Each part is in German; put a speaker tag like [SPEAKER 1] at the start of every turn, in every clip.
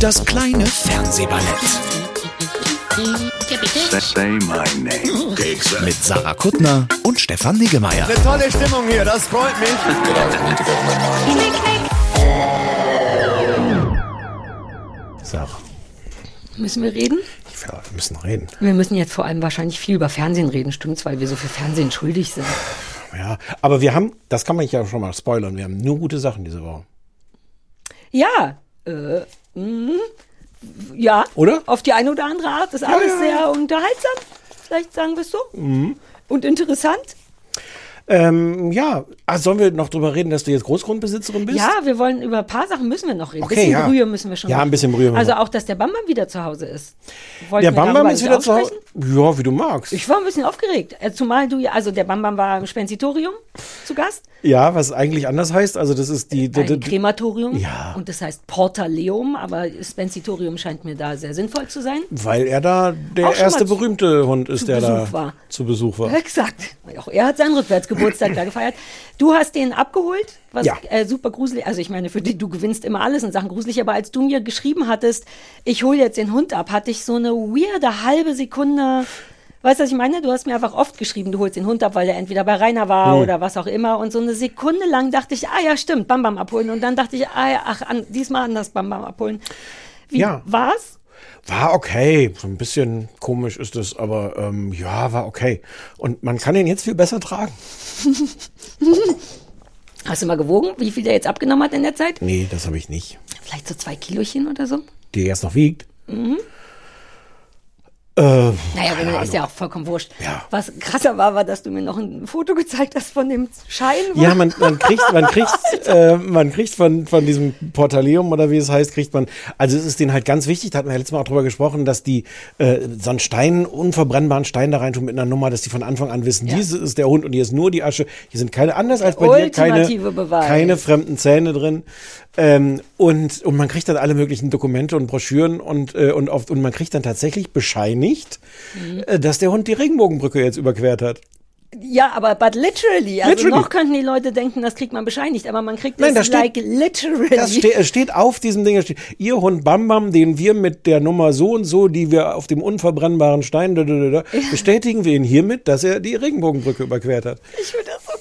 [SPEAKER 1] Das kleine Fernsehballett
[SPEAKER 2] Say my name.
[SPEAKER 1] mit Sarah Kuttner und Stefan Niggemeier.
[SPEAKER 3] Tolle Stimmung hier, das freut mich.
[SPEAKER 4] Sarah,
[SPEAKER 5] Müssen wir reden?
[SPEAKER 4] ja, wir müssen reden.
[SPEAKER 5] Wir müssen jetzt vor allem wahrscheinlich viel über Fernsehen reden, stimmt's, weil wir so viel Fernsehen schuldig sind.
[SPEAKER 4] Ja, aber wir haben, das kann man ja schon mal spoilern, wir haben nur gute Sachen diese Woche.
[SPEAKER 5] Ja, äh, mh, ja.
[SPEAKER 4] Oder?
[SPEAKER 5] Auf die eine oder andere Art ist alles sehr unterhaltsam. Vielleicht sagen wir es so.
[SPEAKER 4] Mhm.
[SPEAKER 5] Und interessant.
[SPEAKER 4] Ähm, ja, ah, sollen wir noch drüber reden, dass du jetzt Großgrundbesitzerin bist?
[SPEAKER 5] Ja, wir wollen über ein paar Sachen müssen wir noch reden.
[SPEAKER 4] Okay,
[SPEAKER 5] bisschen
[SPEAKER 4] ja.
[SPEAKER 5] Brühe müssen wir schon
[SPEAKER 4] Ja,
[SPEAKER 5] machen.
[SPEAKER 4] ein bisschen Brühe
[SPEAKER 5] Also auch, dass der Bambam wieder zu Hause ist. Wollten
[SPEAKER 4] Der Bambam ist wieder zu Hause. Ja, wie du magst.
[SPEAKER 5] Ich war ein bisschen aufgeregt. Äh, Zumal du ja, also der Bambam war im Spensitorium zu Gast.
[SPEAKER 4] ja, was eigentlich anders heißt, also das ist die, die,
[SPEAKER 5] Krematorium.
[SPEAKER 4] Ja.
[SPEAKER 5] Und das heißt Portaleum, aber Spensitorium scheint mir da sehr sinnvoll zu sein.
[SPEAKER 4] weil er da der erste berühmte Hund ist, der da
[SPEAKER 5] Besuch war.
[SPEAKER 4] zu Besuch war.
[SPEAKER 5] Exakt. Auch er hat seinen Rückwärtsgeburtstag da gefeiert. Du hast den abgeholt, was
[SPEAKER 4] Ja.
[SPEAKER 5] äh, super gruselig. Also ich meine, für die, du gewinnst immer alles in Sachen gruselig, aber als du mir geschrieben hattest, ich hole jetzt den Hund ab, hatte ich so eine weirde halbe Sekunde. Weißt du, was ich meine? Du hast mir einfach oft geschrieben, du holst den Hund ab, weil der entweder bei Rainer war
[SPEAKER 4] Hm.
[SPEAKER 5] oder was auch immer. Und so eine Sekunde lang dachte ich, ah ja, stimmt, Bam Bam abholen. Und dann dachte ich, ah ja, ach, an, diesmal anders Bam Bam abholen. Wie
[SPEAKER 4] Ja.
[SPEAKER 5] war's?
[SPEAKER 4] War okay. So ein bisschen komisch ist es, aber ähm, ja, war okay. Und man kann ihn jetzt viel besser tragen.
[SPEAKER 5] Hast du mal gewogen, wie viel der jetzt abgenommen hat in der Zeit?
[SPEAKER 4] Nee, das habe ich nicht.
[SPEAKER 5] Vielleicht so zwei Kilochen oder so?
[SPEAKER 4] Die jetzt noch wiegt.
[SPEAKER 5] Mhm.
[SPEAKER 4] Äh,
[SPEAKER 5] Naja, wenn, ist
[SPEAKER 4] Ahnung.
[SPEAKER 5] ja auch vollkommen wurscht.
[SPEAKER 4] Ja.
[SPEAKER 5] Was krasser war, war, dass du mir noch ein Foto gezeigt hast von dem Schein.
[SPEAKER 4] Ja, man, man kriegt, man kriegt, äh, man kriegt von, von diesem Portaleum oder wie es heißt, kriegt man, also es ist denen halt ganz wichtig, da hatten wir ja letztes Mal auch drüber gesprochen, dass die äh, so einen Stein, unverbrennbaren Stein da reintun mit einer Nummer, dass die von Anfang an wissen,
[SPEAKER 5] Ja.
[SPEAKER 4] dies ist der Hund und hier ist nur die Asche. Hier sind keine, anders als bei dir, keine,
[SPEAKER 5] ultimative Beweis.
[SPEAKER 4] keine fremden Zähne drin. Ähm, und, und man kriegt dann alle möglichen Dokumente und Broschüren und, äh, und, oft, und man kriegt dann tatsächlich bescheinigt,
[SPEAKER 5] Mhm.
[SPEAKER 4] äh, dass der Hund die Regenbogenbrücke jetzt überquert hat.
[SPEAKER 5] Ja, aber but literally. Also
[SPEAKER 4] Literally.
[SPEAKER 5] noch könnten die Leute denken, das kriegt man bescheinigt, aber man kriegt
[SPEAKER 4] Nein,
[SPEAKER 5] das
[SPEAKER 4] da steht-
[SPEAKER 5] like literally.
[SPEAKER 4] Das ste es steht auf diesem Ding, steht, ihr Hund Bam Bam, den wir mit der Nummer so und so, die wir auf dem unverbrennbaren Stein, da, da, da, bestätigen wir ihn hiermit, dass er die Regenbogenbrücke überquert hat.
[SPEAKER 5] ich finde das so. Das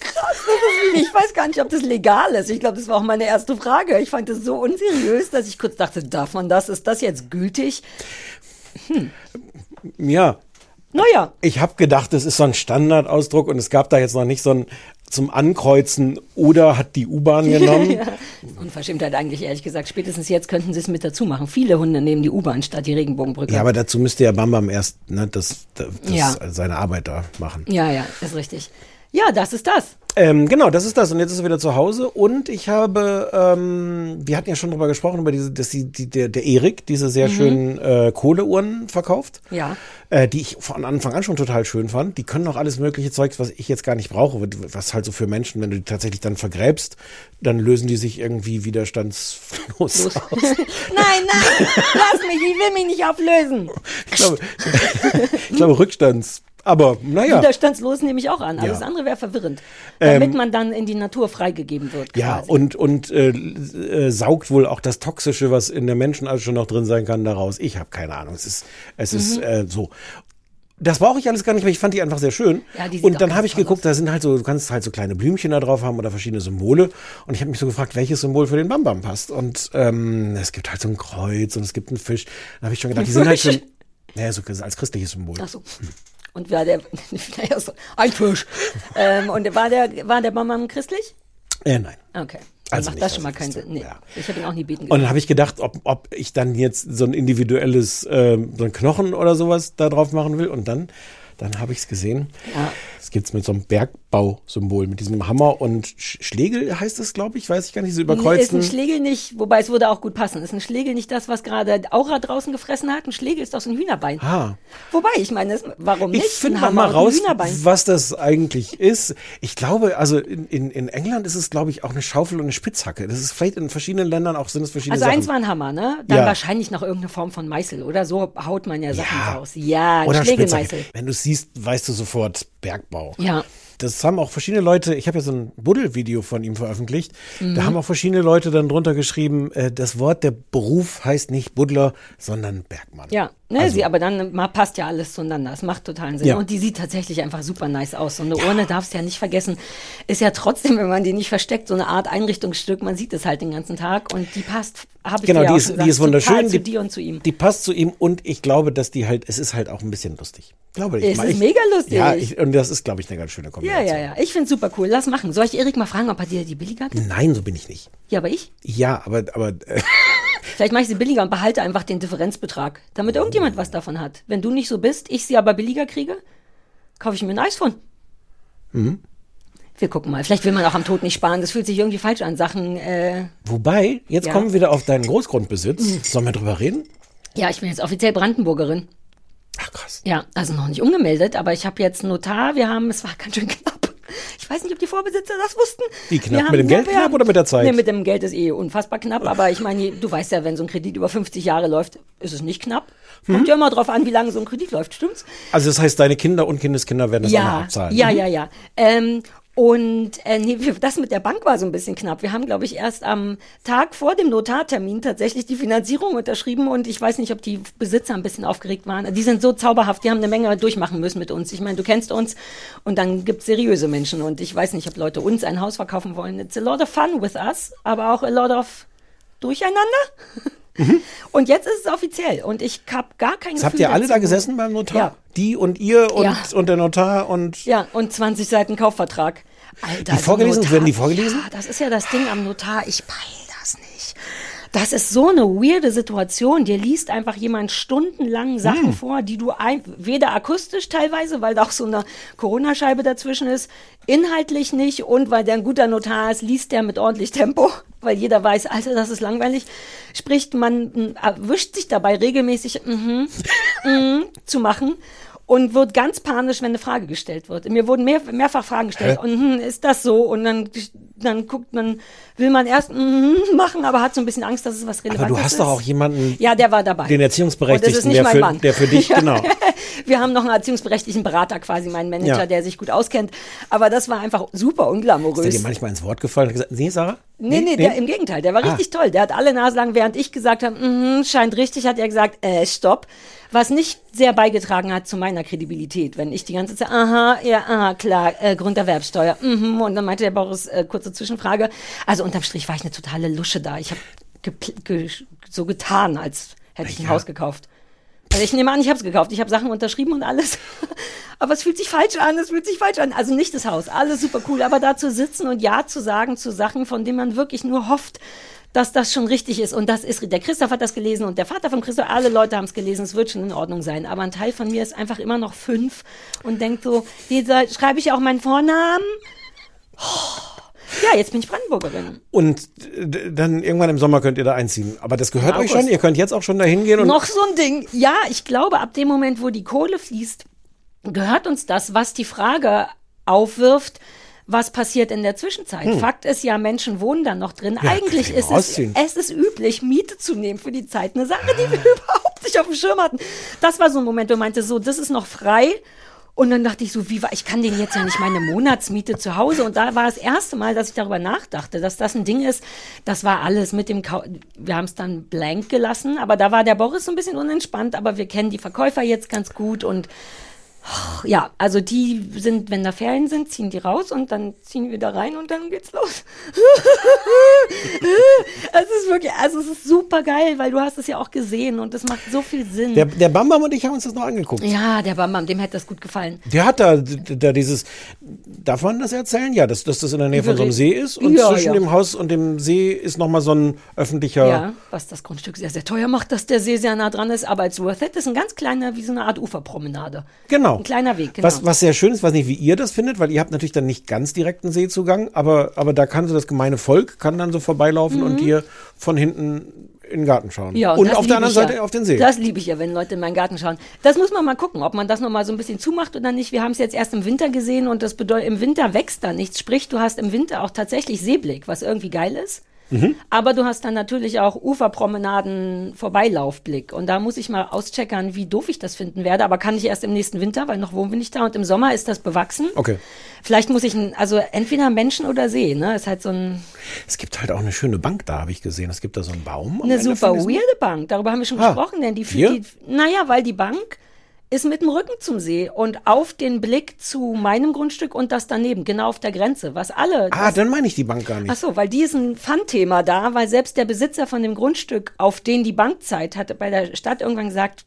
[SPEAKER 5] ich weiß gar nicht, ob das legal ist. Ich glaube, das war auch meine erste Frage. Ich fand das so unseriös, dass ich kurz dachte, darf man das? Ist das jetzt gültig?
[SPEAKER 4] Ja,
[SPEAKER 5] Naja,
[SPEAKER 4] ich habe gedacht, das ist so ein Standardausdruck und es gab da jetzt noch nicht so ein zum Ankreuzen oder hat die U-Bahn genommen.
[SPEAKER 5] Unverschämtheit eigentlich, ehrlich gesagt. Spätestens jetzt könnten sie es mit dazu machen. Viele Hunde nehmen die U-Bahn statt die Regenbogenbrücke.
[SPEAKER 4] Ja, aber dazu müsste ja Bam Bam erst ne, das, das,
[SPEAKER 5] Ja.
[SPEAKER 4] seine Arbeit da machen.
[SPEAKER 5] ja, ja, ist richtig. Ja, das ist das.
[SPEAKER 4] Ähm, genau, das ist das. Und jetzt ist er wieder zu Hause. Und ich habe, ähm, wir hatten ja schon drüber gesprochen, über diese, dass die, die, der, der Erik diese sehr schönen äh, Kohleuhren verkauft.
[SPEAKER 5] Ja.
[SPEAKER 4] Äh, die ich von Anfang an schon total schön fand. Die können auch alles mögliche Zeugs, was ich jetzt gar nicht brauche. Was halt so für Menschen, wenn du die tatsächlich dann vergräbst, dann lösen die sich irgendwie widerstandslos
[SPEAKER 5] Los.
[SPEAKER 4] aus.
[SPEAKER 5] nein, nein, lass mich, ich will mich nicht auflösen.
[SPEAKER 4] Ich glaube, ich glaube Rückstands. Aber naja.
[SPEAKER 5] Widerstandslos nehme ich auch an. Alles
[SPEAKER 4] Ja.
[SPEAKER 5] andere wäre verwirrend. Damit man dann in die Natur freigegeben wird.
[SPEAKER 4] Ja,
[SPEAKER 5] quasi.
[SPEAKER 4] und, und äh, äh, saugt wohl auch das Toxische, was in der Menschenasche noch drin sein kann, daraus. Ich habe keine Ahnung. Es ist, es
[SPEAKER 5] Mhm.
[SPEAKER 4] ist äh, so. Das brauche ich alles gar nicht, weil ich fand die einfach sehr schön.
[SPEAKER 5] Ja, die
[SPEAKER 4] und dann habe ich geguckt, da sind halt so, du kannst halt so kleine Blümchen da drauf haben oder verschiedene Symbole. Und ich habe mich so gefragt, welches Symbol für den Bambam passt. Und ähm, es gibt halt so ein Kreuz und es gibt einen Fisch. Da habe ich schon gedacht, die sind halt schon, naja, so als christliches Symbol.
[SPEAKER 5] Ach so. Und war der, naja, so, ein Fisch. ähm, und war der, war der Bambam christlich?
[SPEAKER 4] Äh, nein.
[SPEAKER 5] Okay.
[SPEAKER 4] Also
[SPEAKER 5] Dann macht
[SPEAKER 4] nicht,
[SPEAKER 5] das schon mal
[SPEAKER 4] dass ich
[SPEAKER 5] keinen. Sinn. Nee,
[SPEAKER 4] Ja.
[SPEAKER 5] ich habe ihn auch nie beten
[SPEAKER 4] Und dann habe ich gedacht, ob, ob ich dann jetzt so ein individuelles, ähm, so ein Knochen oder sowas da drauf machen will. Und dann, dann habe ich es gesehen.
[SPEAKER 5] Ja.
[SPEAKER 4] Das gibt's mit so einem Bergbausymbol, mit diesem Hammer und Sch Schlegel heißt es, glaube ich, weiß ich gar nicht, so
[SPEAKER 5] Nee, ist ein Schlegel nicht, wobei es würde auch gut passen. Ist ein Schlegel nicht das, was gerade Aura draußen gefressen hat? Ein Schlegel ist doch so ein Hühnerbein.
[SPEAKER 4] Ah.
[SPEAKER 5] Wobei, ich meine, das, warum
[SPEAKER 4] Ich
[SPEAKER 5] nicht?
[SPEAKER 4] finde
[SPEAKER 5] Ein
[SPEAKER 4] mal, raus, was das eigentlich ist. Ich glaube, also in, in, in England ist es, glaube ich, auch eine Schaufel und eine Spitzhacke. Das ist vielleicht in verschiedenen Ländern auch, sind es verschiedene
[SPEAKER 5] Also
[SPEAKER 4] Sachen.
[SPEAKER 5] eins war ein Hammer, ne? Dann
[SPEAKER 4] Ja.
[SPEAKER 5] wahrscheinlich noch irgendeine Form von Meißel oder so haut man ja Sachen
[SPEAKER 4] Ja.
[SPEAKER 5] raus. Ja, ein
[SPEAKER 4] Oder
[SPEAKER 5] Schlegelmeißel.
[SPEAKER 4] Spitzhacke. Wenn du es siehst, weißt du sofort Bergbau.
[SPEAKER 5] Ja.
[SPEAKER 4] Das haben auch verschiedene Leute, ich habe ja so ein Buddel-Video von ihm veröffentlicht,
[SPEAKER 5] Mhm.
[SPEAKER 4] da haben auch verschiedene Leute dann drunter geschrieben, äh, das Wort, der Beruf heißt nicht Buddler, sondern Bergmann.
[SPEAKER 5] Ja, ne,
[SPEAKER 4] Also-
[SPEAKER 5] sie, aber dann ma- passt ja alles zueinander. Es macht totalen Sinn.
[SPEAKER 4] Ja.
[SPEAKER 5] Und die sieht tatsächlich einfach super nice aus. So eine Urne darfst du ja nicht vergessen. Ist ja trotzdem, wenn man die nicht versteckt, so eine Art Einrichtungsstück. Man sieht es halt den ganzen Tag und die passt, habe ich
[SPEAKER 4] Genau,
[SPEAKER 5] dir ja
[SPEAKER 4] die
[SPEAKER 5] auch
[SPEAKER 4] ist,
[SPEAKER 5] schon
[SPEAKER 4] die
[SPEAKER 5] gesagt,
[SPEAKER 4] ist wunderschön. Die,
[SPEAKER 5] dir und zu ihm.
[SPEAKER 4] Die passt zu ihm und ich glaube, dass die halt, es ist halt auch ein bisschen lustig. Glaube ich.
[SPEAKER 5] Es
[SPEAKER 4] mal.
[SPEAKER 5] ist
[SPEAKER 4] ich,
[SPEAKER 5] mega lustig.
[SPEAKER 4] Ja, ich, und das ist, glaube ich, eine ganz schöne
[SPEAKER 5] Ja,
[SPEAKER 4] Kombination.
[SPEAKER 5] ja, ja. Ich find's super cool. Lass machen. Soll ich Erik mal fragen, ob er dir die billiger gibt?
[SPEAKER 4] Nein, so bin ich nicht.
[SPEAKER 5] Ja, aber ich?
[SPEAKER 4] Ja, aber, aber äh,
[SPEAKER 5] Vielleicht mache ich sie billiger und behalte einfach den Differenzbetrag, damit irgendjemand was davon hat. Wenn du nicht so bist, ich sie aber billiger kriege, kaufe ich mir ein Eis von.
[SPEAKER 4] Mhm.
[SPEAKER 5] Wir gucken mal. Vielleicht will man auch am Tod nicht sparen. Das fühlt sich irgendwie falsch an. Sachen, äh,
[SPEAKER 4] wobei, jetzt
[SPEAKER 5] Ja.
[SPEAKER 4] kommen wir wieder auf deinen Großgrundbesitz. Sollen wir drüber reden?
[SPEAKER 5] ja, ich bin jetzt offiziell Brandenburgerin.
[SPEAKER 4] Ach krass.
[SPEAKER 5] Ja, also noch nicht umgemeldet, aber ich habe jetzt einen Notar. Wir haben, es war ganz schön knapp. Ich weiß nicht, ob die Vorbesitzer das wussten.
[SPEAKER 4] Wie knapp? Mit dem Geld knapp oder mit der Zeit?
[SPEAKER 5] Nee, mit dem Geld ist eh unfassbar knapp. Aber ich meine, du weißt ja, wenn so ein Kredit über 50 Jahre läuft, ist es nicht knapp.
[SPEAKER 4] Hm?
[SPEAKER 5] Kommt ja immer drauf an, wie lange so ein Kredit läuft, stimmt's?
[SPEAKER 4] Also das heißt, deine Kinder und Kindeskinder werden das auch noch
[SPEAKER 5] Ja,
[SPEAKER 4] abzahlen.
[SPEAKER 5] ja,
[SPEAKER 4] Mhm.
[SPEAKER 5] ja, ja. Ähm, und äh, nee, das mit der Bank war so ein bisschen knapp. Wir haben, glaube ich, erst am Tag vor dem Notartermin tatsächlich die Finanzierung unterschrieben und ich weiß nicht, ob die Besitzer ein bisschen aufgeregt waren. Die sind so zauberhaft, die haben eine Menge durchmachen müssen mit uns. Ich meine, du kennst uns und dann gibt's seriöse Menschen und ich weiß nicht, ob Leute uns ein Haus verkaufen wollen. It's a lot of fun with us, aber auch a lot of Durcheinander. Und jetzt ist es offiziell und ich habe gar kein
[SPEAKER 4] Das
[SPEAKER 5] Gefühl
[SPEAKER 4] habt ihr alle
[SPEAKER 5] dazu.
[SPEAKER 4] da gesessen beim Notar?
[SPEAKER 5] Ja.
[SPEAKER 4] Die und ihr und,
[SPEAKER 5] Ja.
[SPEAKER 4] und der Notar und
[SPEAKER 5] Ja, und 20 Seiten Kaufvertrag. Alter,
[SPEAKER 4] Die vorgelesen?
[SPEAKER 5] so ein
[SPEAKER 4] Werden die vorgelesen?
[SPEAKER 5] Ja, das ist ja das Ding am Notar. Ich peil das nicht. Das ist so eine weirde Situation. Dir liest einfach jemand stundenlang Sachen
[SPEAKER 4] Hm.
[SPEAKER 5] vor, die du ein, weder akustisch teilweise, weil da auch so eine Corona-Scheibe dazwischen ist, inhaltlich nicht und weil der ein guter Notar ist, liest der mit ordentlich Tempo, weil jeder weiß, Alter, das ist langweilig. Spricht man, erwischt sich dabei regelmäßig mhm, mhm, zu machen und wird ganz panisch, wenn eine Frage gestellt wird. Mir wurden mehr, mehrfach Fragen gestellt.
[SPEAKER 4] Hä?
[SPEAKER 5] Und hm, ist das so? Und dann, dann guckt man, will man erst mhm machen, aber hat so ein bisschen Angst, dass es was
[SPEAKER 4] aber
[SPEAKER 5] Relevantes
[SPEAKER 4] du hast
[SPEAKER 5] ist.
[SPEAKER 4] doch auch jemanden,
[SPEAKER 5] Ja, der war dabei.
[SPEAKER 4] den Erziehungsberechtigten,
[SPEAKER 5] ist
[SPEAKER 4] der für, der für dich,
[SPEAKER 5] Ja.
[SPEAKER 4] genau.
[SPEAKER 5] Wir haben noch einen erziehungsberechtigten Berater quasi, meinen Manager,
[SPEAKER 4] Ja.
[SPEAKER 5] der sich gut auskennt. Aber das war einfach super unglamourös.
[SPEAKER 4] Ist der dir manchmal ins Wort gefallen und gesagt, nee, Sarah?
[SPEAKER 5] Nee, nee, Der, im Gegenteil, der war
[SPEAKER 4] Ah.
[SPEAKER 5] richtig toll. Der hat alle Nase lang, während ich gesagt habe, mhm, scheint richtig, hat er gesagt, äh, stopp. Was nicht sehr beigetragen hat zu meiner Kredibilität, wenn ich die ganze Zeit, aha, ja, aha, klar, äh, Grunderwerbsteuer, mhm, und dann meinte der Boris, äh, kurze Zwischenfrage. Also unterm Strich war ich eine totale Lusche da. Ich habe ge so getan, als hätte ich ein
[SPEAKER 4] Ja.
[SPEAKER 5] Haus gekauft. Also ich nehme an, ich habe es gekauft. Ich habe Sachen unterschrieben und alles. Aber es fühlt sich falsch an, es fühlt sich falsch an. Also nicht das Haus, alles super cool. Aber da zu sitzen und Ja zu sagen zu Sachen, von denen man wirklich nur hofft, dass das schon richtig ist. Und das ist, der Christoph hat das gelesen und der Vater von Christoph, alle Leute haben es gelesen, es wird schon in Ordnung sein. Aber ein Teil von mir ist einfach immer noch fünf und denkt so, dieser, schreibe ich auch meinen Vornamen? Ja, jetzt bin ich Brandenburgerin.
[SPEAKER 4] Und dann irgendwann im Sommer könnt ihr da einziehen. Aber das gehört euch schon. Ihr könnt jetzt auch schon da hingehen und
[SPEAKER 5] Noch so ein Ding. Ja, ich glaube, ab dem Moment, wo die Kohle fließt, gehört uns das, was die Frage aufwirft, was passiert in der Zwischenzeit. Fakt ist ja, Menschen wohnen da noch drin.
[SPEAKER 4] Hm. Ja,
[SPEAKER 5] Eigentlich ist es, es ist üblich, Miete zu nehmen für die Zeit. Eine Sache, die wir überhaupt nicht auf dem Schirm hatten. Das war so ein Moment, wo meinte, so, das ist noch frei. Und dann dachte ich so, wie war, ich kann denen jetzt ja nicht meine Monatsmiete zu Hause. Und da war das erste Mal, dass ich darüber nachdachte, dass das ein Ding ist. Das war alles mit dem, Kau wir haben es dann blank gelassen. Aber da war der Boris so ein bisschen unentspannt. Aber wir kennen die Verkäufer jetzt ganz gut und ja, also die sind, wenn da Ferien sind, ziehen die raus und dann ziehen wir da rein und dann geht's los. es ist wirklich, Also es ist super geil, weil du hast es ja auch gesehen und es macht so viel Sinn.
[SPEAKER 4] Der, der Bambam und ich haben uns das noch angeguckt.
[SPEAKER 5] ja, der Bambam, dem hätte das gut gefallen.
[SPEAKER 4] Der hat da, da dieses, darf man das erzählen? Ja, dass, dass das in der Nähe von so einem See ist und
[SPEAKER 5] Ja,
[SPEAKER 4] zwischen
[SPEAKER 5] ja.
[SPEAKER 4] dem Haus und dem See ist nochmal so ein öffentlicher.
[SPEAKER 5] Ja, was das Grundstück sehr, sehr teuer macht, dass der See sehr nah dran ist, aber it's worth it. Das ist ein ganz kleiner, wie so eine Art Uferpromenade.
[SPEAKER 4] Genau.
[SPEAKER 5] Ein kleiner Weg, genau.
[SPEAKER 4] Was, was sehr schön ist, weiß nicht, wie ihr das findet, weil ihr habt natürlich dann nicht ganz direkten Seezugang, aber, aber da kann so das gemeine Volk, kann dann so vorbeilaufen und hier von hinten in den Garten schauen.
[SPEAKER 5] Mhm. Ja,
[SPEAKER 4] und auf der anderen
[SPEAKER 5] ja.
[SPEAKER 4] Seite auf den See.
[SPEAKER 5] Das liebe ich ja, wenn Leute in meinen Garten schauen. Das muss man mal gucken, ob man das noch mal so ein bisschen zumacht oder nicht. Wir haben es jetzt erst im Winter gesehen und das bedeutet, im Winter wächst da nichts. Sprich, du hast im Winter auch tatsächlich Seeblick, was irgendwie geil ist.
[SPEAKER 4] Mhm.
[SPEAKER 5] Aber du hast dann natürlich auch Uferpromenaden, Vorbeilaufblick. Und da muss ich mal auscheckern, wie doof ich das finden werde. Aber kann ich erst im nächsten Winter, weil noch wohnen wir nicht da. Und im Sommer ist das bewachsen.
[SPEAKER 4] Okay.
[SPEAKER 5] Vielleicht muss ich, also entweder Menschen oder See, ne? Ist halt so ein,
[SPEAKER 4] Es gibt halt auch eine schöne Bank da, habe ich gesehen. Es gibt da so einen Baum.
[SPEAKER 5] Eine
[SPEAKER 4] Ende
[SPEAKER 5] super weirde Bank. Darüber haben wir schon
[SPEAKER 4] Ah,
[SPEAKER 5] gesprochen, denn die, die naja, weil die Bank ist mit dem Rücken zum See und auf den Blick zu meinem Grundstück und das daneben, genau auf der Grenze, was alle.
[SPEAKER 4] Ah, dann meine ich die Bank gar nicht.
[SPEAKER 5] Ach so, weil die ist ein Fun-Thema da, weil selbst der Besitzer von dem Grundstück, auf den die Bank zeigt, hatte bei der Stadt irgendwann gesagt,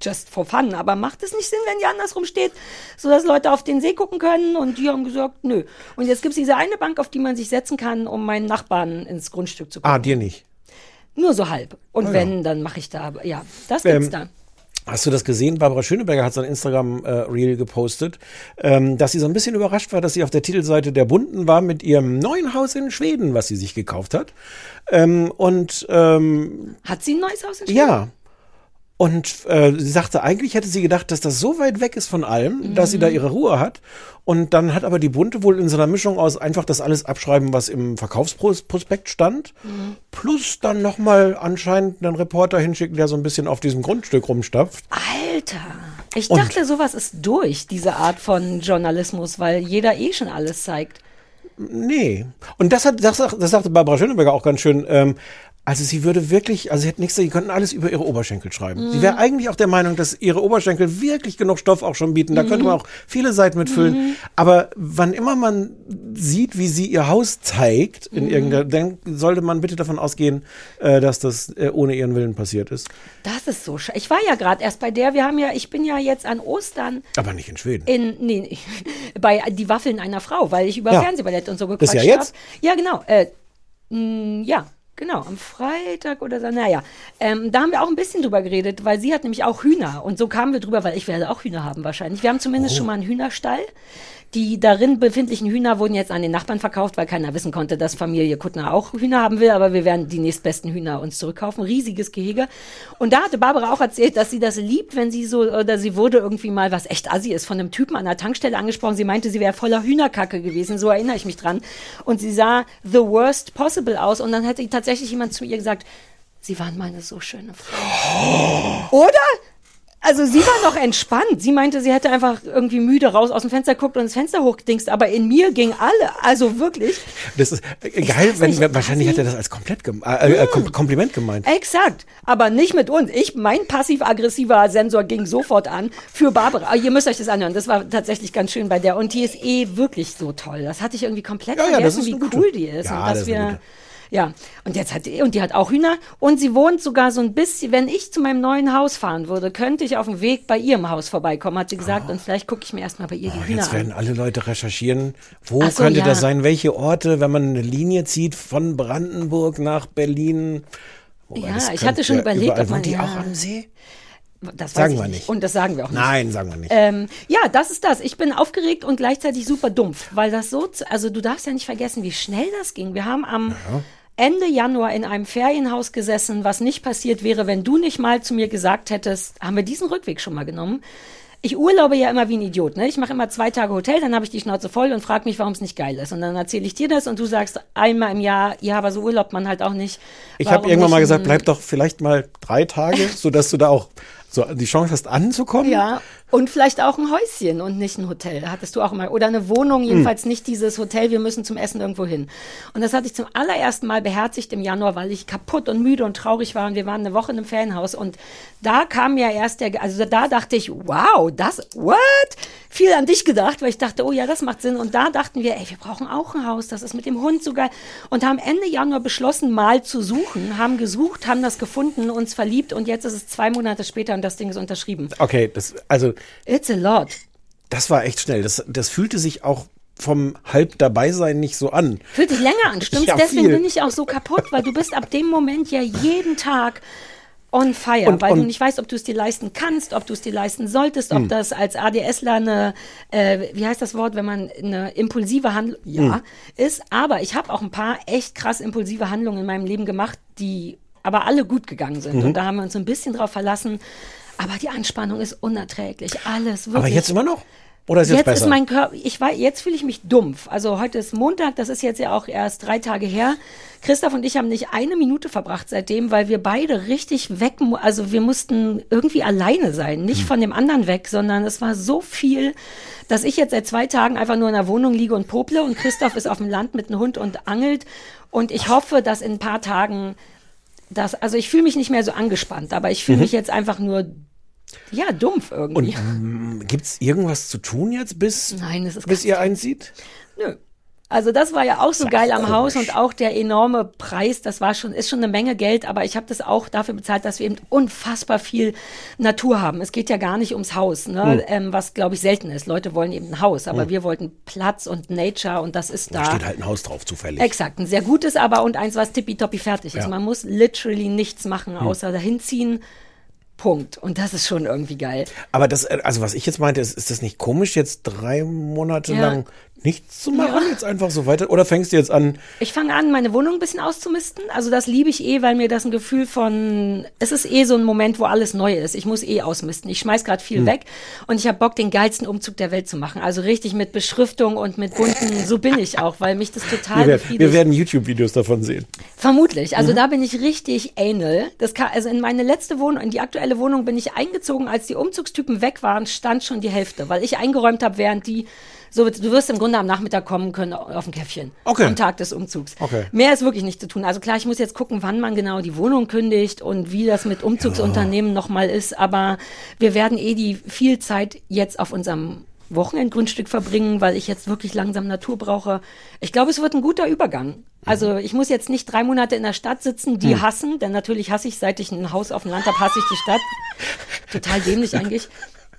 [SPEAKER 5] just for fun, aber macht es nicht Sinn, wenn die andersrum steht, sodass Leute auf den See gucken können und die haben gesagt, nö. Und jetzt gibt's diese eine Bank, auf die man sich setzen kann, um meinen Nachbarn ins Grundstück zu gucken.
[SPEAKER 4] ah, dir nicht.
[SPEAKER 5] Nur so halb. Und
[SPEAKER 4] Ah, ja.
[SPEAKER 5] wenn, dann mache ich da, ja, das gibt's
[SPEAKER 4] Ähm,
[SPEAKER 5] da.
[SPEAKER 4] Hast du das gesehen? Barbara Schöneberger hat so ein Instagram-Reel gepostet, ähm, dass sie so ein bisschen überrascht war, dass sie auf der Titelseite der Bunden war mit ihrem neuen Haus in Schweden, was sie sich gekauft hat. Ähm, und ähm,
[SPEAKER 5] Hat sie ein neues Haus in Schweden?
[SPEAKER 4] ja. Und äh, sie sagte, eigentlich hätte sie gedacht, dass das so weit weg ist von allem, dass sie da ihre Ruhe hat. Und dann hat aber die Bunte wohl in so einer Mischung aus einfach das alles abschreiben, was im Verkaufsprospekt stand, plus dann nochmal anscheinend einen Reporter hinschicken, der so ein bisschen auf diesem Grundstück rumstapft.
[SPEAKER 5] Alter. Ich
[SPEAKER 4] Und-
[SPEAKER 5] dachte, sowas ist durch, diese Art von Journalismus, weil jeder eh schon alles zeigt.
[SPEAKER 4] Nee. Und das hat, das, das sagte Barbara Schöneberger auch ganz schön. Ähm, also sie würde wirklich, also sie hätte nichts, sie könnten alles über ihre Oberschenkel schreiben. Sie wäre eigentlich auch der Meinung, dass ihre Oberschenkel wirklich genug Stoff auch schon bieten. Da könnte man auch viele Seiten mitfüllen. Aber wann immer man sieht, wie sie ihr Haus zeigt, in irgendeiner, dann sollte man bitte davon ausgehen, äh, dass das äh, ohne ihren Willen passiert ist.
[SPEAKER 5] Das ist so schade. Ich war ja gerade erst bei der, wir haben ja, ich bin ja jetzt an Ostern
[SPEAKER 4] Aber nicht in Schweden.
[SPEAKER 5] in, nee, bei die Waffeln einer Frau, weil ich über
[SPEAKER 4] Ja.
[SPEAKER 5] Fernsehballett und so
[SPEAKER 4] Das
[SPEAKER 5] gequatscht
[SPEAKER 4] ist ja jetzt?
[SPEAKER 5] hab. Ja, genau. Äh, mh, ja, genau. Am Freitag oder so. Naja, ähm, da haben wir auch ein bisschen drüber geredet, weil sie hat nämlich auch Hühner. Und so kamen wir drüber, weil ich werde auch Hühner haben wahrscheinlich. Wir haben zumindest schon mal einen Hühnerstall. Die darin befindlichen Hühner wurden jetzt an den Nachbarn verkauft, weil keiner wissen konnte, dass Familie Kuttner auch Hühner haben will. Aber wir werden die nächstbesten Hühner uns zurückkaufen. Riesiges Gehege. Und da hatte Barbara auch erzählt, dass sie das liebt, wenn sie so, oder sie wurde irgendwie mal, was echt assi ist, von einem Typen an der Tankstelle angesprochen. Sie meinte, sie wäre voller Hühnerkacke gewesen. So erinnere ich mich dran. Und sie sah the worst possible aus. Und dann hätte tatsächlich jemand zu ihr gesagt, sie waren mal eine so schöne Frau. Oder? Also sie war noch entspannt. Sie meinte, sie hätte einfach irgendwie müde raus aus dem Fenster geguckt und das Fenster hochgedingst. Aber in mir ging alle. Also wirklich.
[SPEAKER 4] Das ist äh, geil, wenn,
[SPEAKER 5] nicht,
[SPEAKER 4] wahrscheinlich hat er das als komplett gem äh, äh, Kom Kompliment gemeint.
[SPEAKER 5] Exakt. Aber nicht mit uns. Ich, mein passiv-aggressiver Sensor ging sofort an für Barbara. Aber ihr müsst euch das anhören. Das war tatsächlich ganz schön bei der. Und die ist eh wirklich so toll. Das hatte ich irgendwie komplett
[SPEAKER 4] Ja, ja, das
[SPEAKER 5] vergessen,
[SPEAKER 4] ist
[SPEAKER 5] wie
[SPEAKER 4] gute.
[SPEAKER 5] cool die ist.
[SPEAKER 4] Ja,
[SPEAKER 5] und
[SPEAKER 4] das
[SPEAKER 5] dass
[SPEAKER 4] eine
[SPEAKER 5] wir. Ja, und jetzt hat und die hat auch Hühner und sie wohnt sogar so ein bisschen, wenn ich zu meinem neuen Haus fahren würde, könnte ich auf dem Weg bei ihrem Haus vorbeikommen, hat sie gesagt. Und vielleicht gucke ich mir erstmal bei ihr die
[SPEAKER 4] Oh,
[SPEAKER 5] Hühner
[SPEAKER 4] jetzt werden
[SPEAKER 5] an.
[SPEAKER 4] alle Leute recherchieren, wo
[SPEAKER 5] so,
[SPEAKER 4] könnte
[SPEAKER 5] ja.
[SPEAKER 4] das sein, welche Orte, wenn man eine Linie zieht von Brandenburg nach Berlin. Wobei,
[SPEAKER 5] Ja, ich hatte schon
[SPEAKER 4] ja
[SPEAKER 5] überlegt, ob man-
[SPEAKER 4] die
[SPEAKER 5] ja.
[SPEAKER 4] auch am See?
[SPEAKER 5] Das
[SPEAKER 4] Sagen wir
[SPEAKER 5] nicht.
[SPEAKER 4] nicht.
[SPEAKER 5] Und das sagen wir auch nicht.
[SPEAKER 4] Nein, sagen wir nicht.
[SPEAKER 5] Ähm, ja, das ist das. Ich bin aufgeregt und gleichzeitig super dumpf, weil das so, also du darfst ja nicht vergessen, wie schnell das ging. Wir haben am Ende Januar in einem Ferienhaus gesessen, was nicht passiert wäre, wenn du nicht mal zu mir gesagt hättest, haben wir diesen Rückweg schon mal genommen. Ich urlaube ja immer wie ein Idiot. Ne? Ich mache immer zwei Tage Hotel, dann habe ich die Schnauze voll und frage mich, warum es nicht geil ist. Und dann erzähle ich dir das und du sagst einmal im Jahr, ja, aber so urlaubt man halt auch nicht.
[SPEAKER 4] Ich habe irgendwann mal gesagt, bleib doch vielleicht mal drei Tage, sodass du da auch so die Chance hast anzukommen.
[SPEAKER 5] Ja, und vielleicht auch ein Häuschen und nicht ein Hotel. Hattest du auch immer. Oder eine Wohnung,
[SPEAKER 4] Hm.
[SPEAKER 5] jedenfalls nicht dieses Hotel, wir müssen zum Essen irgendwo hin. Und das hatte ich zum allerersten Mal beherzigt im Januar, weil ich kaputt und müde und traurig war. Und wir waren eine Woche in einem Ferienhaus. Und da kam ja erst der, also da dachte ich, wow, das, what? Viel an dich gedacht, weil ich dachte, oh ja, das macht Sinn. Und da dachten wir, ey, wir brauchen auch ein Haus, das ist mit dem Hund so geil. Und haben Ende Januar beschlossen, mal zu suchen, haben gesucht, haben das gefunden, uns verliebt und jetzt ist es zwei Monate später und das Ding ist unterschrieben.
[SPEAKER 4] Okay, das, also
[SPEAKER 5] It's a lot.
[SPEAKER 4] das war echt schnell. Das, das fühlte sich auch vom halb dabei sein nicht so an.
[SPEAKER 5] Fühlt sich länger an, stimmt's?
[SPEAKER 4] Ja,
[SPEAKER 5] Deswegen
[SPEAKER 4] viel.
[SPEAKER 5] bin ich auch so kaputt, weil du bist ab dem Moment ja jeden Tag on fire,
[SPEAKER 4] Und-
[SPEAKER 5] weil du
[SPEAKER 4] und-
[SPEAKER 5] nicht weißt, ob du es dir leisten kannst, ob du es dir leisten solltest,
[SPEAKER 4] Hm.
[SPEAKER 5] ob das als ADSler eine, äh, wie heißt das Wort, wenn man eine impulsive Handlung, ja,
[SPEAKER 4] Hm.
[SPEAKER 5] ist. Aber ich habe auch ein paar echt krass impulsive Handlungen in meinem Leben gemacht, die aber alle gut gegangen sind.
[SPEAKER 4] Mhm.
[SPEAKER 5] Und da haben wir uns ein bisschen drauf verlassen. Aber die Anspannung ist unerträglich. Alles wirklich.
[SPEAKER 4] Aber jetzt immer noch? Oder ist jetzt,
[SPEAKER 5] Jetzt
[SPEAKER 4] besser?
[SPEAKER 5] ist mein Körper, ich weiß, jetzt fühle ich mich dumpf. Also heute ist Montag, das ist jetzt ja auch erst drei Tage her. Christoph und ich haben nicht eine Minute verbracht seitdem, weil wir beide richtig weg, also wir mussten irgendwie alleine sein,
[SPEAKER 4] Hm.
[SPEAKER 5] nicht von dem anderen weg, sondern es war so viel, dass ich jetzt seit zwei Tagen einfach nur in der Wohnung liege und pople und Christoph ist auf dem Land mit einem Hund und angelt und ich hoffe, dass in ein paar Tagen das, also ich fühle mich nicht mehr so angespannt, aber ich
[SPEAKER 4] Mhm.
[SPEAKER 5] fühle mich jetzt einfach nur, ja, dumpf irgendwie.
[SPEAKER 4] Gibt's irgendwas zu tun jetzt, bis,
[SPEAKER 5] Nein, ist
[SPEAKER 4] bis ihr einzieht?
[SPEAKER 5] Nö. Also das war ja auch so geil am. Haus und auch der enorme Preis, das war schon, ist schon eine Menge Geld, aber ich habe das auch dafür bezahlt, dass wir eben unfassbar viel Natur haben. Es geht ja gar nicht ums Haus, ne?
[SPEAKER 4] Hm.
[SPEAKER 5] ähm, was glaube ich selten ist. Leute wollen eben ein Haus, aber wir wollten Platz und Nature und das ist
[SPEAKER 4] Da
[SPEAKER 5] da.
[SPEAKER 4] steht halt ein Haus drauf, zufällig.
[SPEAKER 5] Exakt, ein sehr gutes aber und eins, was tippitoppi fertig ist.
[SPEAKER 4] Ja. Hm.
[SPEAKER 5] Man muss literally nichts machen, außer dahin ziehen. Punkt. Und das ist schon irgendwie geil.
[SPEAKER 4] Aber das, äh, also was ich jetzt meinte, ist, ist das nicht komisch, jetzt drei Monate
[SPEAKER 5] Ja.
[SPEAKER 4] lang nichts zu machen, jetzt einfach so weiter? Oder fängst du jetzt an?
[SPEAKER 5] Ich fange an, meine Wohnung ein bisschen auszumisten. Also das liebe ich eh, weil mir das ein Gefühl von, es ist eh so ein Moment, wo alles neu ist. Ich muss eh ausmisten. Ich schmeiß gerade viel weg und ich habe Bock, den geilsten Umzug der Welt zu machen. Also richtig mit Beschriftung und mit bunten, so bin ich auch, weil mich das total
[SPEAKER 4] Wir werden, wir werden YouTube-Videos davon sehen.
[SPEAKER 5] Vermutlich. Also da bin ich richtig anal. Das kann, also in meine letzte Wohnung, in die aktuelle Wohnung bin ich eingezogen, als die Umzugstypen weg waren, stand schon die Hälfte, weil ich eingeräumt habe, während die so, du wirst im Grunde am Nachmittag kommen können auf ein Käffchen.
[SPEAKER 4] Okay.
[SPEAKER 5] Am Tag des Umzugs.
[SPEAKER 4] Okay.
[SPEAKER 5] Mehr ist wirklich nicht zu tun. Also klar, ich muss jetzt gucken, wann man genau die Wohnung kündigt und wie das mit Umzugsunternehmen nochmal ist. Aber wir werden eh die viel Zeit jetzt auf unserem Wochenendgrundstück verbringen, weil ich jetzt wirklich langsam Natur brauche. Ich glaube, es wird ein guter Übergang. Also ich muss jetzt nicht drei Monate in der Stadt sitzen, die hassen, denn natürlich hasse ich, seit ich ein Haus auf dem Land habe, hasse ich die Stadt. Total dämlich eigentlich.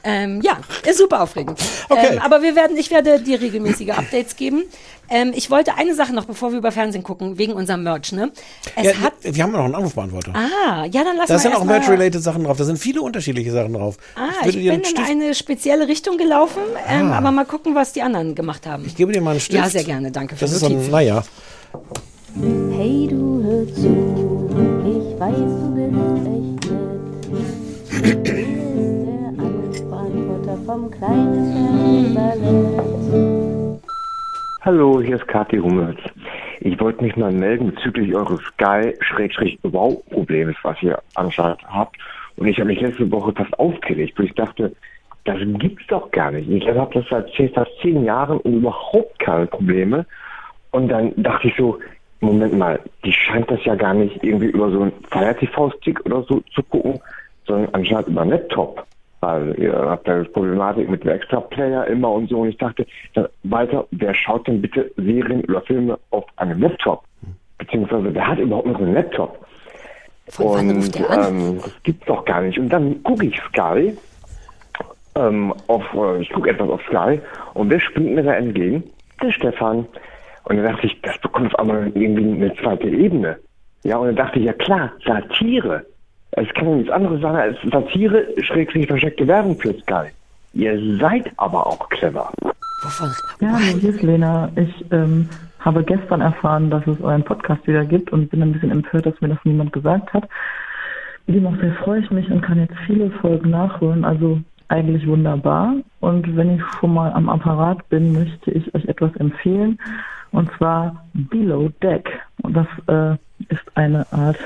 [SPEAKER 5] Ähm, ja, ist super aufregend.
[SPEAKER 4] Okay.
[SPEAKER 5] Ähm, aber wir werden, ich werde dir regelmäßige Updates geben. Ähm, ich wollte eine Sache noch, bevor wir über Fernsehen gucken, wegen unserem Merch, ne? Es
[SPEAKER 4] Ja,
[SPEAKER 5] hat.
[SPEAKER 4] wir haben noch einen Anrufbeantworter.
[SPEAKER 5] Ah, ja, dann lass
[SPEAKER 4] da
[SPEAKER 5] mal
[SPEAKER 4] sind auch Match-related Sachen drauf. Da sind viele unterschiedliche Sachen drauf.
[SPEAKER 5] Ah, ich,
[SPEAKER 4] würde dir
[SPEAKER 5] bin in eine spezielle Richtung gelaufen, ähm,
[SPEAKER 4] Ah.
[SPEAKER 5] aber mal gucken, was die anderen gemacht haben.
[SPEAKER 4] Ich gebe dir mal einen Stift.
[SPEAKER 5] Ja, sehr gerne, danke für
[SPEAKER 4] Das ist so ein, naja.
[SPEAKER 6] Hey, du hör zu, ich weiß, du bist echt nett. Vom kleinen.
[SPEAKER 7] Hallo, hier ist Kathi Hummels. Ich wollte mich mal melden bezüglich eures Sky-Wow-Problems, was ihr anscheinend habt. Und ich habe mich letzte Woche fast aufgeregt, weil ich dachte, das gibt's doch gar nicht. Ich habe das seit fast zehn Jahren und überhaupt keine Probleme. Und dann dachte ich so, Moment mal, die scheint das ja gar nicht irgendwie über so einen Fire TV-Stick oder so zu gucken, sondern anscheinend über einen Laptop. Weil ihr habt ja Problematik mit dem Extra-Player immer und so. Und ich dachte, weiter, wer schaut denn bitte Serien oder Filme auf einem Laptop? Beziehungsweise, wer hat überhaupt noch einen Laptop?
[SPEAKER 5] Von wann
[SPEAKER 7] und
[SPEAKER 5] ruft der an?
[SPEAKER 7] ähm, das gibt's doch gar nicht. Und dann gucke ich Sky, ähm, auf, äh, ich gucke etwas auf Sky und wer springt mir da entgegen? Der Stefan. Und dann dachte ich, das bekommt auf einmal irgendwie eine zweite Ebene. Ja, und dann dachte ich, ja klar, Satire. Es kann ja nichts anderes sein als Satire, schrägstrich versteckte Werbung für Sky. Ihr seid aber auch clever.
[SPEAKER 5] Wovon?
[SPEAKER 8] Ja, hier ist Lena. Ich ähm, habe gestern erfahren, dass es euren Podcast wieder gibt und bin ein bisschen empört, dass mir das niemand gesagt hat. Demnach freue ich mich und kann jetzt viele Folgen nachholen, also eigentlich wunderbar. Und wenn ich schon mal am Apparat bin, möchte ich euch etwas empfehlen, und zwar Below Deck. Und das äh, ist eine Art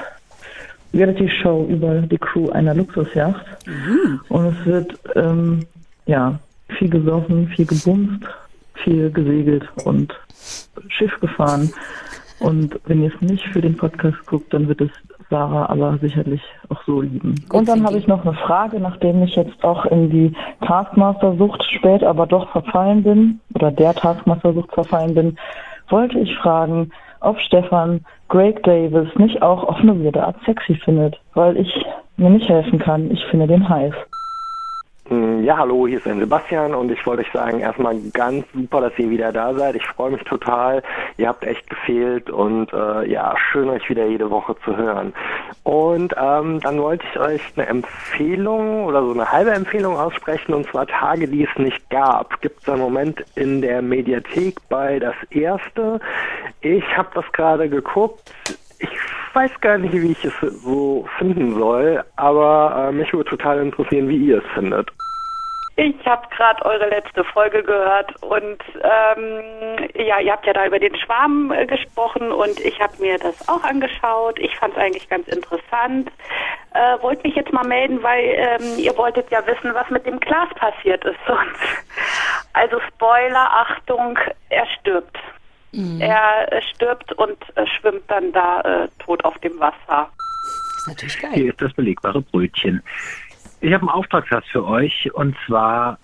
[SPEAKER 8] Reality-Show über die Crew einer Luxusjacht. Und es wird ähm, ja viel gesoffen, viel gebumst, viel gesegelt und Schiff gefahren. Und wenn ihr es nicht für den Podcast guckt, dann wird es Sarah aber sicherlich auch so lieben. Und dann habe ich noch eine Frage, nachdem ich jetzt auch in die Taskmaster-Sucht spät aber doch verfallen bin, oder der Taskmaster-Sucht verfallen bin, wollte ich fragen, ob Stefan Greg Davis nicht auch weirde Art sexy findet, weil ich mir nicht helfen kann. Ich finde den heiß.
[SPEAKER 9] Mm, Ja, hallo, hier ist ein Sebastian und ich wollte euch sagen, erstmal ganz super, dass ihr wieder da seid. Ich freue mich total. Ihr habt echt gefehlt und äh, ja, schön euch wieder jede Woche zu hören. Und ähm, dann wollte ich euch eine Empfehlung oder so eine halbe Empfehlung aussprechen und zwar Tage, die es nicht gab. Gibt es einen Moment in der Mediathek bei das erste. Ich habe das gerade geguckt. Ich weiß gar nicht, wie ich es so finden soll, aber äh, mich würde total interessieren, wie ihr es findet.
[SPEAKER 10] Ich habe gerade eure letzte Folge gehört und ähm, ja, ihr habt ja da über den Schwarm äh, gesprochen und ich habe mir das auch angeschaut. Ich fand es eigentlich ganz interessant. Äh, wollte mich jetzt mal melden, weil ähm, ihr wolltet ja wissen, was mit dem Glas passiert ist. Und also Spoiler, Achtung, er stirbt. Er äh, stirbt und äh, schwimmt dann da äh, tot auf dem Wasser.
[SPEAKER 5] ist natürlich geil.
[SPEAKER 11] Hier ist das belegbare Brötchen. Ich habe einen Auftragssatz für euch und zwar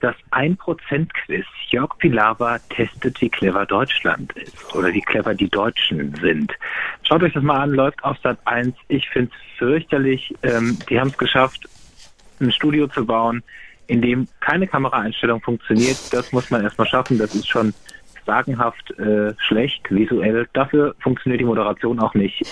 [SPEAKER 11] das 1%-Quiz. Jörg Pilawa testet, wie clever Deutschland ist oder wie clever die Deutschen sind. Schaut euch das mal an, läuft auf Sat 1. Ich finde es fürchterlich. Ähm, die haben es geschafft, ein Studio zu bauen, in dem keine Kameraeinstellung funktioniert. Das muss man erstmal schaffen. Das ist schon sagenhaft äh, schlecht visuell. Dafür funktioniert die Moderation auch nicht.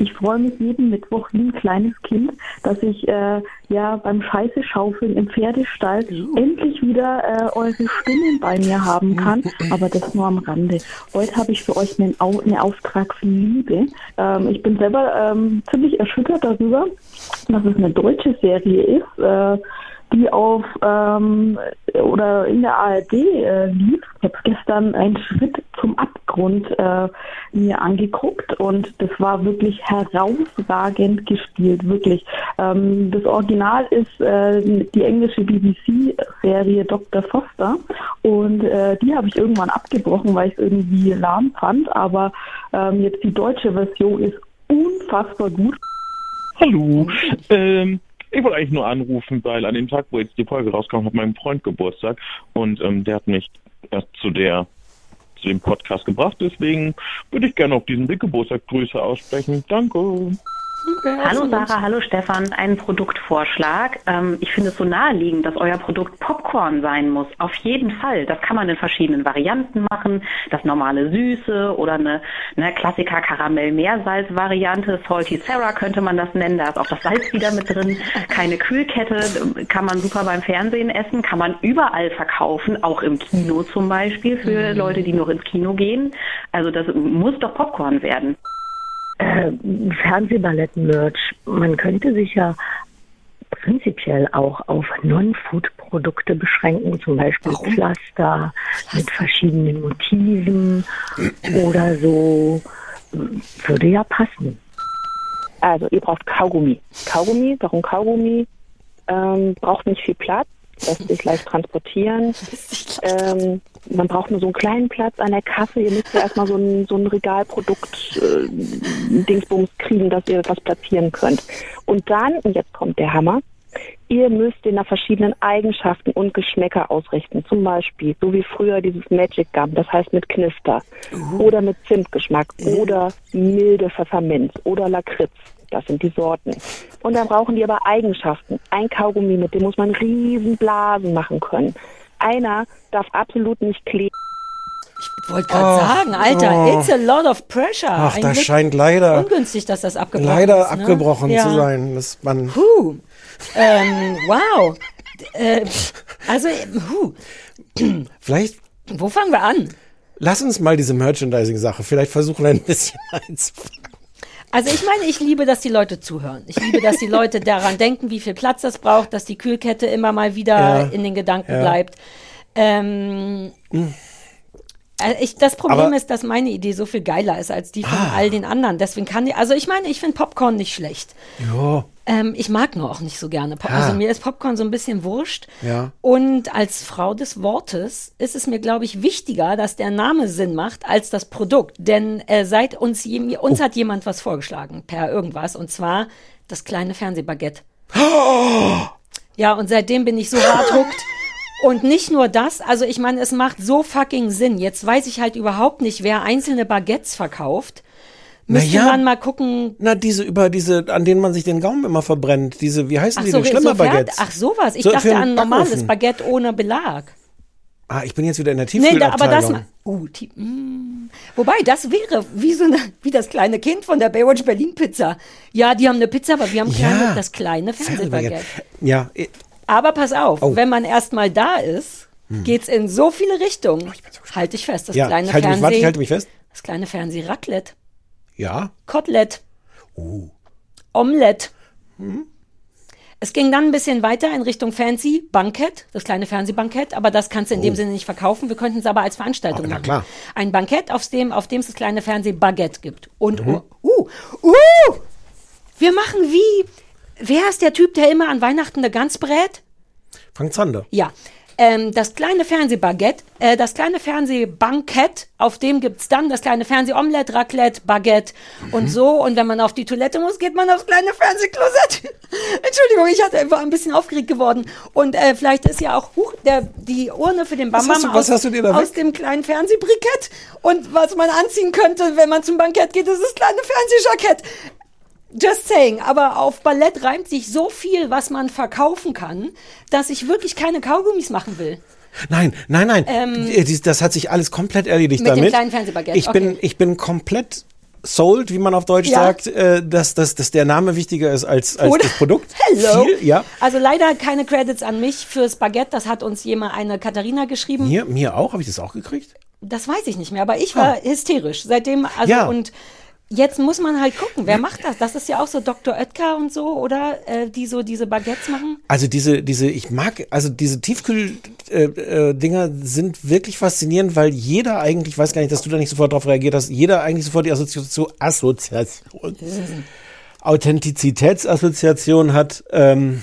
[SPEAKER 12] Ich freue mich jeden Mittwoch wie ein kleines Kind, dass ich äh, ja beim Scheiße schaufeln im Pferdestall endlich wieder äh, eure Stimmen bei mir haben kann. Aber das nur am Rande. Heute habe ich für euch einen, Au eine Auftragsliebe. Ähm, ich bin selber ähm, ziemlich erschüttert darüber, dass es eine deutsche Serie ist. Äh, die auf ähm, oder in der ARD äh, lief. Ich habe gestern einen Schritt zum Abgrund äh, mir angeguckt und das war wirklich herausragend gespielt, wirklich. Ähm, das Original ist äh, die englische BBC-Serie Dr. Foster und äh, die habe ich irgendwann abgebrochen, weil ich es irgendwie lahm fand, aber ähm, jetzt die deutsche Version ist unfassbar gut.
[SPEAKER 13] Hallo. Ähm, ich wollte eigentlich nur anrufen, weil an dem Tag, wo jetzt die Folge rauskam, hat mein Freund Geburtstag und ähm, der hat mich zu der zu dem Podcast gebracht. Deswegen würde ich gerne auf diesen Big Geburtstag Grüße aussprechen. Danke.
[SPEAKER 14] Hallo Sarah, hallo Stefan, ein Produktvorschlag. Ähm, ich finde es so naheliegend, dass euer Produkt Popcorn sein muss. Auf jeden Fall. Das kann man in verschiedenen Varianten machen. Das normale Süße oder eine, eine Klassiker Karamell Meersalz Variante. Salty Sarah könnte man das nennen. Da ist auch das Salz wieder mit drin. Keine Kühlkette. Kann man super beim Fernsehen essen. Kann man überall verkaufen. Auch im Kino zum Beispiel für Leute, die noch ins Kino gehen. Also das muss doch Popcorn werden.
[SPEAKER 15] Äh, Fernsehballett-Merch. Man könnte sich ja prinzipiell auch auf Non-Food-Produkte beschränken, zum Beispiel Pflaster mit verschiedenen Motiven oder so. Würde ja passen.
[SPEAKER 16] Also ihr braucht Kaugummi. Kaugummi, warum Kaugummi? Ähm, braucht nicht viel Platz, lässt sich leicht transportieren. Ähm, man braucht nur so einen kleinen Platz an der Kasse. Ihr müsst ja erstmal so ein, so ein Regalprodukt äh, kriegen, dass ihr was platzieren könnt. Und dann, und jetzt kommt der Hammer, ihr müsst den nach verschiedenen Eigenschaften und Geschmäcker ausrichten. Zum Beispiel, so wie früher dieses Magic Gum, das heißt mit Knister. Oder mit Zimtgeschmack. Oder milde Pfefferminz. Oder Lakritz. Das sind die Sorten. Und dann brauchen die aber Eigenschaften. Ein Kaugummi, mit dem muss man riesen Blasen machen können. Einer darf absolut nicht kleben.
[SPEAKER 5] Ich wollte gerade
[SPEAKER 4] Oh,
[SPEAKER 5] sagen, Alter,
[SPEAKER 4] oh.
[SPEAKER 5] it's a lot of pressure.
[SPEAKER 4] Ach,
[SPEAKER 5] Ein
[SPEAKER 4] das
[SPEAKER 5] Glück
[SPEAKER 4] scheint leider,
[SPEAKER 5] ungünstig, dass das abgebrochen
[SPEAKER 4] leider
[SPEAKER 5] ist. ne?
[SPEAKER 4] abgebrochen
[SPEAKER 5] Ja.
[SPEAKER 4] zu sein. Dass man,
[SPEAKER 5] Puh. Ähm, wow. Äh, also, huh.
[SPEAKER 4] vielleicht,
[SPEAKER 5] Wo fangen wir an?
[SPEAKER 4] lass uns mal diese Merchandising-Sache vielleicht versuchen, ein bisschen einzufangen.
[SPEAKER 5] Also ich meine, ich liebe, dass die Leute zuhören. Ich liebe, dass die Leute daran denken, wie viel Platz das braucht, dass die Kühlkette immer mal wieder
[SPEAKER 4] Ja.
[SPEAKER 5] in den Gedanken
[SPEAKER 4] Ja.
[SPEAKER 5] bleibt. Ähm, Äh, Ich, das Problem
[SPEAKER 4] Aber-
[SPEAKER 5] ist, dass meine Idee so viel geiler ist als die von all den anderen. Deswegen kann die, also ich meine, ich finde Popcorn nicht schlecht.
[SPEAKER 4] Ja,
[SPEAKER 5] Ähm, ich mag nur auch nicht so gerne Pop.
[SPEAKER 4] Ah.
[SPEAKER 5] Also mir ist Popcorn so ein bisschen wurscht.
[SPEAKER 4] ja.
[SPEAKER 5] Und als Frau des Wortes ist es mir, glaube ich, wichtiger, dass der Name Sinn macht als das Produkt. Denn äh, seit uns, jem-
[SPEAKER 4] Oh.
[SPEAKER 5] uns hat jemand was vorgeschlagen per irgendwas und zwar das kleine Fernsehbaguette. Ja, und seitdem bin ich so hart hooked. Und nicht nur das, also ich meine, es macht so fucking Sinn. Jetzt weiß ich halt überhaupt nicht, wer einzelne Baguettes verkauft. Müsste
[SPEAKER 4] Naja.
[SPEAKER 5] man mal gucken.
[SPEAKER 4] Na, diese über diese, an denen man sich den Gaumen immer verbrennt. Diese, wie heißen
[SPEAKER 5] Ach
[SPEAKER 4] die
[SPEAKER 5] so,
[SPEAKER 4] denn? Schlimmer
[SPEAKER 5] so fern-
[SPEAKER 4] Baguettes.
[SPEAKER 5] Ach sowas. Ich
[SPEAKER 4] So
[SPEAKER 5] dachte an normales
[SPEAKER 4] Backofen.
[SPEAKER 5] Baguette ohne Belag.
[SPEAKER 4] Ah, ich bin jetzt wieder in der
[SPEAKER 5] Nee, da, aber das.
[SPEAKER 4] Tiefkühlabteilung.
[SPEAKER 5] ma- Uh, die, mm. Wobei, das wäre wie so eine, wie das kleine Kind von der Baywatch Berlin Pizza. Ja, die haben eine Pizza, aber wir haben kleine,
[SPEAKER 4] Ja.
[SPEAKER 5] das kleine Fernsehbaguette.
[SPEAKER 4] Ja,
[SPEAKER 5] Aber pass auf,
[SPEAKER 4] Oh.
[SPEAKER 5] wenn man erstmal da ist,
[SPEAKER 4] Hm.
[SPEAKER 5] geht's in so viele Richtungen. halte ich fest, das
[SPEAKER 4] ja.
[SPEAKER 5] kleine
[SPEAKER 4] Ich halte mich,
[SPEAKER 5] Fernseh,
[SPEAKER 4] warte, ich halte mich fest.
[SPEAKER 5] das kleine Fernseh-Raclette,
[SPEAKER 4] Ja.
[SPEAKER 5] Kotelett,
[SPEAKER 4] Oh.
[SPEAKER 5] Omelette.
[SPEAKER 4] Hm.
[SPEAKER 5] Es ging dann ein bisschen weiter in Richtung Fancy Bankett, das kleine Fernsehbankett, aber das kannst du in dem
[SPEAKER 4] Oh.
[SPEAKER 5] Sinne nicht verkaufen. Wir könnten es aber als Veranstaltung
[SPEAKER 4] Oh, na
[SPEAKER 5] machen.
[SPEAKER 4] klar.
[SPEAKER 5] Ein Bankett, auf dem, auf dem es das kleine Fernsehbaguette gibt. Und
[SPEAKER 4] Mhm.
[SPEAKER 5] uh, uh, wir machen wie, wer ist der Typ, der immer an Weihnachten eine Gans brät?
[SPEAKER 4] Frank Zander.
[SPEAKER 5] Ja. Ähm, das kleine Fernsehbaguette, äh, das kleine Fernsehbankett, auf dem gibt's dann das kleine Fernsehomelette, Raclette, Baguette und so. Und wenn man auf die Toilette muss, geht man aufs kleine Fernsehklosett. Entschuldigung, ich hatte war ein bisschen aufgeregt geworden. Und äh, vielleicht ist ja auch huch, der, die Urne für den Bambam aus, aus dem kleinen Fernsehbrikett. Und was man anziehen könnte, wenn man zum Bankett geht, ist das kleine Fernsehjackett. Just saying, aber auf Ballett reimt sich so viel, was man verkaufen kann, dass ich wirklich keine Kaugummis machen will.
[SPEAKER 4] Nein, nein, nein.
[SPEAKER 5] Ähm,
[SPEAKER 4] Äh, das hat sich alles komplett erledigt
[SPEAKER 5] Mit dem
[SPEAKER 4] damit.
[SPEAKER 5] kleinen Fernsehbaguette,
[SPEAKER 4] Ich bin,
[SPEAKER 5] okay.
[SPEAKER 4] ich bin komplett sold, wie man auf Deutsch
[SPEAKER 5] Ja.
[SPEAKER 4] sagt, äh, dass, dass, dass der Name wichtiger ist als, als
[SPEAKER 5] Oder?
[SPEAKER 4] das Produkt.
[SPEAKER 5] Hello.
[SPEAKER 4] Viel, ja.
[SPEAKER 5] Also leider keine Credits an mich fürs Baguette. Das hat uns jemand, eine Katharina geschrieben.
[SPEAKER 4] Mir, mir auch, habe ich das auch gekriegt?
[SPEAKER 5] Das weiß ich nicht mehr, aber ich war hysterisch. Seitdem, also
[SPEAKER 4] Ja.
[SPEAKER 5] und jetzt muss man halt gucken, wer macht das? Das ist ja auch so Dr. Oetker und so, oder? Äh, die so diese Baguettes machen.
[SPEAKER 4] Also diese, diese, ich mag, also diese Tiefkühl-Dinger äh, Dinger sind wirklich faszinierend, weil jeder eigentlich, ich weiß gar nicht, dass du da nicht sofort drauf reagiert hast, jeder eigentlich sofort die Assoziation, Assoziation, Authentizitätsassoziation hat, ähm,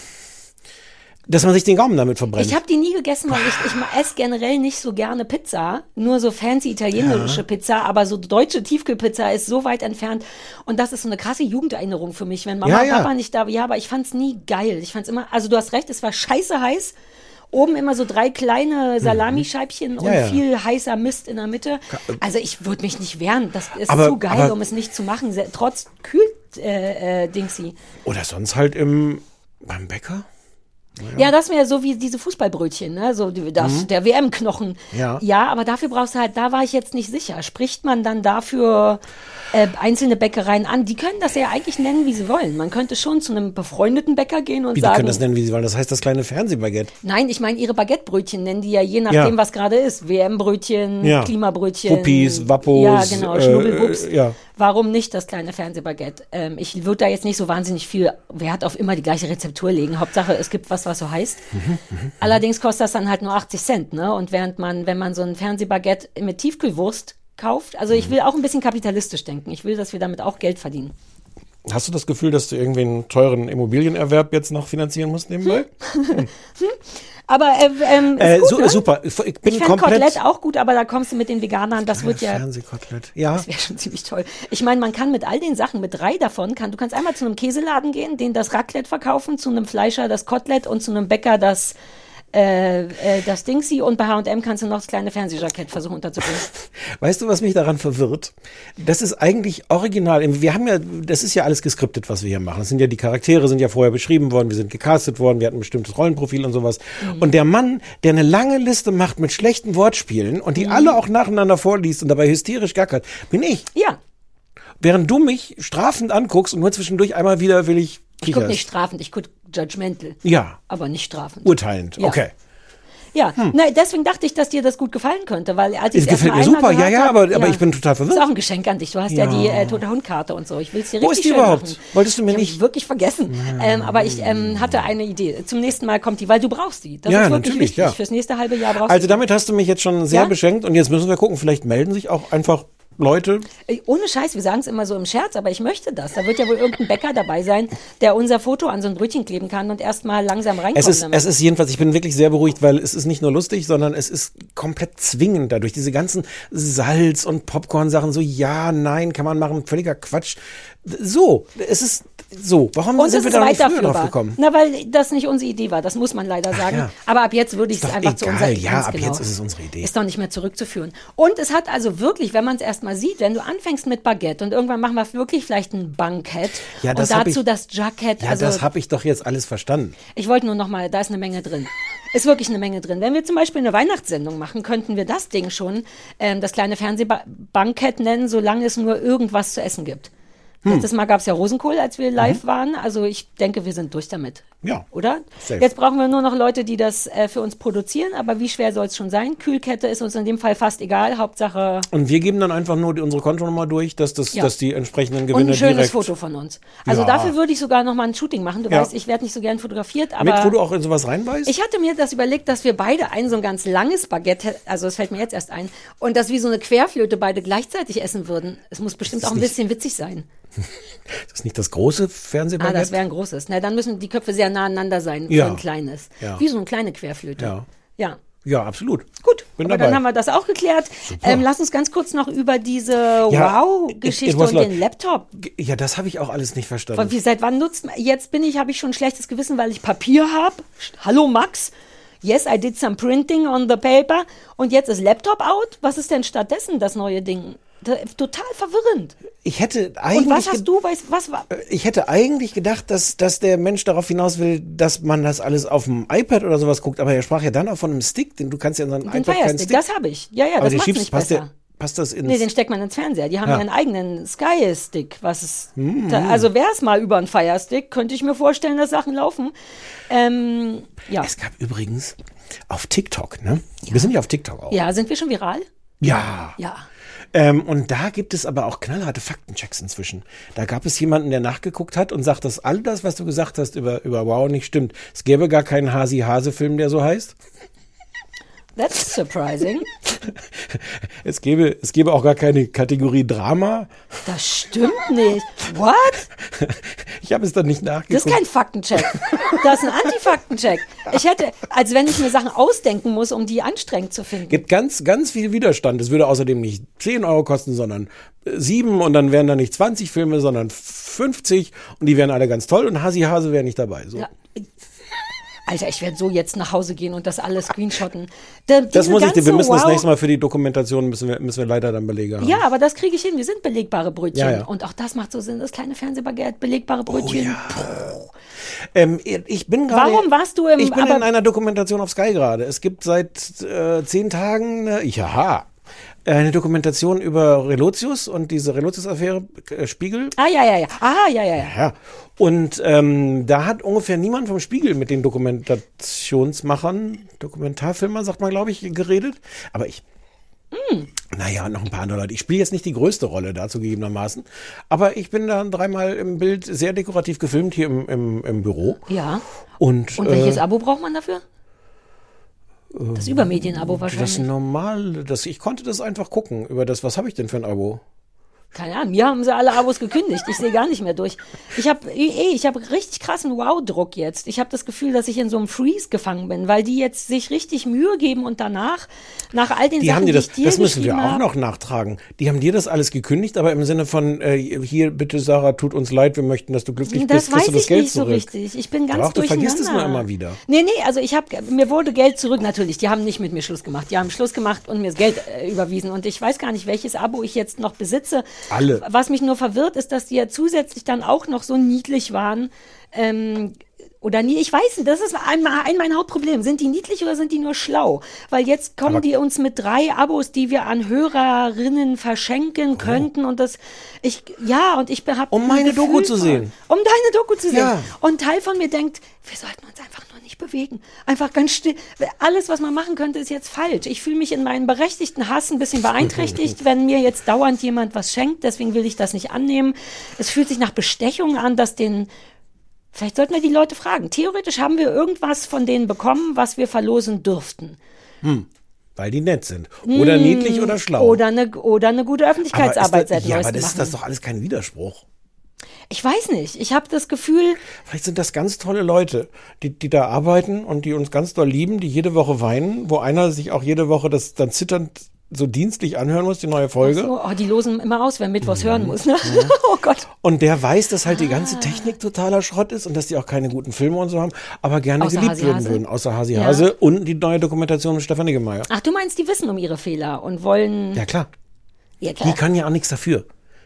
[SPEAKER 4] dass man sich den Gaumen damit verbrennt.
[SPEAKER 5] Ich habe die nie gegessen, weil ich, ich esse generell nicht so gerne Pizza. Nur so fancy italienische
[SPEAKER 4] Ja.
[SPEAKER 5] Pizza, aber so deutsche Tiefkühlpizza ist so weit entfernt. Und das ist so eine krasse Jugenderinnerung für mich, wenn Mama
[SPEAKER 4] Ja,
[SPEAKER 5] und
[SPEAKER 4] ja.
[SPEAKER 5] Papa nicht da Ja, aber ich fand's nie geil. Ich fand's immer, also du hast recht, es war scheiße heiß. Oben immer so drei kleine Salamischeibchen und
[SPEAKER 4] Mhm. Ja, ja.
[SPEAKER 5] viel heißer Mist in der Mitte. Also ich würde mich nicht wehren. Das ist
[SPEAKER 4] Aber-
[SPEAKER 5] zu geil,
[SPEAKER 4] aber-
[SPEAKER 5] um es nicht zu machen. Trotz Kühl äh, äh, Dingsy.
[SPEAKER 4] Oder sonst halt im, beim Bäcker?
[SPEAKER 5] Ja, das wäre so wie diese Fußballbrötchen, ne? So die- das,
[SPEAKER 4] Mhm.
[SPEAKER 5] der WM-Knochen.
[SPEAKER 4] Ja.
[SPEAKER 5] ja, aber dafür brauchst du halt, da war ich jetzt nicht sicher. Spricht man dann dafür äh, einzelne Bäckereien an? Die können das ja eigentlich nennen, wie sie wollen. Man könnte schon zu einem befreundeten Bäcker gehen und
[SPEAKER 4] Wie, die
[SPEAKER 5] sagen.
[SPEAKER 4] können das nennen, wie sie wollen. Das heißt das kleine Fernsehbaguette.
[SPEAKER 5] Nein, ich meine, ihre Baguettebrötchen nennen die ja je nachdem,
[SPEAKER 4] Ja.
[SPEAKER 5] was gerade ist. WM-Brötchen,
[SPEAKER 4] Ja.
[SPEAKER 5] Klimabrötchen.
[SPEAKER 4] Wuppies, Wappos,
[SPEAKER 5] Ja, genau,
[SPEAKER 4] äh,
[SPEAKER 5] Schnubbelwupps.
[SPEAKER 4] äh, ja.
[SPEAKER 5] Warum nicht das kleine Fernsehbaguette? Ähm, ich würde da jetzt nicht so wahnsinnig viel Wert auf immer die gleiche Rezeptur legen. Hauptsache, es gibt was, was so heißt.
[SPEAKER 4] Mhm,
[SPEAKER 5] Allerdings kostet das dann halt nur 80 Cent, ne? Und während man, wenn man so ein Fernsehbaguette mit Tiefkühlwurst kauft, also
[SPEAKER 4] Mhm.
[SPEAKER 5] ich will auch ein bisschen kapitalistisch denken. Ich will, dass wir damit auch Geld verdienen.
[SPEAKER 4] Hast du das Gefühl, dass du irgendwie einen teuren Immobilienerwerb jetzt noch finanzieren musst nebenbei?
[SPEAKER 5] Aber äh, ähm,
[SPEAKER 4] Äh,
[SPEAKER 5] gut,
[SPEAKER 4] su
[SPEAKER 5] ne?
[SPEAKER 4] super. Ich bin
[SPEAKER 5] Ich finde
[SPEAKER 4] komplett.
[SPEAKER 5] Kotelett auch gut, aber da kommst du mit den Veganern, das wird ja.
[SPEAKER 4] Fernsehkotelett. Ja.
[SPEAKER 5] Das wäre schon ziemlich toll. Ich meine, man kann mit all den Sachen, mit drei davon, kann, du kannst einmal zu einem Käseladen gehen, den das Raclette verkaufen, zu einem Fleischer das Kotelett und zu einem Bäcker das, äh, äh, das Dingsy und bei H&M kannst du noch das kleine Fernsehjackett versuchen unterzubringen.
[SPEAKER 4] Weißt du, was mich daran verwirrt? Das ist eigentlich original. Wir haben ja, das ist ja alles geskriptet, was wir hier machen. Das sind ja die Charaktere, sind ja vorher beschrieben worden, wir sind gecastet worden, wir hatten ein bestimmtes Rollenprofil und sowas.
[SPEAKER 5] Mhm.
[SPEAKER 4] Und der Mann, der eine lange Liste macht mit schlechten Wortspielen und die
[SPEAKER 5] Mhm.
[SPEAKER 4] alle auch nacheinander vorliest und dabei hysterisch gackert, bin ich.
[SPEAKER 5] Ja.
[SPEAKER 4] Während du mich strafend anguckst und nur zwischendurch einmal wieder will ich
[SPEAKER 5] Ich gucke nicht strafend, ich gucke judgmental.
[SPEAKER 4] Ja.
[SPEAKER 5] Aber nicht strafend.
[SPEAKER 4] Urteilend,
[SPEAKER 5] Ja.
[SPEAKER 4] okay.
[SPEAKER 5] Ja, na, deswegen dachte ich, dass dir das gut gefallen könnte, weil als ich
[SPEAKER 4] Es gefällt mir super, ja, ja, aber, aber ich bin total verwirrt.
[SPEAKER 5] Ist auch ein Geschenk an dich. Du hast ja,
[SPEAKER 4] Ja.
[SPEAKER 5] die äh, tote Hundkarte und so. Ich will es dir
[SPEAKER 4] Wo
[SPEAKER 5] richtig
[SPEAKER 4] ist die überhaupt?
[SPEAKER 5] machen.
[SPEAKER 4] Wolltest du mir
[SPEAKER 5] ich
[SPEAKER 4] nicht-
[SPEAKER 5] wirklich vergessen. Ähm, aber ich ähm, hatte eine Idee. Zum nächsten Mal kommt die, weil du brauchst die. Das
[SPEAKER 4] Ja,
[SPEAKER 5] ist wirklich
[SPEAKER 4] natürlich,
[SPEAKER 5] wichtig.
[SPEAKER 4] ja.
[SPEAKER 5] Fürs nächste halbe Jahr brauchst
[SPEAKER 4] Also
[SPEAKER 5] du die.
[SPEAKER 4] damit hast du mich jetzt schon sehr
[SPEAKER 5] Ja?
[SPEAKER 4] beschenkt und jetzt müssen wir gucken, vielleicht melden sich auch einfach Leute.
[SPEAKER 5] Ey, Ohne Scheiß, wir sagen es immer so im Scherz, aber ich möchte das. Da wird ja wohl irgendein Bäcker dabei sein, der unser Foto an so ein Brötchen kleben kann und erstmal langsam reinkommt.
[SPEAKER 4] Es ist,
[SPEAKER 5] damit.
[SPEAKER 4] es ist jedenfalls, ich bin wirklich sehr beruhigt, weil es ist nicht nur lustig, sondern es ist komplett zwingend dadurch. Diese ganzen Salz- und Popcorn-Sachen, so ja, nein, kann man machen, völliger Quatsch. So, es ist so. Warum
[SPEAKER 5] und
[SPEAKER 4] sind wir da nicht früher drauf gekommen?
[SPEAKER 5] Na, weil das nicht unsere Idee war, das muss man leider sagen.
[SPEAKER 4] ja.
[SPEAKER 5] Aber ab jetzt würde ich es einfach zu
[SPEAKER 4] egal,
[SPEAKER 5] unserer
[SPEAKER 4] ja,
[SPEAKER 5] ganz
[SPEAKER 4] ab
[SPEAKER 5] genau.
[SPEAKER 4] jetzt ist es unsere Idee.
[SPEAKER 5] Ist doch nicht mehr zurückzuführen. Und es hat also wirklich, wenn man es erstmal sieht, wenn du anfängst mit Baguette und irgendwann machen wir wirklich vielleicht ein Bankett
[SPEAKER 4] Ja, das
[SPEAKER 5] und dazu
[SPEAKER 4] ich-
[SPEAKER 5] das Jacket.
[SPEAKER 4] Ja,
[SPEAKER 5] also
[SPEAKER 4] das habe ich doch jetzt alles verstanden.
[SPEAKER 5] ich wollte nur noch mal, da ist eine Menge drin. Ist wirklich eine Menge drin. Wenn wir zum Beispiel eine Weihnachtssendung machen, könnten wir das Ding schon ähm, das kleine Fernsehbankett nennen, solange es nur irgendwas zu essen gibt.
[SPEAKER 4] Hm.
[SPEAKER 5] Letztes Mal gab es ja Rosenkohl, als wir live waren. Also ich denke, wir sind durch damit.
[SPEAKER 4] Ja.
[SPEAKER 5] Oder?
[SPEAKER 4] Safe.
[SPEAKER 5] Jetzt brauchen wir nur noch Leute, die das äh, für uns produzieren. Aber wie schwer soll es schon sein? Kühlkette ist uns in dem Fall fast egal. Hauptsache
[SPEAKER 4] Und wir geben dann einfach nur die, unsere Kontonummer durch, dass, das,
[SPEAKER 5] Ja.
[SPEAKER 4] dass die entsprechenden
[SPEAKER 5] und
[SPEAKER 4] Gewinne
[SPEAKER 5] ein schönes
[SPEAKER 4] direkt...
[SPEAKER 5] Foto von uns. Also
[SPEAKER 4] Ja.
[SPEAKER 5] dafür würde ich sogar noch mal ein Shooting machen. Du
[SPEAKER 4] Ja.
[SPEAKER 5] weißt, ich werde nicht so gern fotografiert, aber
[SPEAKER 4] Mit, wo du auch in sowas reinbeißt?
[SPEAKER 5] ich hatte mir das überlegt, dass wir beide ein so ein ganz langes Baguette, also es fällt mir jetzt erst ein, und dass wie so eine Querflöte beide gleichzeitig essen würden. Es muss bestimmt auch ein bisschen witzig sein.
[SPEAKER 4] Das ist nicht das große
[SPEAKER 5] Ah,
[SPEAKER 4] Fernsehbaguette?
[SPEAKER 5] das wäre ein großes. Na, dann müssen die Köpfe sehr nah aneinander sein
[SPEAKER 4] Ja.
[SPEAKER 5] für ein kleines.
[SPEAKER 4] Ja.
[SPEAKER 5] Wie so eine kleine Querflöte.
[SPEAKER 4] Ja.
[SPEAKER 5] Ja.
[SPEAKER 4] ja, absolut.
[SPEAKER 5] Gut,
[SPEAKER 4] Bin
[SPEAKER 5] aber
[SPEAKER 4] dabei.
[SPEAKER 5] dann haben wir das auch geklärt. Ähm, lass uns ganz kurz noch über diese
[SPEAKER 4] Ja,
[SPEAKER 5] Wow-Geschichte und
[SPEAKER 4] like-
[SPEAKER 5] den Laptop.
[SPEAKER 4] Ja, das habe ich auch alles nicht verstanden.
[SPEAKER 5] wie, seit wann nutzt man? Jetzt bin ich, habe ich schon ein schlechtes Gewissen, weil ich Papier habe. Hallo Max. Yes, I did some printing on the paper. Und jetzt ist Laptop out. Was ist denn stattdessen das neue Ding? Total verwirrend.
[SPEAKER 4] Ich hätte eigentlich...
[SPEAKER 5] Und was hast du, weißt, was war?
[SPEAKER 4] Ich hätte eigentlich gedacht, dass, dass der Mensch darauf hinaus will, dass man das alles auf dem iPad oder sowas guckt. Aber er sprach ja dann auch von einem Stick, denn du kannst ja in so einem
[SPEAKER 5] Den
[SPEAKER 4] iPad keinen Stick...
[SPEAKER 5] das habe ich. Ja, ja,
[SPEAKER 4] aber
[SPEAKER 5] das
[SPEAKER 4] den schiebst,
[SPEAKER 5] nicht
[SPEAKER 4] passt,
[SPEAKER 5] besser.
[SPEAKER 4] der, passt das ins...
[SPEAKER 5] Nee, den steckt man ins Fernseher. Die haben
[SPEAKER 4] Ja.
[SPEAKER 5] ja einen eigenen Sky-Stick. Was ist,
[SPEAKER 4] Mhm.
[SPEAKER 5] da, also wäre es mal über einen Fire-Stick, könnte ich mir vorstellen, dass Sachen laufen. Ähm, ja.
[SPEAKER 4] Es gab übrigens auf TikTok, ne? Wir sind ja auf TikTok auch.
[SPEAKER 5] ja, sind wir schon viral?
[SPEAKER 4] Ja.
[SPEAKER 5] Ja.
[SPEAKER 4] Ähm, und da gibt es aber auch knallharte Faktenchecks inzwischen. Da gab es jemanden, der nachgeguckt hat und sagt, dass all das, was du gesagt hast über, über Wow, nicht stimmt. Es gäbe gar keinen Hasi-Hase-Film, der so heißt.
[SPEAKER 5] That's surprising.
[SPEAKER 4] Es gäbe, es gäbe auch gar keine Kategorie Drama.
[SPEAKER 5] Das stimmt nicht. What?
[SPEAKER 4] Ich habe es dann nicht
[SPEAKER 5] Das
[SPEAKER 4] nachgeguckt.
[SPEAKER 5] ist kein Faktencheck. Das ist ein Antifaktencheck. Ich hätte, als wenn ich mir Sachen ausdenken muss, um die anstrengend zu finden.
[SPEAKER 4] gibt ganz, ganz viel Widerstand. Es würde außerdem nicht 10 Euro kosten, sondern äh, 7 und dann wären da nicht 20 Filme, sondern 50 und die wären alle ganz toll und Hasi Hase wäre nicht dabei. So.
[SPEAKER 5] Ja. Alter, ich werde so jetzt nach Hause gehen und das alles screenshotten. Da,
[SPEAKER 4] Das muss ich dir, wir müssen das
[SPEAKER 5] Wow-
[SPEAKER 4] nächste Mal für die Dokumentation, müssen wir, müssen wir leider dann Belege haben.
[SPEAKER 5] Ja, aber das kriege ich hin. Wir sind belegbare Brötchen.
[SPEAKER 4] Ja, ja.
[SPEAKER 5] Und auch das macht so Sinn. Das kleine Fernsehbaguette, belegbare Brötchen.
[SPEAKER 4] Ähm, ich bin gerade.
[SPEAKER 5] Warum warst du im-
[SPEAKER 4] Ich bin in einer Dokumentation auf Sky gerade. Es gibt seit äh, zehn Tagen, eine, ja, eine Dokumentation über Relotius und diese Relotius-Affäre, äh, Spiegel.
[SPEAKER 5] Ah, ja, ja, ja. Ah, ja, ja, ja.
[SPEAKER 4] Ja. Und ähm, da hat ungefähr niemand vom Spiegel mit den Dokumentationsmachern, Dokumentarfilmer, sagt man, glaube ich, geredet. Aber ich.
[SPEAKER 5] Hm.
[SPEAKER 4] Naja, noch ein paar andere Leute. Ich spiele jetzt nicht die größte Rolle dazu gegebenermaßen. Aber ich bin da dreimal im Bild sehr dekorativ gefilmt hier im, im, im Büro.
[SPEAKER 5] Ja.
[SPEAKER 4] Und,
[SPEAKER 5] Und welches
[SPEAKER 4] äh,
[SPEAKER 5] Abo braucht man dafür? Das Übermedien-Abo wahrscheinlich.
[SPEAKER 4] Das normal, das, ich konnte das einfach gucken über das, was habe ich denn für ein Abo?
[SPEAKER 5] Keine Ahnung, mir haben sie alle Abos gekündigt. Ich sehe gar nicht mehr durch. Ich habe eh, ich habe richtig krassen Wow-Druck jetzt. Ich habe das Gefühl, dass ich in so einem Freeze gefangen bin, weil die jetzt sich richtig Mühe geben und danach, nach all den
[SPEAKER 4] Die
[SPEAKER 5] Sachen,
[SPEAKER 4] haben dir das,
[SPEAKER 5] die ich
[SPEAKER 4] das müssen wir auch noch nachtragen. Die haben dir das alles gekündigt, aber im Sinne von, äh, hier bitte Sarah, tut uns leid, wir möchten, dass du glücklich
[SPEAKER 5] Das
[SPEAKER 4] bist, kriegst
[SPEAKER 5] weiß
[SPEAKER 4] du das
[SPEAKER 5] ich
[SPEAKER 4] Geld
[SPEAKER 5] nicht so
[SPEAKER 4] zurück.
[SPEAKER 5] richtig. Ich bin ganz
[SPEAKER 4] Doch, du vergisst es nur
[SPEAKER 5] durcheinander.
[SPEAKER 4] immer wieder.
[SPEAKER 5] Nee, nee, also ich habe mir wurde Geld zurück natürlich. Die haben nicht mit mir Schluss gemacht. Die haben Schluss gemacht und mir das Geld äh, überwiesen und ich weiß gar nicht, welches Abo ich jetzt noch besitze.
[SPEAKER 4] Alle.
[SPEAKER 5] Was mich nur verwirrt ist, dass die ja zusätzlich dann auch noch so niedlich waren. Ähm, Oder nie, ich weiß nicht, das ist ein, ein mein Hauptproblem. Sind die niedlich oder sind die nur schlau? Weil jetzt kommen
[SPEAKER 4] Aber-
[SPEAKER 5] die uns mit drei Abos, die wir an Hörerinnen verschenken könnten und das, ich, ja, und ich habe
[SPEAKER 4] Um meine Doku zu sehen.
[SPEAKER 5] Um deine Doku zu sehen.
[SPEAKER 4] Ja.
[SPEAKER 5] Und Teil von mir denkt, wir sollten uns einfach nur nicht bewegen. Einfach ganz still. Alles, was man machen könnte, ist jetzt falsch. Ich fühle mich in meinem berechtigten Hass ein bisschen beeinträchtigt, wenn mir jetzt dauernd jemand was schenkt. Deswegen will ich das nicht annehmen. Es fühlt sich nach Bestechung an, dass den Vielleicht sollten wir die Leute fragen. Theoretisch haben wir irgendwas von denen bekommen, was wir verlosen dürften.
[SPEAKER 4] Hm. Weil die nett sind. Oder
[SPEAKER 5] Hm,
[SPEAKER 4] niedlich oder schlau.
[SPEAKER 5] Oder eine, oder eine gute Öffentlichkeitsarbeit
[SPEAKER 4] ist
[SPEAKER 5] seit
[SPEAKER 4] ja, aber das ist
[SPEAKER 5] machen.
[SPEAKER 4] das doch alles kein Widerspruch.
[SPEAKER 5] Ich weiß nicht. Ich habe das Gefühl,
[SPEAKER 4] Vielleicht sind das ganz tolle Leute, die, die da arbeiten und die uns ganz doll lieben, die jede Woche weinen, wo einer sich auch jede Woche das dann zitternd so dienstlich anhören muss, die neue Folge.
[SPEAKER 5] so, oh, die losen immer aus, wer Mittwochs hören muss. Ne? oh Gott.
[SPEAKER 4] Und der weiß, dass halt die
[SPEAKER 5] Ah.
[SPEAKER 4] ganze Technik totaler Schrott ist und dass die auch keine guten Filme und so haben, aber gerne
[SPEAKER 5] Außer
[SPEAKER 4] geliebt
[SPEAKER 5] Hasi
[SPEAKER 4] werden
[SPEAKER 5] Hase?
[SPEAKER 4] würden. Außer Hasi
[SPEAKER 5] Ja.
[SPEAKER 4] Hase und die neue Dokumentation mit Stefan Niggemeier.
[SPEAKER 5] Ach, du meinst, die wissen um ihre Fehler und wollen.
[SPEAKER 4] Ja, klar.
[SPEAKER 5] Ja,
[SPEAKER 4] Die kann ja auch nichts dafür.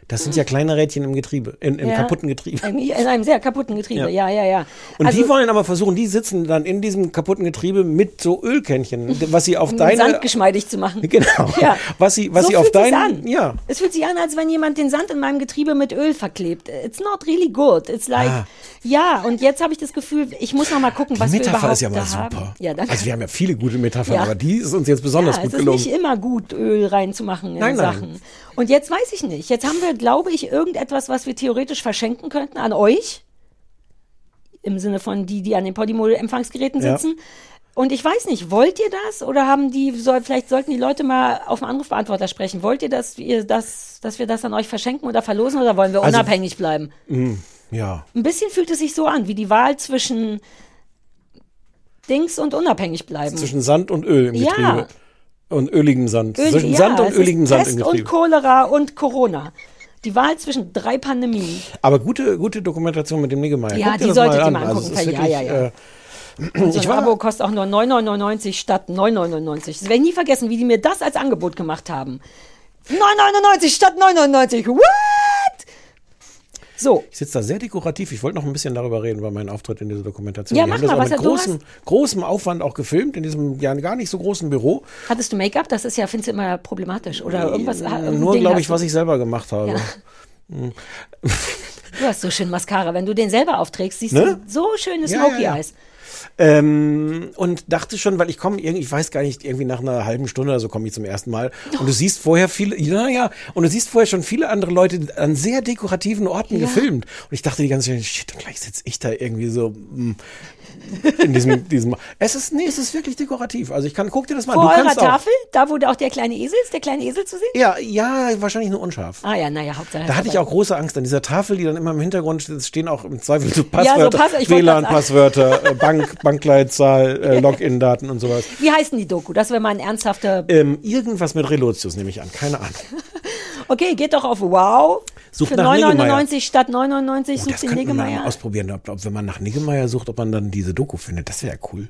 [SPEAKER 4] Das sind ja kleine Rädchen im Getriebe, in, im
[SPEAKER 5] Ja.
[SPEAKER 4] kaputten Getriebe.
[SPEAKER 5] In in einem sehr kaputten Getriebe, ja, ja, ja.
[SPEAKER 4] Und
[SPEAKER 5] also,
[SPEAKER 4] die wollen aber versuchen, die sitzen dann in diesem kaputten Getriebe mit so Ölkännchen, was sie auf
[SPEAKER 5] um
[SPEAKER 4] deine
[SPEAKER 5] Sand geschmeidig zu machen.
[SPEAKER 4] Genau.
[SPEAKER 5] Ja.
[SPEAKER 4] Was sie, was
[SPEAKER 5] so
[SPEAKER 4] sie auf deinen, ja.
[SPEAKER 5] Es fühlt sich an, als wenn jemand den Sand in meinem Getriebe mit Öl verklebt. It's not really good. It's like,
[SPEAKER 4] Ah.
[SPEAKER 5] ja, und jetzt habe ich das Gefühl, ich muss noch mal gucken,
[SPEAKER 4] Die
[SPEAKER 5] was wir
[SPEAKER 4] Metapher
[SPEAKER 5] überhaupt
[SPEAKER 4] ist ja mal super.
[SPEAKER 5] haben. Ja, danke.
[SPEAKER 4] Also wir haben ja viele gute Metaphern,
[SPEAKER 5] Ja.
[SPEAKER 4] aber die ist uns jetzt besonders
[SPEAKER 5] ja,
[SPEAKER 4] gut
[SPEAKER 5] es ist
[SPEAKER 4] gelungen.
[SPEAKER 5] nicht immer gut, Öl reinzumachen in
[SPEAKER 4] Nein, nein.
[SPEAKER 5] Und jetzt weiß ich nicht. Jetzt haben wir, glaube ich, irgendetwas, was wir theoretisch verschenken könnten an euch. Im Sinne von die, die an den Podimo-Empfangsgeräten
[SPEAKER 4] Ja.
[SPEAKER 5] sitzen. Und ich weiß nicht, wollt ihr das oder haben die, soll, vielleicht sollten die Leute mal auf den Anrufbeantworter sprechen. Wollt ihr, dass ihr das, dass wir das an euch verschenken oder verlosen oder wollen wir
[SPEAKER 4] Also-
[SPEAKER 5] unabhängig bleiben?
[SPEAKER 4] Mm, ja.
[SPEAKER 5] Ein bisschen fühlt es sich so an, wie die Wahl zwischen Dings und unabhängig bleiben.
[SPEAKER 4] Zwischen Sand und Öl im
[SPEAKER 5] Ja.
[SPEAKER 4] Und öligem Sand.
[SPEAKER 5] Öl-
[SPEAKER 4] Zwischen
[SPEAKER 5] ja,
[SPEAKER 4] Sand und öligem Sand
[SPEAKER 5] Pest
[SPEAKER 4] im
[SPEAKER 5] und
[SPEAKER 4] Getriebe.
[SPEAKER 5] Cholera und Corona. Die Wahl zwischen drei Pandemien.
[SPEAKER 4] Aber gute, gute Dokumentation mit dem Niggemeier.
[SPEAKER 5] Ja,
[SPEAKER 4] Guck
[SPEAKER 5] die solltet ihr mal
[SPEAKER 4] Also
[SPEAKER 5] angucken.
[SPEAKER 4] ist
[SPEAKER 5] Ja, ja, ja.
[SPEAKER 4] äh,
[SPEAKER 5] Und so ein
[SPEAKER 4] war,
[SPEAKER 5] Abo kostet auch nur 9,99 statt 9,99. Das werde ich nie vergessen, wie die mir das als Angebot gemacht haben. 9,99 statt 9,99. What? So.
[SPEAKER 4] ich sitze da sehr dekorativ. Ich wollte noch ein bisschen darüber reden, über meinen Auftritt in dieser Dokumentation.
[SPEAKER 5] Ja,
[SPEAKER 4] Die
[SPEAKER 5] mach
[SPEAKER 4] haben das auch mit großem, großem Aufwand auch gefilmt, in diesem ja gar nicht so großen Büro.
[SPEAKER 5] Hattest du Make-up? Das ist ja, findest du immer problematisch. Oder irgendwas.
[SPEAKER 4] Nur, glaube ich,
[SPEAKER 5] du.
[SPEAKER 4] was ich selber gemacht habe.
[SPEAKER 5] Ja.
[SPEAKER 4] Hm.
[SPEAKER 5] Du hast so schön Mascara. Wenn du den selber aufträgst, siehst
[SPEAKER 4] Ne?
[SPEAKER 5] du so schöne
[SPEAKER 4] Ja,
[SPEAKER 5] Smoky
[SPEAKER 4] ja, ja. Ähm, und dachte schon, weil ich komme irgendwie, ich weiß gar nicht, irgendwie nach einer halben Stunde oder so komme ich zum ersten Mal. Und du siehst vorher viele, ja, ja, und du siehst vorher schon viele andere Leute an sehr dekorativen Orten
[SPEAKER 5] Ja.
[SPEAKER 4] gefilmt. Und ich dachte die ganze Zeit, shit, und gleich sitze ich da irgendwie so mm, in diesem, diesem. Es ist, nee, es ist wirklich dekorativ. Also ich kann, guck dir das mal an.
[SPEAKER 5] Vor
[SPEAKER 4] Du
[SPEAKER 5] eurer
[SPEAKER 4] kannst auch.
[SPEAKER 5] Tafel, da wo auch der kleine Esel ist, der kleine Esel zu sehen?
[SPEAKER 4] Ja, ja, wahrscheinlich nur unscharf.
[SPEAKER 5] Ah ja, naja, Hauptsache.
[SPEAKER 4] Da hatte ich auch große Angst an dieser Tafel, die dann immer im Hintergrund steht, stehen auch im Zweifel so
[SPEAKER 5] Ja, so
[SPEAKER 4] Passwörter,
[SPEAKER 5] Pass-.
[SPEAKER 4] WLAN-Passwörter, äh, Bank, Bankleitzahl, äh, Login-Daten und sowas.
[SPEAKER 5] Wie heißt denn die Doku? Das wäre mal ein ernsthafter.
[SPEAKER 4] Ähm, irgendwas mit Relotius nehme ich an, keine Ahnung.
[SPEAKER 5] Okay, geht doch auf Wow.
[SPEAKER 4] Sucht
[SPEAKER 5] Für
[SPEAKER 4] nach
[SPEAKER 5] 9,99 statt 99
[SPEAKER 4] Oh,
[SPEAKER 5] sucht den Niggemeier.
[SPEAKER 4] ausprobieren, ob, ob, wenn man nach Niggemeier sucht, ob man dann diese Doku findet. Das wäre cool.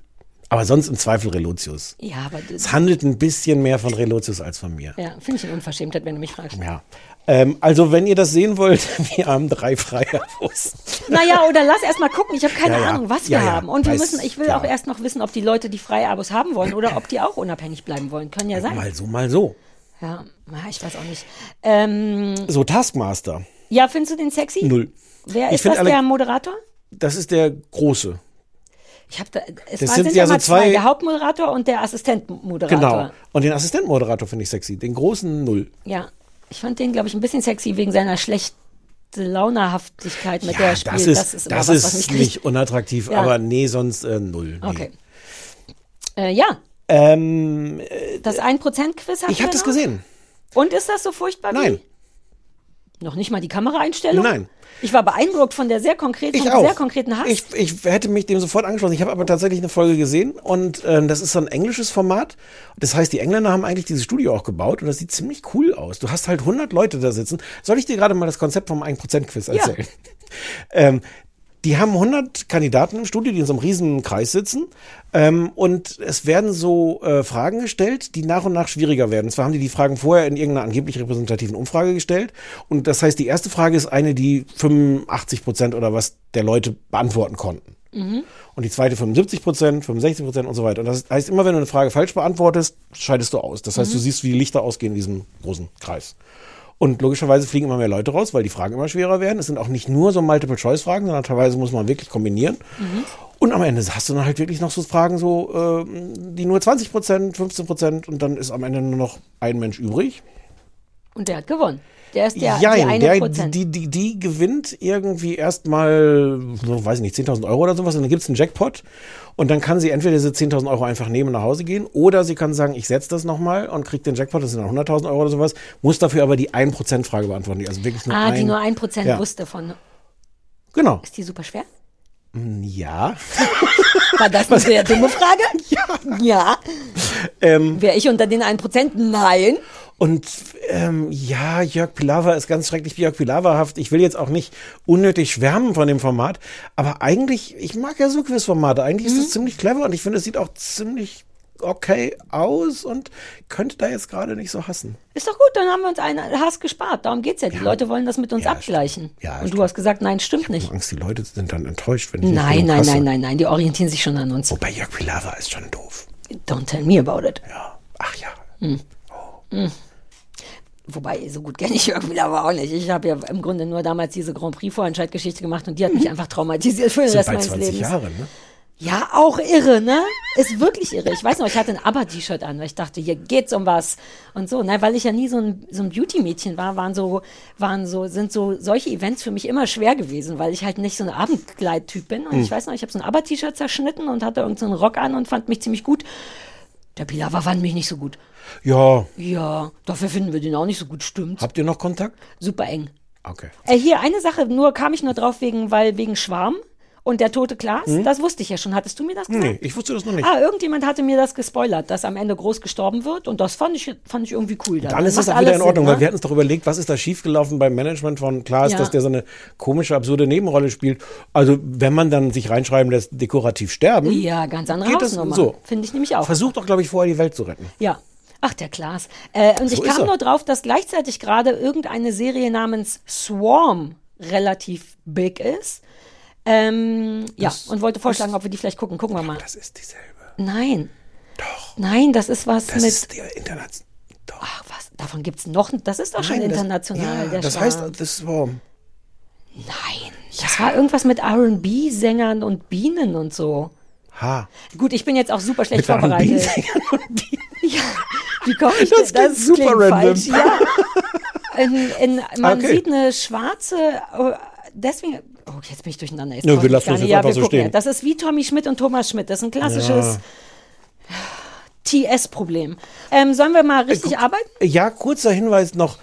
[SPEAKER 4] Aber sonst im Zweifel Relotius.
[SPEAKER 5] Ja, aber das,
[SPEAKER 4] Es handelt ein bisschen mehr von Relotius als von mir.
[SPEAKER 5] ja, finde ich eine Unverschämtheit, wenn du mich fragst.
[SPEAKER 4] Ja. Ähm, also, wenn ihr das sehen wollt, wir haben drei freie Abos.
[SPEAKER 5] Naja, oder lass erst mal gucken. Ich habe keine
[SPEAKER 4] Ja, ja.
[SPEAKER 5] Ahnung, was wir
[SPEAKER 4] Ja, ja.
[SPEAKER 5] haben. Und wir
[SPEAKER 4] Weiß,
[SPEAKER 5] müssen, ich will auch erst noch wissen, ob die Leute die freie Abos haben wollen oder ob die auch unabhängig bleiben wollen. Können ja sein.
[SPEAKER 4] Mal so, mal so.
[SPEAKER 5] Ja, ich weiß auch nicht. Ähm,
[SPEAKER 4] So, Taskmaster.
[SPEAKER 5] ja, findest du den sexy?
[SPEAKER 4] Null.
[SPEAKER 5] Wer
[SPEAKER 4] Ich
[SPEAKER 5] ist das,
[SPEAKER 4] alle-
[SPEAKER 5] der Moderator?
[SPEAKER 4] Das ist der große.
[SPEAKER 5] Ich habe da, es
[SPEAKER 4] Das sind ja
[SPEAKER 5] ja
[SPEAKER 4] so
[SPEAKER 5] mal zwei,
[SPEAKER 4] zwei-
[SPEAKER 5] der Hauptmoderator und der Assistentmoderator.
[SPEAKER 4] Genau. Und den Assistentmoderator finde ich sexy. Den großen Null.
[SPEAKER 5] Ja, ich fand den, glaube ich, ein bisschen sexy wegen seiner schlechten Launehaftigkeit, mit der er spielt.
[SPEAKER 4] das ist,
[SPEAKER 5] immer
[SPEAKER 4] das
[SPEAKER 5] was,
[SPEAKER 4] ist
[SPEAKER 5] was
[SPEAKER 4] nicht unattraktiv,
[SPEAKER 5] Ja.
[SPEAKER 4] aber nee, sonst äh, Null. Nee.
[SPEAKER 5] Okay. Äh, ja,
[SPEAKER 4] Ähm,
[SPEAKER 5] das 1%-Quiz hat
[SPEAKER 4] ich habe das gesehen.
[SPEAKER 5] Und ist das so furchtbar?
[SPEAKER 4] Nein.
[SPEAKER 5] Wie? Noch nicht mal die Kameraeinstellung?
[SPEAKER 4] Nein.
[SPEAKER 5] Ich war beeindruckt von der sehr konkreten,
[SPEAKER 4] Ich auch.
[SPEAKER 5] sehr konkreten Hass.
[SPEAKER 4] Ich, ich hätte mich dem sofort angeschlossen. Ich habe aber tatsächlich eine Folge gesehen und ähm, das ist so ein englisches Format. Das heißt, die Engländer haben eigentlich dieses Studio auch gebaut und das sieht ziemlich cool aus. Du hast halt 100 Leute da sitzen. Soll ich dir gerade mal das Konzept vom 1%-Quiz
[SPEAKER 5] Ja.
[SPEAKER 4] erzählen? ähm, die haben 100 Kandidaten im Studio, die in so einem riesen Kreis sitzen. Ähm, und es werden so äh, Fragen gestellt, die nach und nach schwieriger werden. Und zwar haben die die Fragen vorher in irgendeiner angeblich repräsentativen Umfrage gestellt. Und das heißt, die erste Frage ist eine, die 85 Prozent oder was der Leute beantworten konnten.
[SPEAKER 5] Mhm.
[SPEAKER 4] Und die zweite 75 Prozent, 65 Prozent und so weiter. Und das heißt, immer wenn du eine Frage falsch beantwortest, scheidest du aus. Das heißt,
[SPEAKER 5] Mhm.
[SPEAKER 4] du siehst, wie die Lichter ausgehen in diesem großen Kreis. Und logischerweise fliegen immer mehr Leute raus, weil die Fragen immer schwerer werden. Es sind auch nicht nur so Multiple-Choice-Fragen, sondern teilweise muss man wirklich kombinieren.
[SPEAKER 5] Mhm.
[SPEAKER 4] Und am Ende hast du dann halt wirklich noch so Fragen, so, ähm, die nur 20 Prozent, 15 Prozent und dann ist am Ende nur noch ein Mensch übrig.
[SPEAKER 5] Und der hat gewonnen. Der ist der, die
[SPEAKER 4] Jein,
[SPEAKER 5] eine
[SPEAKER 4] der, die, die, die gewinnt irgendwie erstmal, so, weiß ich nicht, 10.000 Euro oder sowas und dann gibt's einen Jackpot und dann kann sie entweder diese 10.000 Euro einfach nehmen und nach Hause gehen oder sie kann sagen, ich setze das nochmal und kriegt den Jackpot, das sind dann 100.000 Euro oder sowas, muss dafür aber die 1%-Frage beantworten, die also wirklich nur
[SPEAKER 5] ah,
[SPEAKER 4] ein,
[SPEAKER 5] die nur ein Prozent
[SPEAKER 4] ja.
[SPEAKER 5] wusste von.
[SPEAKER 4] Genau.
[SPEAKER 5] Ist die super schwer?
[SPEAKER 4] Mm, Ja.
[SPEAKER 5] War das eine sehr dumme Frage? Ja. Ja.
[SPEAKER 4] Ähm,
[SPEAKER 5] Wäre ich unter den 1%? Nein.
[SPEAKER 4] Und ähm, ja, Jörg Pilawa ist ganz schrecklich Jörg Pilawa-haft. Ich will jetzt auch nicht unnötig schwärmen von dem Format, aber eigentlich, ich mag ja so Quizformate. Eigentlich
[SPEAKER 5] Mhm.
[SPEAKER 4] ist das ziemlich clever und ich finde, es sieht auch ziemlich okay aus und könnte da jetzt gerade nicht so hassen.
[SPEAKER 5] Ist doch gut, dann haben wir uns einen Hass gespart. Darum geht's ja. Die Leute wollen das mit uns abgleichen.
[SPEAKER 4] Ja,
[SPEAKER 5] Und du hast gesagt, nein, stimmt nicht.
[SPEAKER 4] Angst, die Leute sind dann enttäuscht, wenn ich
[SPEAKER 5] Nein, nein,
[SPEAKER 4] hasse.
[SPEAKER 5] nein, nein, nein. Die orientieren sich schon an uns.
[SPEAKER 4] Wobei Jörg Pilawa ist schon doof.
[SPEAKER 5] Don't tell me about it.
[SPEAKER 4] Ja. Ach ja.
[SPEAKER 5] Hm. Hm. Wobei, so gut kenne ich Jörg aber auch nicht. Ich habe ja im Grunde nur damals diese Grand Prix-Vorentscheidgeschichte gemacht und die hat mich einfach traumatisiert für den Rest meines
[SPEAKER 4] 20
[SPEAKER 5] Lebens.
[SPEAKER 4] Jahre, ne?
[SPEAKER 5] Ja, auch irre, ne? Ist wirklich irre. Ich weiß noch, ich hatte ein ABBA-T-Shirt an, weil ich dachte, hier geht's um was und so. Ne? Weil ich ja nie so ein, so ein Beauty-Mädchen war, waren so, waren so, sind so solche Events für mich immer schwer gewesen, weil ich halt nicht so ein Abendkleid-Typ bin. Und
[SPEAKER 4] Hm.
[SPEAKER 5] ich weiß noch, ich habe so ein ABBA-T-Shirt zerschnitten und hatte irgendeinen so einen Rock an und fand mich ziemlich gut. Der Pilawa fand mich nicht so gut.
[SPEAKER 4] Ja.
[SPEAKER 5] Ja, dafür finden wir den auch nicht so gut, stimmt.
[SPEAKER 4] Habt ihr noch Kontakt?
[SPEAKER 5] Super eng.
[SPEAKER 4] Okay.
[SPEAKER 5] Äh, hier eine Sache, nur kam ich nur drauf wegen, weil wegen Schwarm und der tote Klaas.
[SPEAKER 4] Hm?
[SPEAKER 5] Das wusste ich ja schon. Hattest du mir das gesagt?
[SPEAKER 4] Nee, ich wusste das noch nicht.
[SPEAKER 5] Ah, irgendjemand hatte mir das gespoilert, dass am Ende groß gestorben wird und das fand ich, fand ich irgendwie cool.
[SPEAKER 4] Dann ist das auch wieder in Ordnung,
[SPEAKER 5] Sinn,
[SPEAKER 4] weil wir hatten uns doch überlegt, was ist da schiefgelaufen beim Management von Klaas,
[SPEAKER 5] Ja.
[SPEAKER 4] dass der so eine komische, absurde Nebenrolle spielt. Also, wenn man dann sich reinschreiben lässt, dekorativ sterben,
[SPEAKER 5] Ja, ganz andere
[SPEAKER 4] geht das
[SPEAKER 5] Hausnummer.
[SPEAKER 4] so.
[SPEAKER 5] Finde ich nämlich auch.
[SPEAKER 4] Versucht doch, glaube ich, vorher die Welt zu retten.
[SPEAKER 5] Ja. Ach, der Klaas. Äh, und
[SPEAKER 4] So
[SPEAKER 5] ich kam nur drauf, dass gleichzeitig gerade irgendeine Serie namens Swarm relativ big ist. Ähm, ja,
[SPEAKER 4] Das
[SPEAKER 5] und wollte vorschlagen, ob wir die vielleicht gucken. Gucken wir mal.
[SPEAKER 4] Das ist dieselbe.
[SPEAKER 5] Nein. Doch. Nein, das ist was
[SPEAKER 4] Das
[SPEAKER 5] mit.
[SPEAKER 4] ist der Internet.
[SPEAKER 5] Ach, was? Davon gibt's noch. Das ist doch schon
[SPEAKER 4] Nein, das-
[SPEAKER 5] international.
[SPEAKER 4] ja,
[SPEAKER 5] der
[SPEAKER 4] das heißt, das war.
[SPEAKER 5] Nein. Das war irgendwas mit RB-Sängern und Bienen und so.
[SPEAKER 4] Ha.
[SPEAKER 5] Gut, ich bin jetzt auch super schlecht
[SPEAKER 4] Mit
[SPEAKER 5] vorbereitet.
[SPEAKER 4] R&B-Sängern
[SPEAKER 5] Ja, wie komme ich
[SPEAKER 4] Das
[SPEAKER 5] denn?
[SPEAKER 4] klingt super random.
[SPEAKER 5] Falsch. Ja. In, in, man
[SPEAKER 4] Okay.
[SPEAKER 5] sieht eine schwarze, äh, deswegen, oh, jetzt bin ich durcheinander. Jetzt brauch
[SPEAKER 4] wir lassen das
[SPEAKER 5] nicht.
[SPEAKER 4] jetzt
[SPEAKER 5] ja,
[SPEAKER 4] einfach so stehen.
[SPEAKER 5] ja. Das ist wie Tommy Schmidt und Thomas Schmidt. Das ist ein klassisches TS-Problem. Ähm, sollen wir mal richtig arbeiten?
[SPEAKER 4] Ja, kurzer Hinweis noch.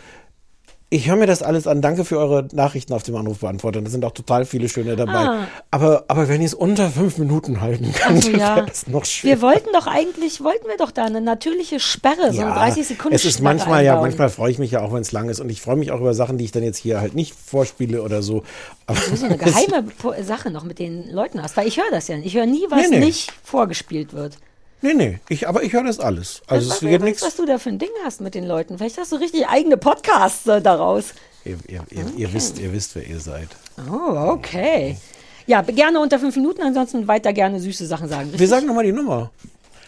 [SPEAKER 4] Ich höre mir das alles an. Danke für eure Nachrichten auf dem Anrufbeantworter. Da sind auch total viele schöne dabei.
[SPEAKER 5] Ah.
[SPEAKER 4] Aber, aber wenn ihr es unter fünf Minuten halten könnt,
[SPEAKER 5] Ach so,
[SPEAKER 4] dann
[SPEAKER 5] ja.
[SPEAKER 4] wäre das noch schön.
[SPEAKER 5] Wir wollten doch eigentlich, wollten wir doch da eine natürliche Sperre, so eine 30 Sekunden
[SPEAKER 4] Es ist manchmal, ja, manchmal freue ich mich ja auch, wenn es lang ist. Und ich freue mich auch über Sachen, die ich dann jetzt hier halt nicht vorspiele oder so. Aber
[SPEAKER 5] Du so eine geheime Sache noch mit den Leuten hast, weil ich höre das ja nicht. Ich höre nie, was
[SPEAKER 4] Nee, nee.
[SPEAKER 5] nicht vorgespielt wird.
[SPEAKER 4] Nee, nee, ich, aber ich höre das alles. Also
[SPEAKER 5] was,
[SPEAKER 4] es
[SPEAKER 5] weiß,
[SPEAKER 4] nichts.
[SPEAKER 5] was du da für ein Ding hast mit den Leuten. Vielleicht hast du richtig eigene Podcasts äh, daraus.
[SPEAKER 4] Ihr, ihr, ihr, ihr, wisst, ihr wisst, wer ihr seid.
[SPEAKER 5] Oh, okay. Ja, gerne unter fünf Minuten, ansonsten weiter gerne süße Sachen sagen.
[SPEAKER 4] Wir
[SPEAKER 5] richtig?
[SPEAKER 4] sagen nochmal die Nummer.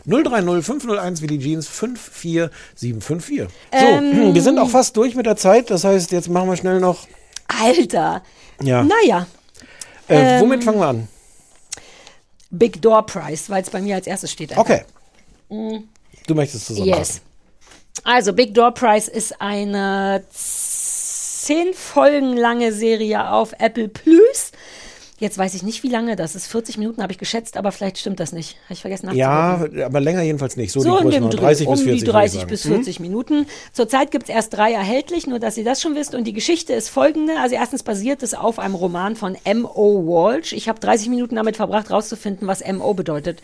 [SPEAKER 4] 030 501 wie die Jeans 54754. So,
[SPEAKER 5] Ähm.
[SPEAKER 4] wir sind auch fast durch mit der Zeit. Das heißt, jetzt machen wir schnell noch.
[SPEAKER 5] Alter.
[SPEAKER 4] Ja.
[SPEAKER 5] Naja.
[SPEAKER 4] Äh,
[SPEAKER 5] ähm,
[SPEAKER 4] womit fangen wir an?
[SPEAKER 5] Big Door Price, weil es bei mir als erstes steht. einfach.
[SPEAKER 4] Okay,
[SPEAKER 5] Mm.
[SPEAKER 4] du möchtest zusammenfassen.
[SPEAKER 5] Yes. Also Big Door Price ist eine zehn Folgen lange Serie auf Apple Plus. Jetzt weiß ich nicht, wie lange das ist. 40 Minuten habe ich geschätzt, aber vielleicht stimmt das nicht. Habe ich vergessen.
[SPEAKER 4] Ja, aber länger jedenfalls nicht. So,
[SPEAKER 5] So
[SPEAKER 4] die Größenordnung.
[SPEAKER 5] Dreh,
[SPEAKER 4] 30
[SPEAKER 5] um
[SPEAKER 4] bis 40.
[SPEAKER 5] die
[SPEAKER 4] würde ich
[SPEAKER 5] 30
[SPEAKER 4] sagen.
[SPEAKER 5] bis
[SPEAKER 4] Hm?
[SPEAKER 5] 40 Minuten. Zurzeit gibt es erst drei erhältlich, nur dass ihr das schon wisst. Und die Geschichte ist folgende. Also erstens basiert es auf einem Roman von M.O. Walsh. Ich habe 30 Minuten damit verbracht, rauszufinden, was M.O. bedeutet.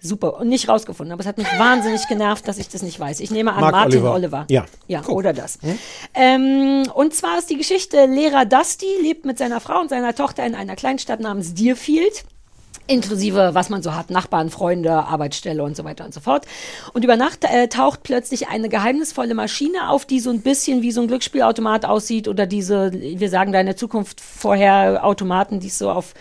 [SPEAKER 5] Super. Und nicht rausgefunden. Aber es hat mich wahnsinnig genervt, dass ich das nicht weiß. Ich nehme an
[SPEAKER 4] Mark
[SPEAKER 5] Martin
[SPEAKER 4] Oliver.
[SPEAKER 5] Oliver.
[SPEAKER 4] Ja.
[SPEAKER 5] Ja, oder das. Ähm, und zwar ist die Geschichte, Lehrer Dusty lebt mit seiner Frau und seiner Tochter in einer Kleinstadt namens Deerfield. inklusive was man so hat, Nachbarn, Freunde, Arbeitsstelle und so weiter und so fort. Und über Nacht äh, taucht plötzlich eine geheimnisvolle Maschine auf, die so ein bisschen wie so ein Glücksspielautomat aussieht oder diese, wir sagen da in der Zukunft vorher Automaten, die es so auf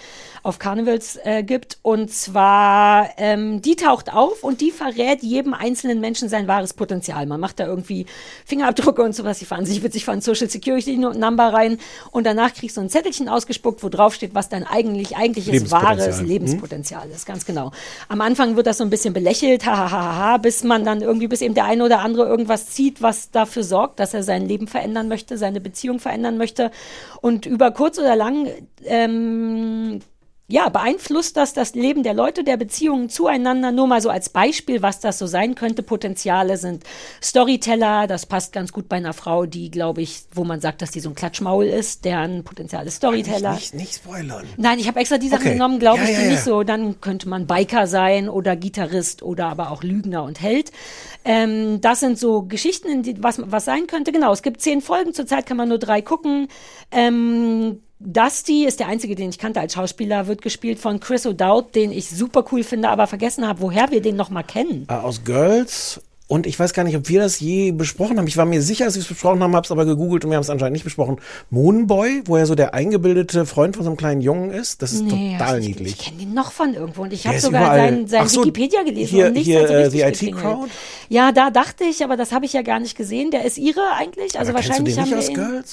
[SPEAKER 5] auf Carnivals äh, gibt. Und zwar, ähm, die taucht auf und die verrät jedem einzelnen Menschen sein wahres Potenzial. Man macht da irgendwie Fingerabdrücke und sowas. Die fahren sich witzig von Social Security Number rein und danach kriegst du ein Zettelchen ausgespuckt, wo drauf steht, was dein eigentlich eigentliches wahres Lebenspotenzial ist. Ganz genau. Am Anfang wird das so ein bisschen belächelt, hahaha, bis man dann irgendwie, bis eben der eine oder andere irgendwas zieht, was dafür sorgt, dass er sein Leben verändern möchte, seine Beziehung verändern möchte. Und über kurz oder lang ähm, ja, beeinflusst das das Leben der Leute, der Beziehungen zueinander? Nur mal so als Beispiel, was das so sein könnte. Potenziale sind Storyteller, das passt ganz gut bei einer Frau, die, glaube ich, wo man sagt, dass die so ein Klatschmaul ist, deren Potenzial ist Storyteller.
[SPEAKER 4] Nicht, nicht, spoilern.
[SPEAKER 5] Nein, ich habe extra die Sachen
[SPEAKER 4] Okay.
[SPEAKER 5] genommen, glaube
[SPEAKER 4] Ja,
[SPEAKER 5] ich, die
[SPEAKER 4] ja.
[SPEAKER 5] nicht so. Dann könnte man Biker sein oder Gitarrist oder aber auch Lügner und Held. Ähm, das sind so Geschichten, in die, was, was sein könnte. Genau, es gibt zehn Folgen, zurzeit kann man nur drei gucken. Ähm, Dusty ist der einzige, den ich kannte als Schauspieler, wird gespielt von Chris O'Dowd, den ich super cool finde, aber vergessen habe, woher wir den noch mal kennen.
[SPEAKER 4] Äh, aus Girls. Und ich weiß gar nicht, ob wir das je besprochen haben. Ich war mir sicher, dass wir es besprochen haben, habe es aber gegoogelt und wir haben es anscheinend nicht besprochen. Moonboy, wo er so der eingebildete Freund von so einem kleinen Jungen ist. Das ist
[SPEAKER 5] Nee,
[SPEAKER 4] total
[SPEAKER 5] ich,
[SPEAKER 4] niedlich.
[SPEAKER 5] Ich kenne den noch von irgendwo und ich habe sogar sein, sein
[SPEAKER 4] so,
[SPEAKER 5] Wikipedia gelesen
[SPEAKER 4] hier-
[SPEAKER 5] und nichts
[SPEAKER 4] hier,
[SPEAKER 5] hat so richtig
[SPEAKER 4] The IT. Crowd?
[SPEAKER 5] Ja, da dachte ich, aber das habe ich ja gar nicht gesehen. Der ist ihre eigentlich, also
[SPEAKER 4] Aber kennst du
[SPEAKER 5] wahrscheinlich
[SPEAKER 4] den nicht
[SPEAKER 5] haben
[SPEAKER 4] aus
[SPEAKER 5] wir ihn.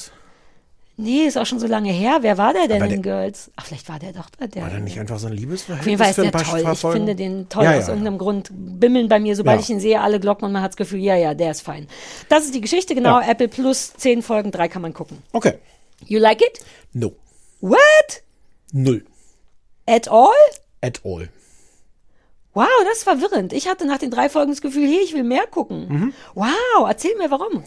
[SPEAKER 5] Nee, ist auch schon so lange her. Wer war der denn
[SPEAKER 4] Aber
[SPEAKER 5] in
[SPEAKER 4] der-
[SPEAKER 5] Girls? Ach, vielleicht war der doch der.
[SPEAKER 4] War der nicht einfach so ein
[SPEAKER 5] Auf
[SPEAKER 4] Liebesverhältnis
[SPEAKER 5] jeden Fall ist der toll. Ich finde den toll.
[SPEAKER 4] Ja,
[SPEAKER 5] Aus
[SPEAKER 4] ja.
[SPEAKER 5] irgendeinem Grund bimmeln bei mir, sobald
[SPEAKER 4] Ja.
[SPEAKER 5] ich ihn sehe, alle Glocken und man hat das Gefühl, ja, ja, der ist fein. Das ist die Geschichte, genau.
[SPEAKER 4] Ja.
[SPEAKER 5] Apple Plus, zehn Folgen, drei kann man gucken.
[SPEAKER 4] Okay.
[SPEAKER 5] You like it?
[SPEAKER 4] No.
[SPEAKER 5] What?
[SPEAKER 4] Null.
[SPEAKER 5] At all?
[SPEAKER 4] At all.
[SPEAKER 5] Wow, das ist verwirrend. Ich hatte nach den drei Folgen das Gefühl, hey, ich will mehr gucken.
[SPEAKER 4] Mhm.
[SPEAKER 5] Wow, erzähl mir warum.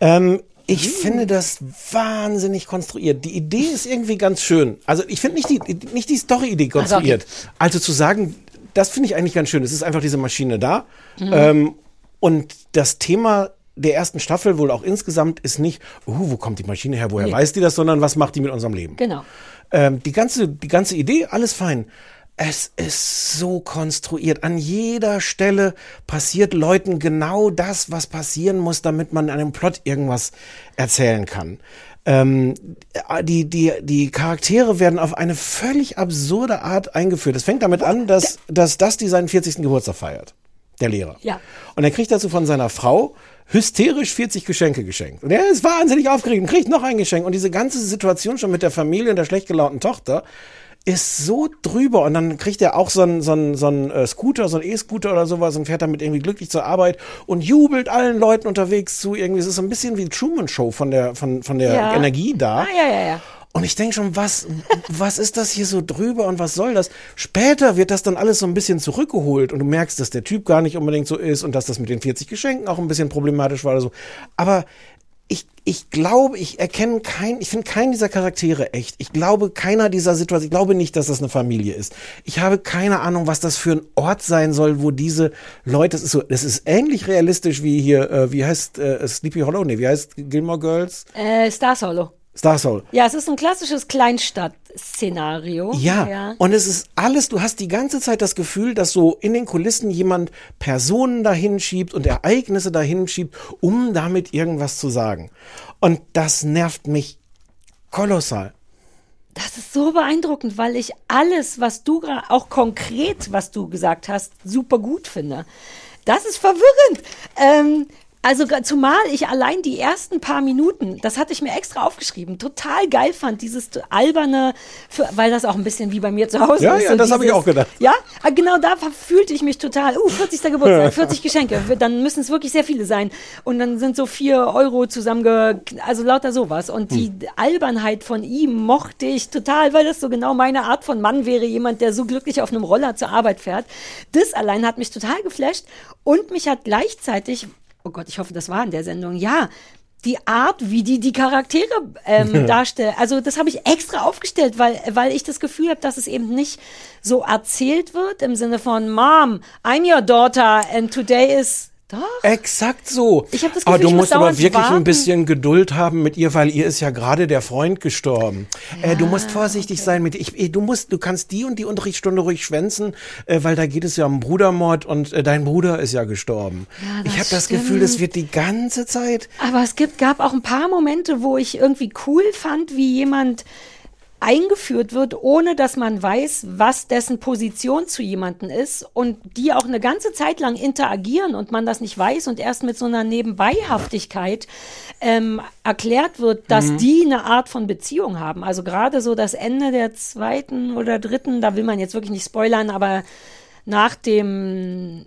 [SPEAKER 4] Ähm, ich finde das wahnsinnig konstruiert. Die Idee ist irgendwie ganz schön. Also ich finde nicht die, nicht die Story-Idee
[SPEAKER 5] Also, okay.
[SPEAKER 4] konstruiert. Also zu sagen, das finde ich eigentlich ganz schön. Es ist einfach diese Maschine da.
[SPEAKER 5] Mhm.
[SPEAKER 4] Ähm, und das Thema der ersten Staffel wohl auch insgesamt ist nicht, oh, wo kommt die Maschine her, woher
[SPEAKER 5] Nee.
[SPEAKER 4] weiß die das, sondern was macht die mit unserem Leben?
[SPEAKER 5] Genau.
[SPEAKER 4] Ähm, die, ganze, die ganze Idee, alles fein. Es ist so konstruiert. An jeder Stelle passiert Leuten genau das, was passieren muss, damit man in einem Plot irgendwas erzählen kann. Ähm, die, die, die Charaktere werden auf eine völlig absurde Art eingeführt. Es fängt damit an, dass, dass Dusty seinen 40. Geburtstag feiert. Der Lehrer.
[SPEAKER 5] Ja.
[SPEAKER 4] Und er kriegt dazu von seiner Frau hysterisch 40 Geschenke geschenkt. Und er ist wahnsinnig aufgeregt und kriegt noch ein Geschenk. Und diese ganze Situation schon mit der Familie und der schlecht gelaunten Tochter ist so drüber. Und dann kriegt er auch so einen, so einen, so einen äh, Scooter, so einen E-Scooter oder sowas und fährt damit irgendwie glücklich zur Arbeit und jubelt allen Leuten unterwegs zu. Irgendwie, es ist so ein bisschen wie Truman Show von der, von, von der
[SPEAKER 5] Ja.
[SPEAKER 4] Energie da.
[SPEAKER 5] Ah, ja, ja, ja.
[SPEAKER 4] Und ich denke schon, was, was ist das hier so drüber und was soll das? Später wird das dann alles so ein bisschen zurückgeholt und du merkst, dass der Typ gar nicht unbedingt so ist und dass das mit den 40 Geschenken auch ein bisschen problematisch war oder so. Aber ich, glaube, ich erkenne kein, ich finde keinen dieser Charaktere echt. Ich glaube, keiner dieser Situationen, ich glaube nicht, dass das eine Familie ist. Ich habe keine Ahnung, was das für ein Ort sein soll, wo diese Leute, das ist so, das ist ähnlich realistisch wie hier, äh, wie heißt äh, Sleepy Hollow, nee, wie heißt Gilmore Girls?
[SPEAKER 5] Äh, Star Solo.
[SPEAKER 4] Star Soul.
[SPEAKER 5] Ja, es ist ein klassisches Kleinstadt-Szenario.
[SPEAKER 4] Ja, und es ist alles, du hast die ganze Zeit das Gefühl, dass so in den Kulissen jemand Personen dahin schiebt und Ereignisse dahin schiebt, um damit irgendwas zu sagen. Und das nervt mich kolossal.
[SPEAKER 5] Das ist so beeindruckend, weil ich alles, was du gerade, auch konkret, was du gesagt hast, super gut finde. Das ist verwirrend. Ähm, also zumal ich allein die ersten paar Minuten, das hatte ich mir extra aufgeschrieben, total geil fand, dieses alberne, weil das auch ein bisschen wie bei mir zu Hause
[SPEAKER 4] Ja,
[SPEAKER 5] ist.
[SPEAKER 4] ja, das habe ich auch gedacht.
[SPEAKER 5] Ja, ah, genau da fühlte ich mich total, uh, 40. Geburtstag, 40 Geschenke, dann müssen es wirklich sehr viele sein. Und dann sind so vier Euro zusammenge, also lauter sowas. Und die
[SPEAKER 4] Hm.
[SPEAKER 5] Albernheit von ihm mochte ich total, weil das so genau meine Art von Mann wäre, jemand, der so glücklich auf einem Roller zur Arbeit fährt. Das allein hat mich total geflasht und mich hat gleichzeitig, oh Gott, ich hoffe, das war in der Sendung, ja, die Art, wie die die Charaktere ähm, darstellen. Also das habe ich extra aufgestellt, weil, weil ich das Gefühl habe, dass es eben nicht so erzählt wird im Sinne von Mom, I'm your daughter and today is Doch.
[SPEAKER 4] Exakt so.
[SPEAKER 5] Ich hab das
[SPEAKER 4] aber
[SPEAKER 5] Gefühl,
[SPEAKER 4] du
[SPEAKER 5] ich muss
[SPEAKER 4] musst aber wirklich ein
[SPEAKER 5] warten.
[SPEAKER 4] bisschen Geduld haben mit ihr, weil ihr ist ja gerade der Freund gestorben. äh, du musst vorsichtig sein mit ich, du musst, du kannst die und die Unterrichtsstunde ruhig schwänzen, äh, weil da geht es ja um Brudermord und äh, dein Bruder ist ja gestorben.
[SPEAKER 5] Ja,
[SPEAKER 4] ich habe das Gefühl, das wird die ganze Zeit.
[SPEAKER 5] Aber es gibt, gab auch ein paar Momente, wo ich irgendwie cool fand, wie jemand eingeführt wird, ohne dass man weiß, was dessen Position zu jemanden ist und die auch eine ganze Zeit lang interagieren und man das nicht weiß und erst mit so einer Nebenbeihaftigkeit ähm, erklärt wird, dass
[SPEAKER 17] Mhm.
[SPEAKER 5] die eine Art von Beziehung haben. Also gerade so das Ende der zweiten oder dritten, da will man jetzt wirklich nicht spoilern, aber nach dem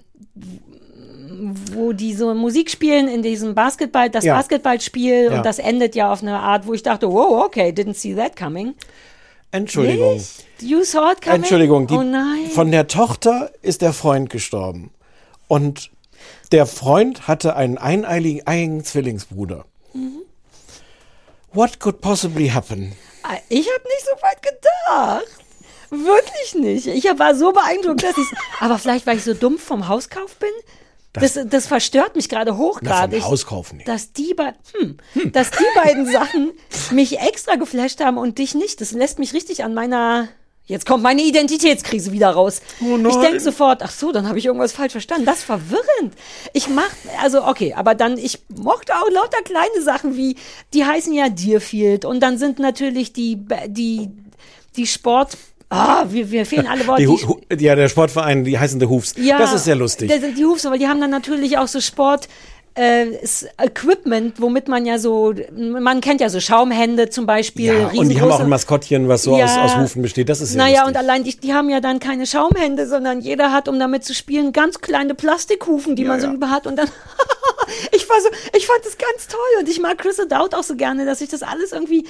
[SPEAKER 5] wo die so Musik spielen in diesem Basketball, das
[SPEAKER 4] Ja.
[SPEAKER 5] Basketballspiel
[SPEAKER 4] Ja.
[SPEAKER 5] und das endet ja auf eine Art, wo ich dachte, wow, okay, didn't see that coming.
[SPEAKER 4] Entschuldigung.
[SPEAKER 5] Nicht? You saw it coming?
[SPEAKER 4] Entschuldigung, die,
[SPEAKER 5] oh nein.
[SPEAKER 4] von der Tochter ist der Freund gestorben. Und der Freund hatte einen eineiligen eigenen Zwillingsbruder.
[SPEAKER 5] Mhm.
[SPEAKER 4] What could possibly happen?
[SPEAKER 5] Ah, Ich habe nicht so weit gedacht. Wirklich nicht. Ich war so beeindruckt, dass ich. Aber vielleicht, weil ich so dumm vom Hauskauf bin. Das, das, verstört mich gerade hochgradig.
[SPEAKER 4] Hauskauf nicht.
[SPEAKER 5] Dass die, be hm, dass die beiden Sachen mich extra geflasht haben und dich nicht. Das lässt mich richtig an meiner. Jetzt kommt meine Identitätskrise wieder raus.
[SPEAKER 4] Oh
[SPEAKER 5] ich denke sofort, ach so, dann habe ich irgendwas falsch verstanden. Das ist verwirrend. Ich mach, also okay, aber dann, ich mochte auch lauter kleine Sachen wie, die heißen ja Deerfield und dann sind natürlich die, die, die Sport, ah, wir, wir fehlen alle Worte.
[SPEAKER 4] Die, ja, der Sportverein, die heißen The Hoofs.
[SPEAKER 5] ja,
[SPEAKER 4] das ist sehr lustig.
[SPEAKER 5] Das sind die Hufs, aber die haben dann natürlich auch so Sport. Äh, Equipment, womit man ja so, man kennt ja so Schaumhände zum Beispiel.
[SPEAKER 4] ja, und die haben auch ein Maskottchen, was so
[SPEAKER 5] Ja.
[SPEAKER 4] aus, aus Hufen besteht. Das ist sehr
[SPEAKER 5] naja,
[SPEAKER 4] lustig.
[SPEAKER 5] und allein die, die haben ja dann keine Schaumhände, sondern jeder hat, um damit zu spielen, ganz kleine Plastikhufen, die man so über hat. Und dann, ich war so, ich fand das ganz toll. Und ich mag Chris O'Dowd auch so gerne, dass ich das alles irgendwie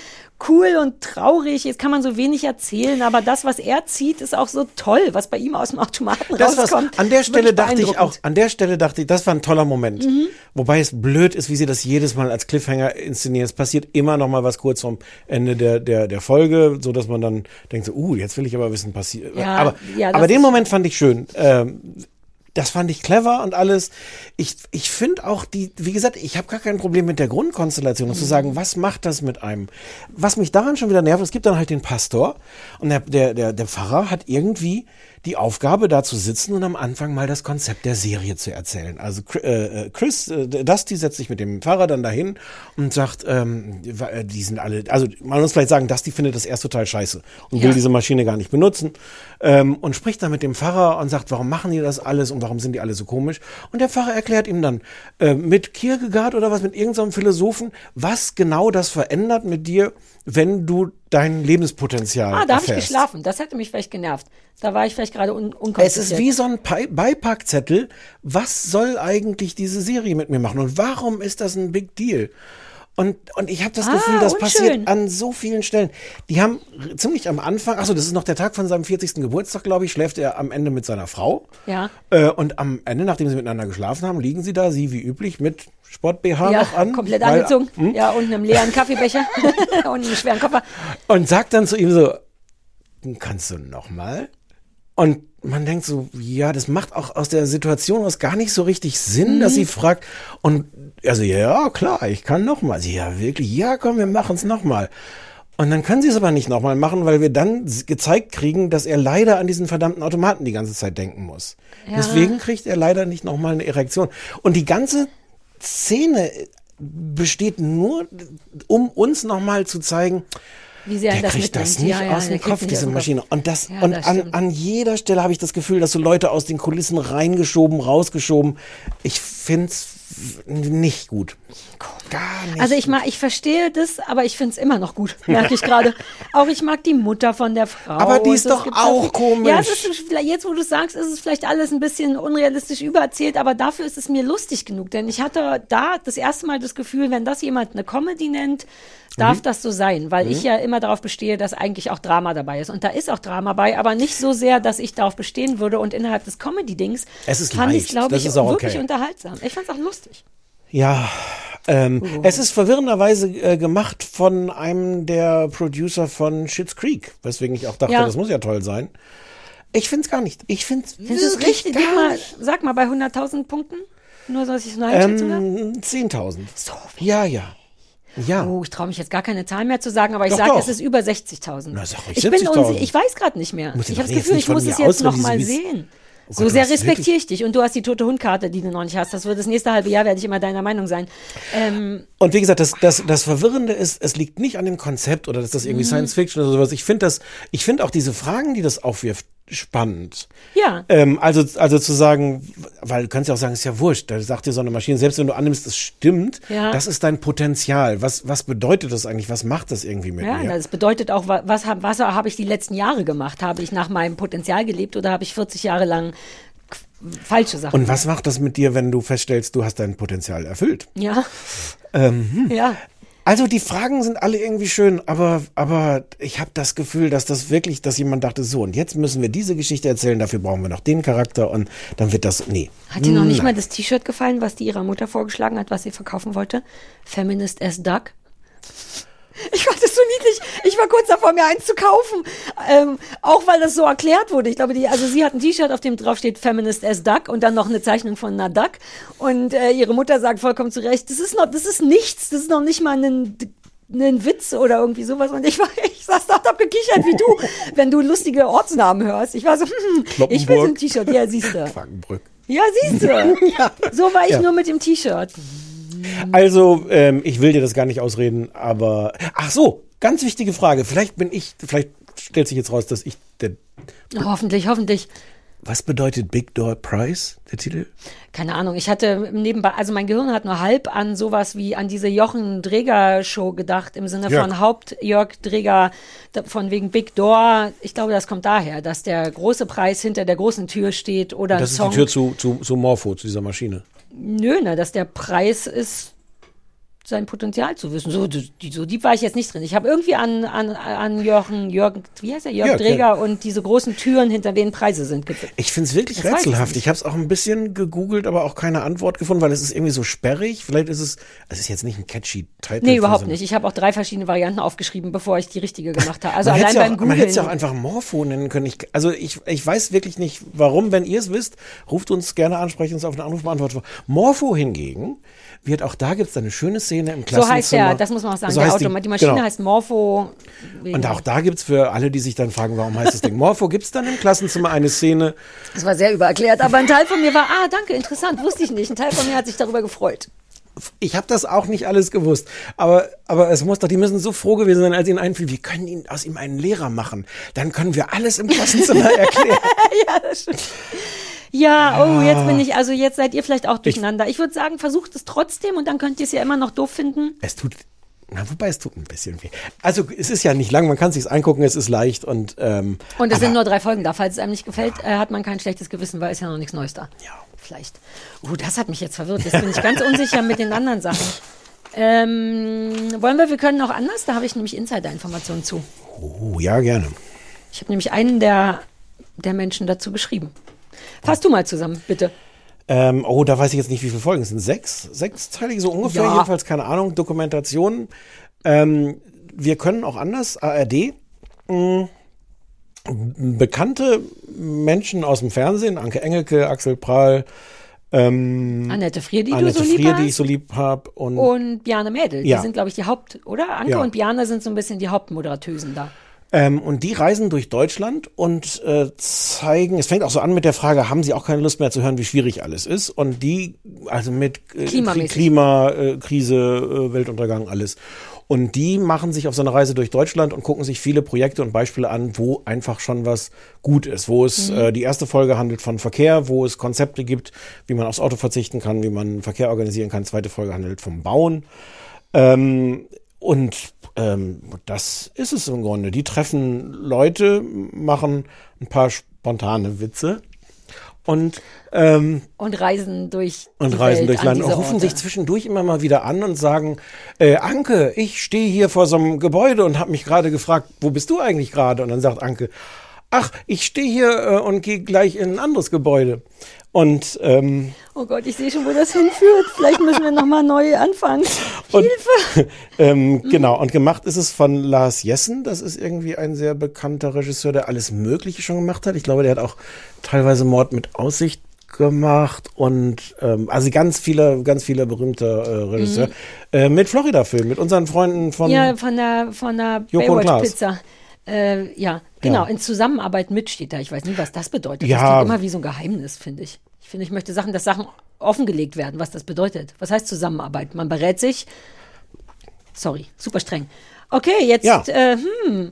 [SPEAKER 5] cool und traurig. Jetzt kann man so wenig erzählen, aber das, was er zieht, ist auch so toll, was bei ihm aus dem Automaten
[SPEAKER 4] Das was,
[SPEAKER 5] rauskommt.
[SPEAKER 4] an der Stelle dachte ich auch, an der Stelle dachte ich, das war ein toller Moment.
[SPEAKER 5] Mhm.
[SPEAKER 4] Wobei es blöd ist, wie sie das jedes Mal als Cliffhanger inszenieren. Es passiert immer noch mal was kurz vorm Ende der, der, der Folge, so dass man dann denkt so, uh, jetzt will ich aber wissen, passiert.
[SPEAKER 5] Ja,
[SPEAKER 4] aber,
[SPEAKER 5] ja,
[SPEAKER 4] aber den Moment fand ich schön. Ähm, das fand ich clever und alles. Ich, ich finde auch die, wie gesagt, ich habe gar kein Problem mit der Grundkonstellation und zu sagen, was macht das mit einem? Was mich daran schon wieder nervt, es gibt dann halt den Pastor und der, der, der, der Pfarrer hat irgendwie die Aufgabe, da zu sitzen und am Anfang mal das Konzept der Serie zu erzählen. Also äh, äh, Chris, äh, Dusty setzt sich mit dem Pfarrer dann dahin und sagt, ähm, die äh, die sind alle, also man muss vielleicht sagen, Dusty findet das erst total scheiße und
[SPEAKER 5] Ja.
[SPEAKER 4] will diese Maschine gar nicht benutzen ähm, und spricht dann mit dem Pfarrer und sagt, warum machen die das alles und warum sind die alle so komisch? Und der Pfarrer erklärt ihm dann äh, mit Kierkegaard oder was, mit irgendeinem Philosophen, was genau das verändert mit dir, wenn du dein Lebenspotenzial
[SPEAKER 5] Ah, da habe ich geschlafen. Das hätte mich vielleicht genervt. Da war ich vielleicht gerade un
[SPEAKER 4] Es ist wie so ein Beipackzettel. Was soll eigentlich diese Serie mit mir machen? Und warum ist das ein Big Deal? Und, und ich habe das
[SPEAKER 5] Ah,
[SPEAKER 4] Gefühl, das
[SPEAKER 5] unschön.
[SPEAKER 4] passiert an so vielen Stellen. Die haben ziemlich am Anfang, achso, das ist noch der Tag von seinem 40. Geburtstag, glaube ich, schläft er am Ende mit seiner Frau.
[SPEAKER 5] Ja.
[SPEAKER 4] Äh, und am Ende, nachdem sie miteinander geschlafen haben, liegen sie da, sie wie üblich, mit Sport-BH
[SPEAKER 5] ja,
[SPEAKER 4] noch an.
[SPEAKER 5] komplett
[SPEAKER 4] weil-
[SPEAKER 5] angezogen.
[SPEAKER 4] Hm?
[SPEAKER 5] Ja, und einem leeren Kaffeebecher und einem schweren Koffer.
[SPEAKER 4] Und sagt dann zu ihm so, kannst du noch mal? Und man denkt so, ja, das macht auch aus der Situation aus gar nicht so richtig Sinn, dass
[SPEAKER 5] Mhm.
[SPEAKER 4] sie fragt. Und also, ja, klar, ich kann noch mal. Sie, ja, wirklich, ja, komm, wir machen es noch mal. Und dann können sie es aber nicht noch mal machen, weil wir dann gezeigt kriegen, dass er leider an diesen verdammten Automaten die ganze Zeit denken muss.
[SPEAKER 5] Ja.
[SPEAKER 4] Deswegen kriegt er leider nicht noch mal eine Erektion. Und die ganze Szene besteht nur, um uns noch mal zu zeigen,
[SPEAKER 5] Wie sehr
[SPEAKER 4] der
[SPEAKER 5] das
[SPEAKER 4] kriegt das nicht
[SPEAKER 5] Ja, ja,
[SPEAKER 4] aus
[SPEAKER 5] der
[SPEAKER 4] dem Kopf, diese. Maschine. Und das,
[SPEAKER 5] Ja,
[SPEAKER 4] und
[SPEAKER 5] das
[SPEAKER 4] an,
[SPEAKER 5] stimmt.
[SPEAKER 4] an jeder Stelle habe ich das Gefühl, dass so Leute aus den Kulissen reingeschoben, rausgeschoben. Ich find's nicht gut. Gar nicht.
[SPEAKER 5] Also ich mag, ich verstehe das, aber ich finde es immer noch gut, merke ich gerade. auch ich mag die Mutter von der Frau.
[SPEAKER 4] Aber die ist
[SPEAKER 5] es
[SPEAKER 4] doch auch
[SPEAKER 5] viel-
[SPEAKER 4] komisch.
[SPEAKER 5] Ja, es ist jetzt wo du sagst, ist es vielleicht alles ein bisschen unrealistisch übererzählt, aber dafür ist es mir lustig genug, denn ich hatte da das erste Mal das Gefühl, wenn das jemand eine Comedy nennt, darf
[SPEAKER 4] Mhm.
[SPEAKER 5] das so sein, weil
[SPEAKER 4] Mhm.
[SPEAKER 5] ich ja immer darauf bestehe, dass eigentlich auch Drama dabei ist. Und da ist auch Drama bei, aber nicht so sehr, dass ich darauf bestehen würde. Und innerhalb des Comedy-Dings
[SPEAKER 4] Es
[SPEAKER 5] fand ich
[SPEAKER 4] leicht.
[SPEAKER 5] glaube ich,
[SPEAKER 4] ist auch
[SPEAKER 5] wirklich
[SPEAKER 4] okay.
[SPEAKER 5] unterhaltsam. Ich fand es auch lustig.
[SPEAKER 4] Ja, ähm,
[SPEAKER 5] Oh.
[SPEAKER 4] es ist verwirrenderweise äh, gemacht von einem der Producer von Schitt's Creek, weswegen ich auch dachte,
[SPEAKER 5] Ja.
[SPEAKER 4] das muss ja toll sein. Ich find's gar nicht. Ich find's
[SPEAKER 5] du es richtig? Gib mal, sag mal bei 100.000 Punkten. Nur so, dass ich so eine Einschätzung?
[SPEAKER 4] Ähm, 10.000. So Ja, ja. Ja.
[SPEAKER 5] Oh, ich traue mich jetzt gar keine Zahl mehr zu sagen, aber ich sage, es ist über 60.000.
[SPEAKER 4] Na, sag ruhig
[SPEAKER 5] Ich bin
[SPEAKER 4] 70.000.
[SPEAKER 5] unsicher, ich weiß gerade nicht mehr.
[SPEAKER 4] Muss ich
[SPEAKER 5] Ich habe das Gefühl, ich muss es jetzt noch
[SPEAKER 4] ausreden,
[SPEAKER 5] mal
[SPEAKER 4] wie sie-
[SPEAKER 5] sehen.
[SPEAKER 4] Oh
[SPEAKER 5] so
[SPEAKER 4] Gott,
[SPEAKER 5] sehr respektiere ich dich und du hast die tote Hundkarte, die du noch nicht hast. Das wird das nächste halbe Jahr, werde ich immer deiner Meinung sein. Ähm,
[SPEAKER 4] Und wie gesagt, das, das, das Verwirrende ist, es liegt nicht an dem Konzept oder dass das irgendwie
[SPEAKER 5] Mhm.
[SPEAKER 4] Science Fiction oder sowas. Ich finde das, ich finde auch diese Fragen, die das aufwirft, spannend.
[SPEAKER 5] ja.
[SPEAKER 4] Ähm, also, also zu sagen, weil du kannst ja auch sagen, ist ja wurscht, da sagt dir so eine Maschine, selbst wenn du annimmst, es stimmt,
[SPEAKER 5] Ja.
[SPEAKER 4] das ist dein Potenzial. Was, was bedeutet das eigentlich? Was macht das irgendwie mit
[SPEAKER 5] Ja,
[SPEAKER 4] mir?
[SPEAKER 5] das bedeutet auch, wa- was, hab- was habe ich die letzten Jahre gemacht? Habe ich nach meinem Potenzial gelebt oder habe ich 40 Jahre lang falsche Sachen
[SPEAKER 4] Und was macht das mit dir, wenn du feststellst, du hast dein Potenzial erfüllt?
[SPEAKER 5] Ja,
[SPEAKER 4] Ähm, hm.
[SPEAKER 5] ja.
[SPEAKER 4] Also die Fragen sind alle irgendwie schön, aber, aber ich habe das Gefühl, dass das wirklich, dass jemand dachte, so und jetzt müssen wir diese Geschichte erzählen, dafür brauchen wir noch den Charakter und dann wird das, nee.
[SPEAKER 5] Hat dir noch nicht
[SPEAKER 4] Nein.
[SPEAKER 5] mal das T-Shirt gefallen, was die ihrer Mutter vorgeschlagen hat, was sie verkaufen wollte? Feminist as Duck? Ich fand es so niedlich. Ich war kurz davor, mir eins zu kaufen. Ähm, auch weil das so erklärt wurde. Ich glaube, die, also sie hat ein T-Shirt, auf dem drauf steht Feminist as Duck und dann noch eine Zeichnung von einer Duck. Und äh, ihre Mutter sagt vollkommen zu Recht, das ist noch, das ist nichts, das ist noch nicht mal ein, ein Witz oder irgendwie sowas. Und ich war, ich saß da, hab gekichert wie du, wenn du lustige Ortsnamen hörst. Ich war so, hm, ich will so ein T-Shirt. Ja, siehst du. Ja, siehst du. So war ich
[SPEAKER 4] Ja.
[SPEAKER 5] nur mit dem T-Shirt.
[SPEAKER 4] Also, ähm, ich will dir das gar nicht ausreden, aber ach so, ganz wichtige Frage. Vielleicht bin ich, vielleicht stellt sich jetzt raus, dass ich der.
[SPEAKER 5] Hoffentlich, hoffentlich.
[SPEAKER 4] Was bedeutet Big Door Prize, der Titel?
[SPEAKER 5] Keine Ahnung, ich hatte nebenbei, also mein Gehirn hat nur halb an sowas wie an diese Jochen Dreger Show gedacht, im Sinne
[SPEAKER 4] Jörg.
[SPEAKER 5] von Haupt Jörg Dreger, von wegen Big Door. Ich glaube, das kommt daher, dass der große Preis hinter der großen Tür steht oder ein
[SPEAKER 4] Das ist
[SPEAKER 5] Song.
[SPEAKER 4] die Tür zu, zu, zu Morpho, zu dieser Maschine.
[SPEAKER 5] Nö, ne, dass der Preis ist, sein Potenzial zu wissen. So, die, so deep war ich jetzt nicht drin. Ich habe irgendwie an, an, an Jörgen, Jörg, wie heißt er, Jörg
[SPEAKER 4] Jörg,
[SPEAKER 5] Dreger
[SPEAKER 4] ja.
[SPEAKER 5] und diese großen Türen, hinter denen Preise sind.
[SPEAKER 4] Ich finde es wirklich
[SPEAKER 5] Das
[SPEAKER 4] rätselhaft. Ich habe es auch ein bisschen gegoogelt, aber auch keine Antwort gefunden, weil es ist irgendwie so sperrig. Vielleicht ist es, es ist jetzt nicht ein catchy Titel.
[SPEAKER 5] Nee, überhaupt
[SPEAKER 4] so eine-
[SPEAKER 5] nicht. Ich habe auch drei verschiedene Varianten aufgeschrieben, bevor ich die richtige gemacht habe. Also
[SPEAKER 4] man
[SPEAKER 5] allein beim
[SPEAKER 4] auch, man hätte es ja auch einfach Morpho nennen können. Ich, also ich, ich weiß wirklich nicht, warum. Wenn ihr es wisst, ruft uns gerne an, sprecht uns auf einen Anrufbeantworter vor. Morpho hingegen wird auch da gibt es eine schöne Szene im
[SPEAKER 5] So
[SPEAKER 4] Klassenzimmer.
[SPEAKER 5] heißt der, das muss man auch sagen,
[SPEAKER 4] So
[SPEAKER 5] der
[SPEAKER 4] heißt
[SPEAKER 5] Auto. Die, Maschine
[SPEAKER 4] genau.
[SPEAKER 5] heißt Morpho.
[SPEAKER 4] Und auch da gibt's für alle, die sich dann fragen, warum heißt das Ding Morpho, gibt's dann im Klassenzimmer eine Szene.
[SPEAKER 5] Das war sehr übererklärt, aber ein Teil von mir war, ah, danke, interessant, wusste ich nicht. Ein Teil von mir hat sich darüber gefreut.
[SPEAKER 4] Ich habe das auch nicht alles gewusst, aber aber es muss doch, die müssen so froh gewesen sein, als ihnen einfiel, wir können ihn aus ihm einen Lehrer machen. Dann können wir alles im Klassenzimmer erklären.
[SPEAKER 5] ja, das stimmt. Ja, oh,
[SPEAKER 4] Ja.
[SPEAKER 5] jetzt bin ich, also jetzt seid ihr vielleicht auch durcheinander. Ich würde sagen, versucht es trotzdem und dann könnt ihr es ja immer noch doof finden.
[SPEAKER 4] Es tut, na, wobei es tut ein bisschen weh. Also es ist ja nicht lang, man kann sich's angucken, es ist leicht und ähm,
[SPEAKER 5] Und es sind nur drei Folgen da. Falls es einem nicht gefällt, äh, hat man kein schlechtes Gewissen, weil es ja noch nichts Neues da. Ja. Vielleicht. Oh, das hat mich jetzt verwirrt. Jetzt bin ich ganz unsicher mit den anderen Sachen. Ähm, wollen wir, wir können auch anders? Da habe ich nämlich Insider-Informationen zu.
[SPEAKER 4] oh, ja gerne.
[SPEAKER 5] Ich habe nämlich einen der, der Menschen dazu geschrieben. Fass du mal zusammen, bitte.
[SPEAKER 4] Ähm, oh, da weiß ich jetzt nicht, wie viele Folgen es sind. Sechs, sechsteilige so ungefähr,
[SPEAKER 5] Ja.
[SPEAKER 4] jedenfalls keine Ahnung. Dokumentation. Ähm, wir können auch anders. ARD. Mh, bekannte Menschen aus dem Fernsehen, Anke Engelke, Axel Prahl, ähm,
[SPEAKER 5] Annette Frier, die
[SPEAKER 4] Annette
[SPEAKER 5] du so lieb
[SPEAKER 4] Frier,
[SPEAKER 5] hast.
[SPEAKER 4] die ich so lieb habe. Und,
[SPEAKER 5] Und Bjarne Mädel.
[SPEAKER 4] Ja.
[SPEAKER 5] Die sind, glaube ich, die Haupt, oder? Anke
[SPEAKER 4] Ja.
[SPEAKER 5] und Bjarne sind so ein bisschen die Hauptmoderatösen da.
[SPEAKER 4] Ähm, und die reisen durch Deutschland und äh, zeigen, es fängt auch so an mit der Frage, haben sie auch keine Lust mehr zu hören, wie schwierig alles ist? Und die, also mit äh,
[SPEAKER 5] Klimamäßig.
[SPEAKER 4] Klima, äh, Krise, äh, Weltuntergang, alles. Und die machen sich auf so eine Reise durch Deutschland und gucken sich viele Projekte und Beispiele an, wo einfach schon was gut ist. Wo es,
[SPEAKER 17] Mhm.
[SPEAKER 4] äh, die erste Folge handelt von Verkehr, wo es Konzepte gibt, wie man aufs Auto verzichten kann, wie man Verkehr organisieren kann. Zweite Folge handelt vom Bauen. Ähm, und ähm, das ist es im Grunde. Die treffen Leute, machen ein paar spontane Witze und ähm,
[SPEAKER 5] Und reisen durch
[SPEAKER 4] und reisen
[SPEAKER 5] Welt
[SPEAKER 4] durch
[SPEAKER 5] an
[SPEAKER 4] Land und rufen
[SPEAKER 5] Orte.
[SPEAKER 4] sich zwischendurch immer mal wieder an und sagen, äh, Anke, ich stehe hier vor so einem Gebäude und habe mich gerade gefragt, wo bist du eigentlich gerade? Und dann sagt Anke, ach, ich stehe hier äh, und gehe gleich in ein anderes Gebäude. Und ähm,
[SPEAKER 5] Oh Gott, ich sehe schon, wo das hinführt. Vielleicht müssen wir nochmal neu anfangen.
[SPEAKER 4] Und,
[SPEAKER 5] Hilfe!
[SPEAKER 4] ähm, genau, und gemacht ist es von Lars Jessen. Das ist irgendwie ein sehr bekannter Regisseur, der alles Mögliche schon gemacht hat. Ich glaube, der hat auch teilweise Mord mit Aussicht gemacht und ähm, also ganz viele, ganz viele berühmte äh, Regisseure.
[SPEAKER 5] Mhm.
[SPEAKER 4] Äh, mit Florida-Film, mit unseren Freunden von
[SPEAKER 5] ja, von der, von der. Baywatch-Pizza. Äh, ja, genau,
[SPEAKER 4] Ja.
[SPEAKER 5] in Zusammenarbeit mit steht da. Ich weiß nie, was das bedeutet.
[SPEAKER 4] Ja.
[SPEAKER 5] Das klingt immer wie so ein Geheimnis, finde ich. Ich finde, ich möchte Sachen, dass Sachen offengelegt werden, was das bedeutet. Was heißt Zusammenarbeit? Man berät sich. Sorry, super streng. Okay, jetzt,
[SPEAKER 4] Ja.
[SPEAKER 5] äh, hm.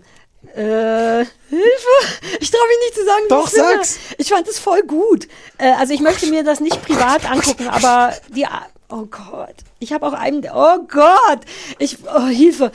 [SPEAKER 5] Äh, Hilfe! Ich traue mich nicht zu sagen,
[SPEAKER 4] Doch, sag's.
[SPEAKER 5] Ich fand es voll gut. Äh, also ich möchte mir das nicht privat angucken, aber die. Oh Gott. Ich habe auch einen. Oh Gott! Ich. Oh, Hilfe!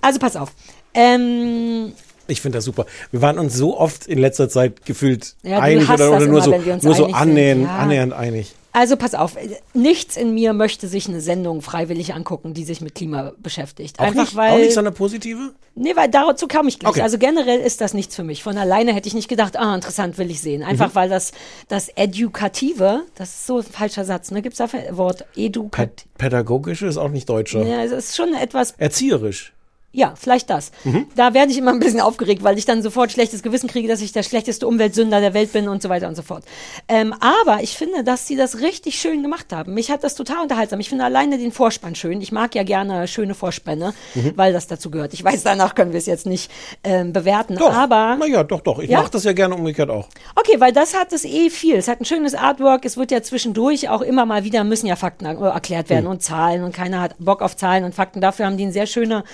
[SPEAKER 5] Also pass auf. Ähm,
[SPEAKER 4] Ich finde das super. Wir waren uns so oft in letzter Zeit gefühlt
[SPEAKER 5] Ja,
[SPEAKER 4] einig oder, oder nur
[SPEAKER 5] immer,
[SPEAKER 4] so, nur so annähernd,
[SPEAKER 5] Ja.
[SPEAKER 4] annähernd einig.
[SPEAKER 5] Also pass auf, nichts in mir möchte sich eine Sendung freiwillig angucken, die sich mit Klima beschäftigt.
[SPEAKER 4] Auch,
[SPEAKER 5] Einfach
[SPEAKER 4] nicht,
[SPEAKER 5] weil
[SPEAKER 4] auch nicht so eine positive?
[SPEAKER 5] Nee, weil dazu kam ich gleich.
[SPEAKER 4] Okay.
[SPEAKER 5] Also generell ist das nichts für mich. Von alleine hätte ich nicht gedacht, ah, interessant will ich sehen. Einfach
[SPEAKER 4] Mhm.
[SPEAKER 5] weil das das Edukative, das ist so ein falscher Satz, ne? Gibt's dafür ein Wort Edukat?
[SPEAKER 4] Pä Pädagogische ist auch nicht deutscher.
[SPEAKER 5] Ja, es ist schon etwas
[SPEAKER 4] Erzieherisch.
[SPEAKER 5] Ja, vielleicht das.
[SPEAKER 4] Mhm.
[SPEAKER 5] Da werde ich immer ein bisschen aufgeregt, weil ich dann sofort schlechtes Gewissen kriege, dass ich der schlechteste Umweltsünder der Welt bin und so weiter und so fort. Ähm, aber ich finde, dass sie das richtig schön gemacht haben. Mich hat das total unterhaltsam. Ich finde alleine den Vorspann schön. Ich mag ja gerne schöne Vorspänne,
[SPEAKER 4] Mhm.
[SPEAKER 5] weil das dazu gehört. Ich weiß, danach können wir es jetzt nicht ähm, bewerten.
[SPEAKER 4] Doch,
[SPEAKER 5] aber
[SPEAKER 4] naja, doch, doch. Ich
[SPEAKER 5] Ja?
[SPEAKER 4] mache das ja gerne umgekehrt auch.
[SPEAKER 5] Okay, weil das hat es eh viel. Es hat ein schönes Artwork. Es wird ja zwischendurch auch immer mal wieder müssen ja Fakten er- erklärt werden
[SPEAKER 4] Mhm.
[SPEAKER 5] und Zahlen und keiner hat Bock auf Zahlen und Fakten. Dafür haben die eine sehr schöne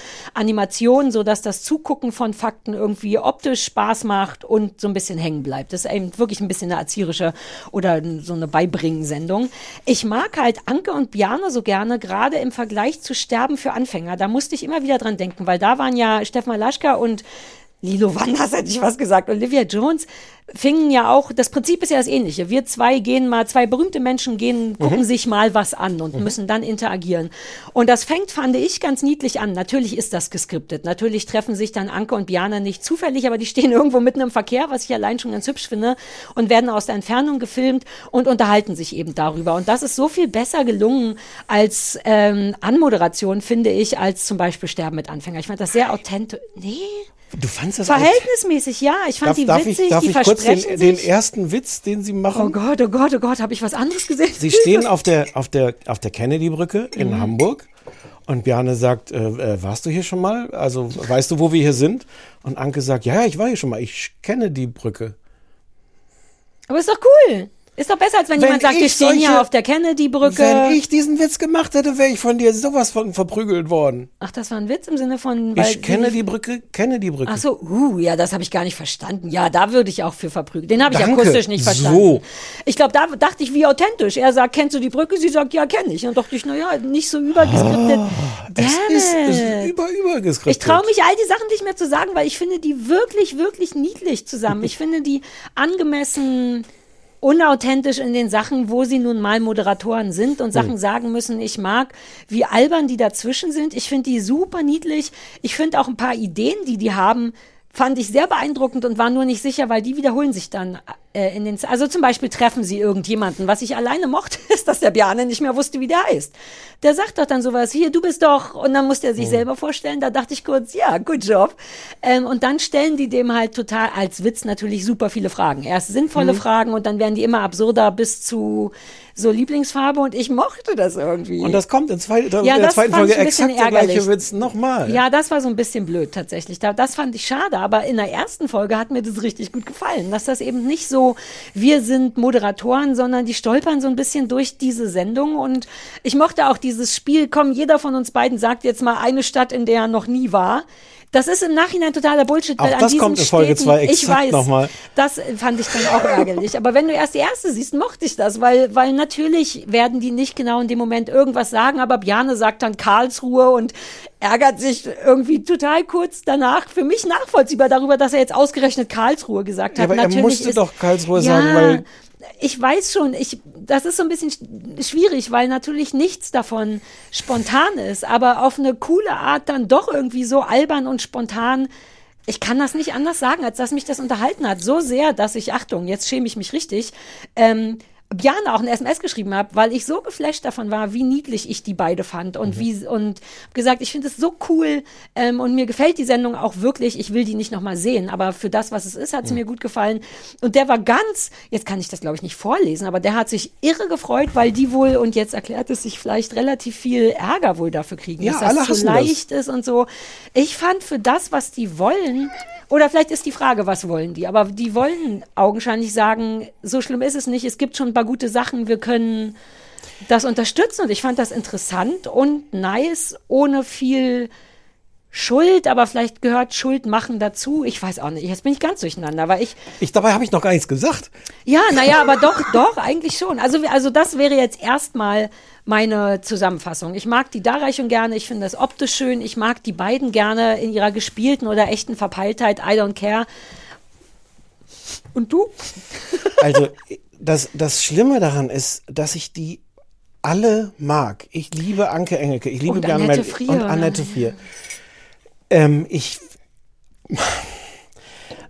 [SPEAKER 5] Animation, so dass das Zugucken von Fakten irgendwie optisch Spaß macht und so ein bisschen hängen bleibt. Das ist eben wirklich ein bisschen eine erzieherische oder so eine Beibringen-Sendung. Ich mag halt Anke und Bjarne so gerne, gerade im Vergleich zu Sterben für Anfänger. Da musste ich immer wieder dran denken, weil da waren ja Stefan Laschka und Lilo Wanders hätte ich was gesagt. Olivia Jones fingen ja auch, das Prinzip ist ja das ähnliche. Wir zwei gehen mal, zwei berühmte Menschen gehen, gucken
[SPEAKER 4] Mhm.
[SPEAKER 5] sich mal was an und müssen dann interagieren. Und das fängt, fand ich, ganz niedlich an. Natürlich ist das geskriptet. Natürlich treffen sich dann Anke und Biane nicht zufällig, aber die stehen irgendwo mitten im Verkehr, was ich allein schon ganz hübsch finde, und werden aus der Entfernung gefilmt und unterhalten sich eben darüber. Und das ist so viel besser gelungen als ähm, Anmoderation, finde ich, als zum Beispiel Sterben mit Anfänger. Ich fand das sehr authentisch. Nee.
[SPEAKER 4] Du fandst das
[SPEAKER 5] Verhältnismäßig, ja. Ich fand
[SPEAKER 4] Darf,
[SPEAKER 5] die
[SPEAKER 4] darf
[SPEAKER 5] witzig,
[SPEAKER 4] ich, darf
[SPEAKER 5] die
[SPEAKER 4] ich kurz den,
[SPEAKER 5] versprechen
[SPEAKER 4] den ersten Witz, den sie machen?
[SPEAKER 5] Oh Gott, oh Gott, oh Gott, habe ich was anderes gesehen?
[SPEAKER 4] Sie stehen auf der, auf der, auf der Kennedy-Brücke in
[SPEAKER 5] Mhm.
[SPEAKER 4] Hamburg und Bjarne sagt, äh, äh, warst du hier schon mal? Also weißt du, wo wir hier sind? Und Anke sagt, ja, ja, ich war hier schon mal. Ich kenne die Brücke.
[SPEAKER 5] Aber ist doch cool. Ist doch besser, als wenn,
[SPEAKER 4] Wenn
[SPEAKER 5] jemand sagt, wir stehen hier auf der Kennedy-Brücke.
[SPEAKER 4] Wenn ich diesen Witz gemacht hätte, wäre ich von dir sowas von verprügelt worden.
[SPEAKER 5] Ach, das war ein Witz im Sinne von.
[SPEAKER 4] Ich kenne die Brücke, kenne die Brücke.
[SPEAKER 5] Ach so, uh, ja, das habe ich gar nicht verstanden. Ja, da würde ich auch für verprügeln. Den habe ich
[SPEAKER 4] Danke.
[SPEAKER 5] akustisch nicht verstanden.
[SPEAKER 4] So.
[SPEAKER 5] Ich glaube, da dachte ich, wie authentisch. Er sagt, kennst du die Brücke? Sie sagt, ja, kenne ich. Und dachte ich, naja, nicht so übergeskriptet. Damn
[SPEAKER 4] ist, es
[SPEAKER 5] it.
[SPEAKER 4] ist über, übergeskriptet.
[SPEAKER 5] Ich traue mich all die Sachen nicht mehr zu sagen, weil ich finde die wirklich, wirklich niedlich zusammen. Ich finde die angemessen unauthentisch in den Sachen, wo sie nun mal Moderatoren sind und Sachen
[SPEAKER 4] Hm.
[SPEAKER 5] sagen müssen. Ich mag, wie albern die dazwischen sind. Ich finde die super niedlich. Ich finde auch ein paar Ideen, die die haben, fand ich sehr beeindruckend und war nur nicht sicher, weil die wiederholen sich dann äh, in den, also zum Beispiel treffen sie irgendjemanden. Was ich alleine mochte, ist, dass der Bjarne nicht mehr wusste, wie der heißt. Der sagt doch dann sowas, hier, du bist doch, und dann muss der sich selber vorstellen. Da dachte ich kurz, ja, good job. Ähm, und dann stellen die dem halt total als Witz natürlich super viele Fragen. Erst sinnvolle
[SPEAKER 4] Mhm.
[SPEAKER 5] Fragen und dann werden die immer absurder bis zu so Lieblingsfarbe und ich mochte das irgendwie.
[SPEAKER 4] Und das kommt in, zwei, in
[SPEAKER 5] Ja,
[SPEAKER 4] der
[SPEAKER 5] das
[SPEAKER 4] zweiten Folge exakt der gleiche. Witz nochmal.
[SPEAKER 5] Ja, das war so ein bisschen blöd tatsächlich. Da- Das fand ich schade, aber in der ersten Folge hat mir das richtig gut gefallen, dass das eben nicht so, wir sind Moderatoren, sondern die stolpern so ein bisschen durch diese Sendung und ich mochte auch dieses Spiel, komm, jeder von uns beiden sagt jetzt mal eine Stadt, in der er noch nie war. Das ist im Nachhinein totaler Bullshit,
[SPEAKER 4] Auch
[SPEAKER 5] weil an
[SPEAKER 4] das
[SPEAKER 5] diesen
[SPEAKER 4] kommt in Folge
[SPEAKER 5] Städten,
[SPEAKER 4] zwei
[SPEAKER 5] ich
[SPEAKER 4] exakt
[SPEAKER 5] weiß,
[SPEAKER 4] nochmal.
[SPEAKER 5] das fand ich dann auch ärgerlich. Aber wenn du erst die erste siehst, mochte ich das, weil, weil natürlich werden die nicht genau in dem Moment irgendwas sagen, aber Bjarne sagt dann Karlsruhe und ärgert sich irgendwie total kurz danach. Für mich nachvollziehbar darüber, dass er jetzt ausgerechnet Karlsruhe gesagt
[SPEAKER 4] Ja,
[SPEAKER 5] hat.
[SPEAKER 4] aber er
[SPEAKER 5] Natürlich
[SPEAKER 4] musste
[SPEAKER 5] ist,
[SPEAKER 4] doch Karlsruhe
[SPEAKER 5] ja,
[SPEAKER 4] sagen, weil
[SPEAKER 5] ich weiß schon, ich, das ist so ein bisschen sch- schwierig, weil natürlich nichts davon spontan ist, aber auf eine coole Art dann doch irgendwie so albern und spontan. Ich kann das nicht anders sagen, als dass mich das unterhalten hat. So sehr, dass ich, Achtung, jetzt schäme ich mich richtig, ähm, Björn auch eine SMS geschrieben habe, weil ich so geflasht davon war, wie niedlich ich die beide fand und wie und gesagt, ich finde es so cool ähm, und mir gefällt die Sendung auch wirklich. Ich will die nicht nochmal sehen, aber für das, was es ist, hat sie mir gut gefallen. Und der war ganz, jetzt kann ich das glaube ich nicht vorlesen, aber der hat sich irre gefreut, weil die wohl und jetzt erklärt es sich vielleicht relativ viel Ärger wohl dafür kriegen,
[SPEAKER 4] Ja,
[SPEAKER 5] dass das so
[SPEAKER 4] hassen das.
[SPEAKER 5] leicht ist und so. Ich fand für das, was die wollen, oder vielleicht ist die Frage, was wollen die? Aber die wollen augenscheinlich sagen, so schlimm ist es nicht. Es gibt schon ein paar gute Sachen. Wir können das unterstützen. Und ich fand das interessant und nice, ohne viel Schuld. Aber vielleicht gehört Schuld machen dazu. Ich weiß auch nicht. Jetzt bin ich ganz durcheinander, weil ich
[SPEAKER 4] Ich, dabei habe ich noch gar nichts gesagt.
[SPEAKER 5] ja, naja, aber doch, doch, eigentlich schon. Also, also das wäre jetzt erstmal meine Zusammenfassung. Ich mag die Darreichung gerne, ich finde das optisch schön, ich mag die beiden gerne in ihrer gespielten oder echten Verpeiltheit, I don't care. Und du?
[SPEAKER 4] Also, das, das Schlimme daran ist, dass ich die alle mag. Ich liebe Anke Engelke, ich liebe
[SPEAKER 5] Und
[SPEAKER 4] Björn
[SPEAKER 5] Annette Frier,
[SPEAKER 4] und
[SPEAKER 5] ne?
[SPEAKER 4] Annette Frier. Ähm, ich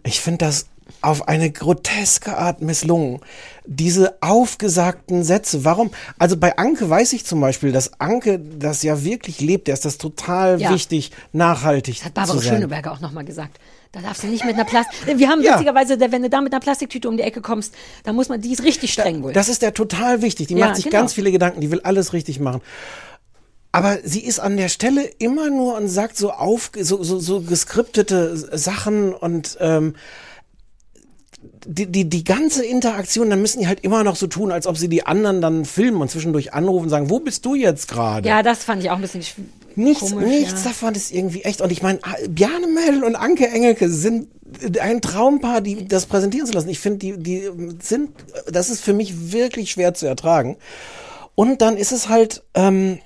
[SPEAKER 4] ich finde das auf eine groteske Art misslungen. Diese aufgesagten Sätze, warum? Also bei Anke weiß ich zum Beispiel, dass Anke das ja wirklich lebt. Der ist das total
[SPEAKER 5] Ja.
[SPEAKER 4] wichtig, nachhaltig
[SPEAKER 5] Hat Barbara. Schöneberger auch nochmal gesagt. Da darfst du nicht mit einer Plastik. Wir haben
[SPEAKER 4] Ja.
[SPEAKER 5] witzigerweise, wenn du da mit einer Plastiktüte um die Ecke kommst, da muss man, die ist richtig streng wohl.
[SPEAKER 4] Das ist der total wichtig. Die
[SPEAKER 5] Ja,
[SPEAKER 4] macht sich
[SPEAKER 5] genau.
[SPEAKER 4] ganz viele Gedanken, die will alles richtig machen. Aber sie ist an der Stelle immer nur und sagt so auf, so, so, so geskriptete Sachen und ähm, die, die, die ganze Interaktion, dann müssen die halt immer noch so tun, als ob sie die anderen dann filmen und zwischendurch anrufen und sagen, wo bist du jetzt gerade?
[SPEAKER 5] ja, das fand ich auch ein bisschen sch-
[SPEAKER 4] Nichts,
[SPEAKER 5] komisch.
[SPEAKER 4] nichts
[SPEAKER 5] ja.
[SPEAKER 4] davon ist irgendwie echt. Und ich meine, Bjarne Mädel und Anke Engelke sind ein Traumpaar, die das präsentieren zu lassen. Ich finde, die, die sind, das ist für mich wirklich schwer zu ertragen. Und dann ist es halt, ähm,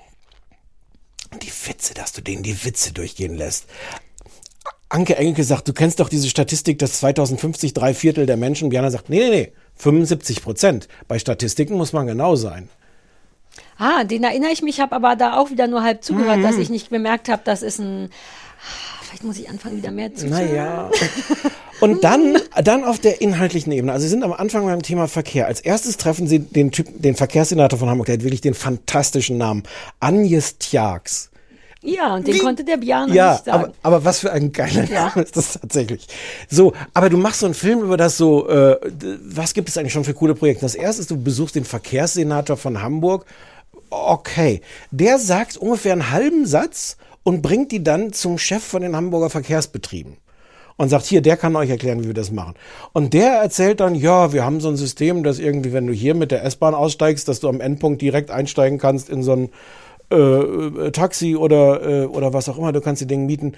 [SPEAKER 4] die Witze, dass du denen die Witze durchgehen lässt. Anke Engelke sagt, du kennst doch diese Statistik, dass 2050 drei Viertel der Menschen, Bjarne sagt, nee, nee, nee, 75 Prozent. Bei Statistiken muss man genau sein.
[SPEAKER 5] Ah, den erinnere ich mich, habe aber da auch wieder nur halb zugehört,
[SPEAKER 4] Mhm.
[SPEAKER 5] dass ich nicht bemerkt habe, das ist ein. Vielleicht muss ich anfangen, wieder mehr zu
[SPEAKER 4] Naja. Und dann, dann auf der inhaltlichen Ebene. Also Sie sind am Anfang beim Thema Verkehr. Als erstes treffen Sie den Typ, den Verkehrssenator von Hamburg, der hat wirklich den fantastischen Namen. Agnes Tjax.
[SPEAKER 5] Ja, und den konnte der Björn
[SPEAKER 4] Ja,
[SPEAKER 5] nicht sagen.
[SPEAKER 4] aber, aber was für ein geiler
[SPEAKER 5] Ja.
[SPEAKER 4] Name ist das tatsächlich. So, aber du machst so einen Film über das so, äh, was gibt es eigentlich schon für coole Projekte? Das erste ist, du besuchst den Verkehrssenator von Hamburg. Okay, der sagt ungefähr einen halben Satz und bringt die dann zum Chef von den Hamburger Verkehrsbetrieben. Und sagt, hier, der kann euch erklären, wie wir das machen. Und der erzählt dann, ja, wir haben so ein System, dass irgendwie, wenn du hier mit der S-Bahn aussteigst, dass du am Endpunkt direkt einsteigen kannst in so ein äh, äh, Taxi oder, äh, oder was auch immer, du kannst die Dinge mieten.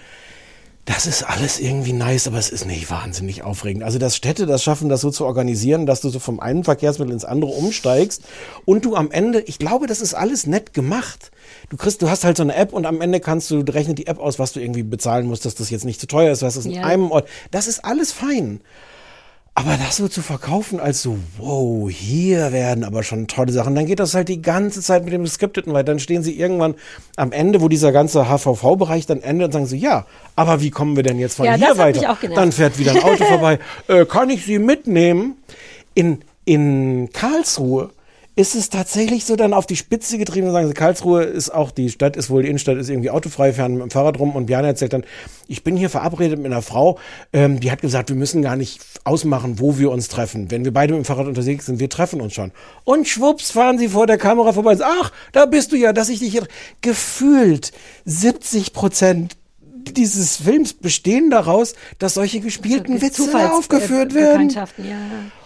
[SPEAKER 4] Das ist alles irgendwie nice, aber es ist nicht wahnsinnig aufregend. Also, dass Städte das schaffen, das so zu organisieren, dass du so vom einen Verkehrsmittel ins andere umsteigst und du am Ende, ich glaube, das ist alles nett gemacht. Du kriegst, du hast halt so eine App und am Ende kannst du, rechnet die App aus, was du irgendwie bezahlen musst, dass das jetzt nicht zu teuer ist, was das in
[SPEAKER 5] Ja.
[SPEAKER 4] einem Ort. Das ist alles fein. Aber das so zu verkaufen als so, wow, hier werden aber schon tolle Sachen, dann geht das halt die ganze Zeit mit dem Geskripteten weiter. Dann stehen sie irgendwann am Ende, wo dieser ganze HVV-Bereich dann endet und sagen sie, ja, aber wie kommen wir denn jetzt von
[SPEAKER 5] Ja,
[SPEAKER 4] hier weiter? Dann fährt wieder ein Auto vorbei. Äh, kann ich sie mitnehmen? In, in Karlsruhe ist es tatsächlich so dann auf die Spitze getrieben und sagen sie, Karlsruhe ist auch die Stadt, ist wohl die Innenstadt, ist irgendwie autofrei, fahren mit dem Fahrrad rum und Björn erzählt dann, ich bin hier verabredet mit einer Frau, ähm, die hat gesagt, wir müssen gar nicht ausmachen, wo wir uns treffen. Wenn wir beide mit dem Fahrrad unterwegs sind, wir treffen uns schon. Und schwupps fahren sie vor der Kamera vorbei und sagen, ach, da bist du ja, dass ich dich hier, gefühlt 70 Prozent dieses Films bestehen daraus, dass solche gespielten Witze
[SPEAKER 5] Zufalls-
[SPEAKER 4] aufgeführt
[SPEAKER 5] äh,
[SPEAKER 4] werden.
[SPEAKER 5] Ja.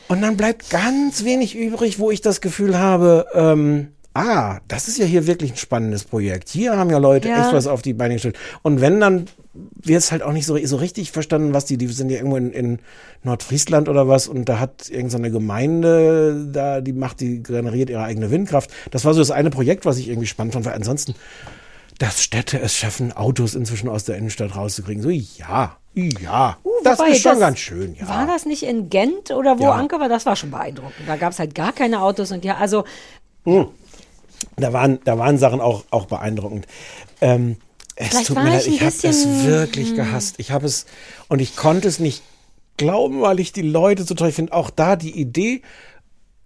[SPEAKER 4] Und dann bleibt ganz wenig übrig, wo ich das Gefühl habe, ähm, ah, das ist ja hier wirklich ein spannendes Projekt. Hier haben ja Leute
[SPEAKER 5] Ja.
[SPEAKER 4] echt was auf die Beine gestellt. Und wenn, dann wird es halt auch nicht so, so richtig verstanden, was die, die sind ja irgendwo in, in Nordfriesland oder was und da hat irgendeine Gemeinde, da, die macht, die generiert ihre eigene Windkraft. Das war so das eine Projekt, was ich irgendwie spannend fand, weil ansonsten, dass Städte es schaffen, Autos inzwischen aus der Innenstadt rauszukriegen. So, ja, ja. das
[SPEAKER 5] Uh, Wobei,
[SPEAKER 4] ist schon ganz schön, ja.
[SPEAKER 5] War das nicht in Gent oder wo
[SPEAKER 4] Ja.
[SPEAKER 5] Anke war? Das war schon beeindruckend. Da gab es halt gar keine Autos und ja, also
[SPEAKER 4] Hm. Da waren, da waren Sachen auch, auch beeindruckend. Ähm, es
[SPEAKER 5] Vielleicht
[SPEAKER 4] tut
[SPEAKER 5] war
[SPEAKER 4] mir leid,
[SPEAKER 5] ich
[SPEAKER 4] ich habe es wirklich
[SPEAKER 5] hm.
[SPEAKER 4] gehasst. Ich habe es und ich konnte es nicht glauben, weil ich die Leute so toll finde. Auch da die Idee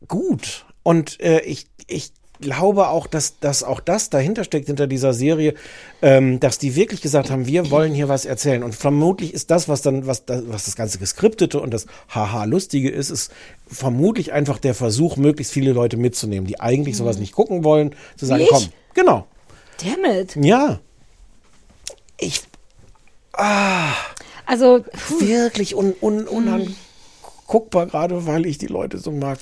[SPEAKER 4] gut. Und äh, ich, ich glaube auch, dass, dass auch das dahinter steckt, hinter dieser Serie, ähm, dass die wirklich gesagt haben, wir wollen hier was erzählen. Und vermutlich ist das, was dann, was, das, was das ganze Geskriptete und das Haha-Lustige ist, ist vermutlich einfach der Versuch, möglichst viele Leute mitzunehmen, die eigentlich sowas nicht gucken wollen, zu sagen,
[SPEAKER 5] ich?
[SPEAKER 4] komm, genau.
[SPEAKER 5] Damn it.
[SPEAKER 4] Ja. Ich. Ah.
[SPEAKER 5] Also.
[SPEAKER 4] Wirklich un, un, unanguckbar, gerade weil ich die Leute so mag.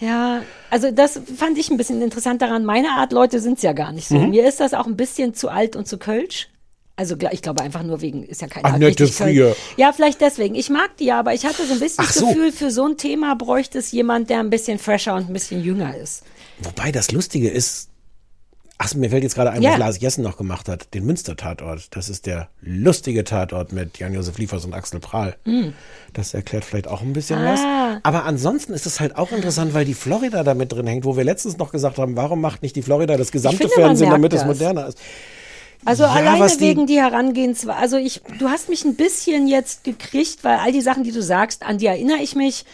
[SPEAKER 5] Ja, also das fand ich ein bisschen interessant daran. Meine Art Leute sind's ja gar nicht so.
[SPEAKER 4] Mhm.
[SPEAKER 5] Mir ist das auch ein bisschen zu alt und zu kölsch. Also ich glaube einfach nur wegen, ist ja kein
[SPEAKER 4] Annette Frier.
[SPEAKER 5] Ja, vielleicht deswegen. Ich mag die ja, aber ich hatte so ein bisschen
[SPEAKER 4] Ach
[SPEAKER 5] das
[SPEAKER 4] so.
[SPEAKER 5] Gefühl, für so ein Thema bräuchte es jemand, der ein bisschen fresher und ein bisschen jünger ist.
[SPEAKER 4] Wobei das Lustige ist, ach, mir fällt jetzt gerade ein,
[SPEAKER 5] Ja.
[SPEAKER 4] was Lars Jessen noch gemacht hat, den Münster-Tatort. Das ist der lustige Tatort mit Jan-Josef Liefers und Axel Prahl.
[SPEAKER 5] Hm.
[SPEAKER 4] Das erklärt vielleicht auch ein bisschen
[SPEAKER 5] Ah.
[SPEAKER 4] was. Aber ansonsten ist es halt auch interessant, weil die Florida da mit drin hängt, wo wir letztens noch gesagt haben, warum macht nicht die Florida das gesamte
[SPEAKER 5] finde,
[SPEAKER 4] Fernsehen, damit es moderner ist?
[SPEAKER 5] Also
[SPEAKER 4] Ja,
[SPEAKER 5] alleine
[SPEAKER 4] die-
[SPEAKER 5] wegen die Herangehensweise. Also ich, du hast mich ein bisschen jetzt gekriegt, weil all die Sachen, die du sagst, an die erinnere ich mich.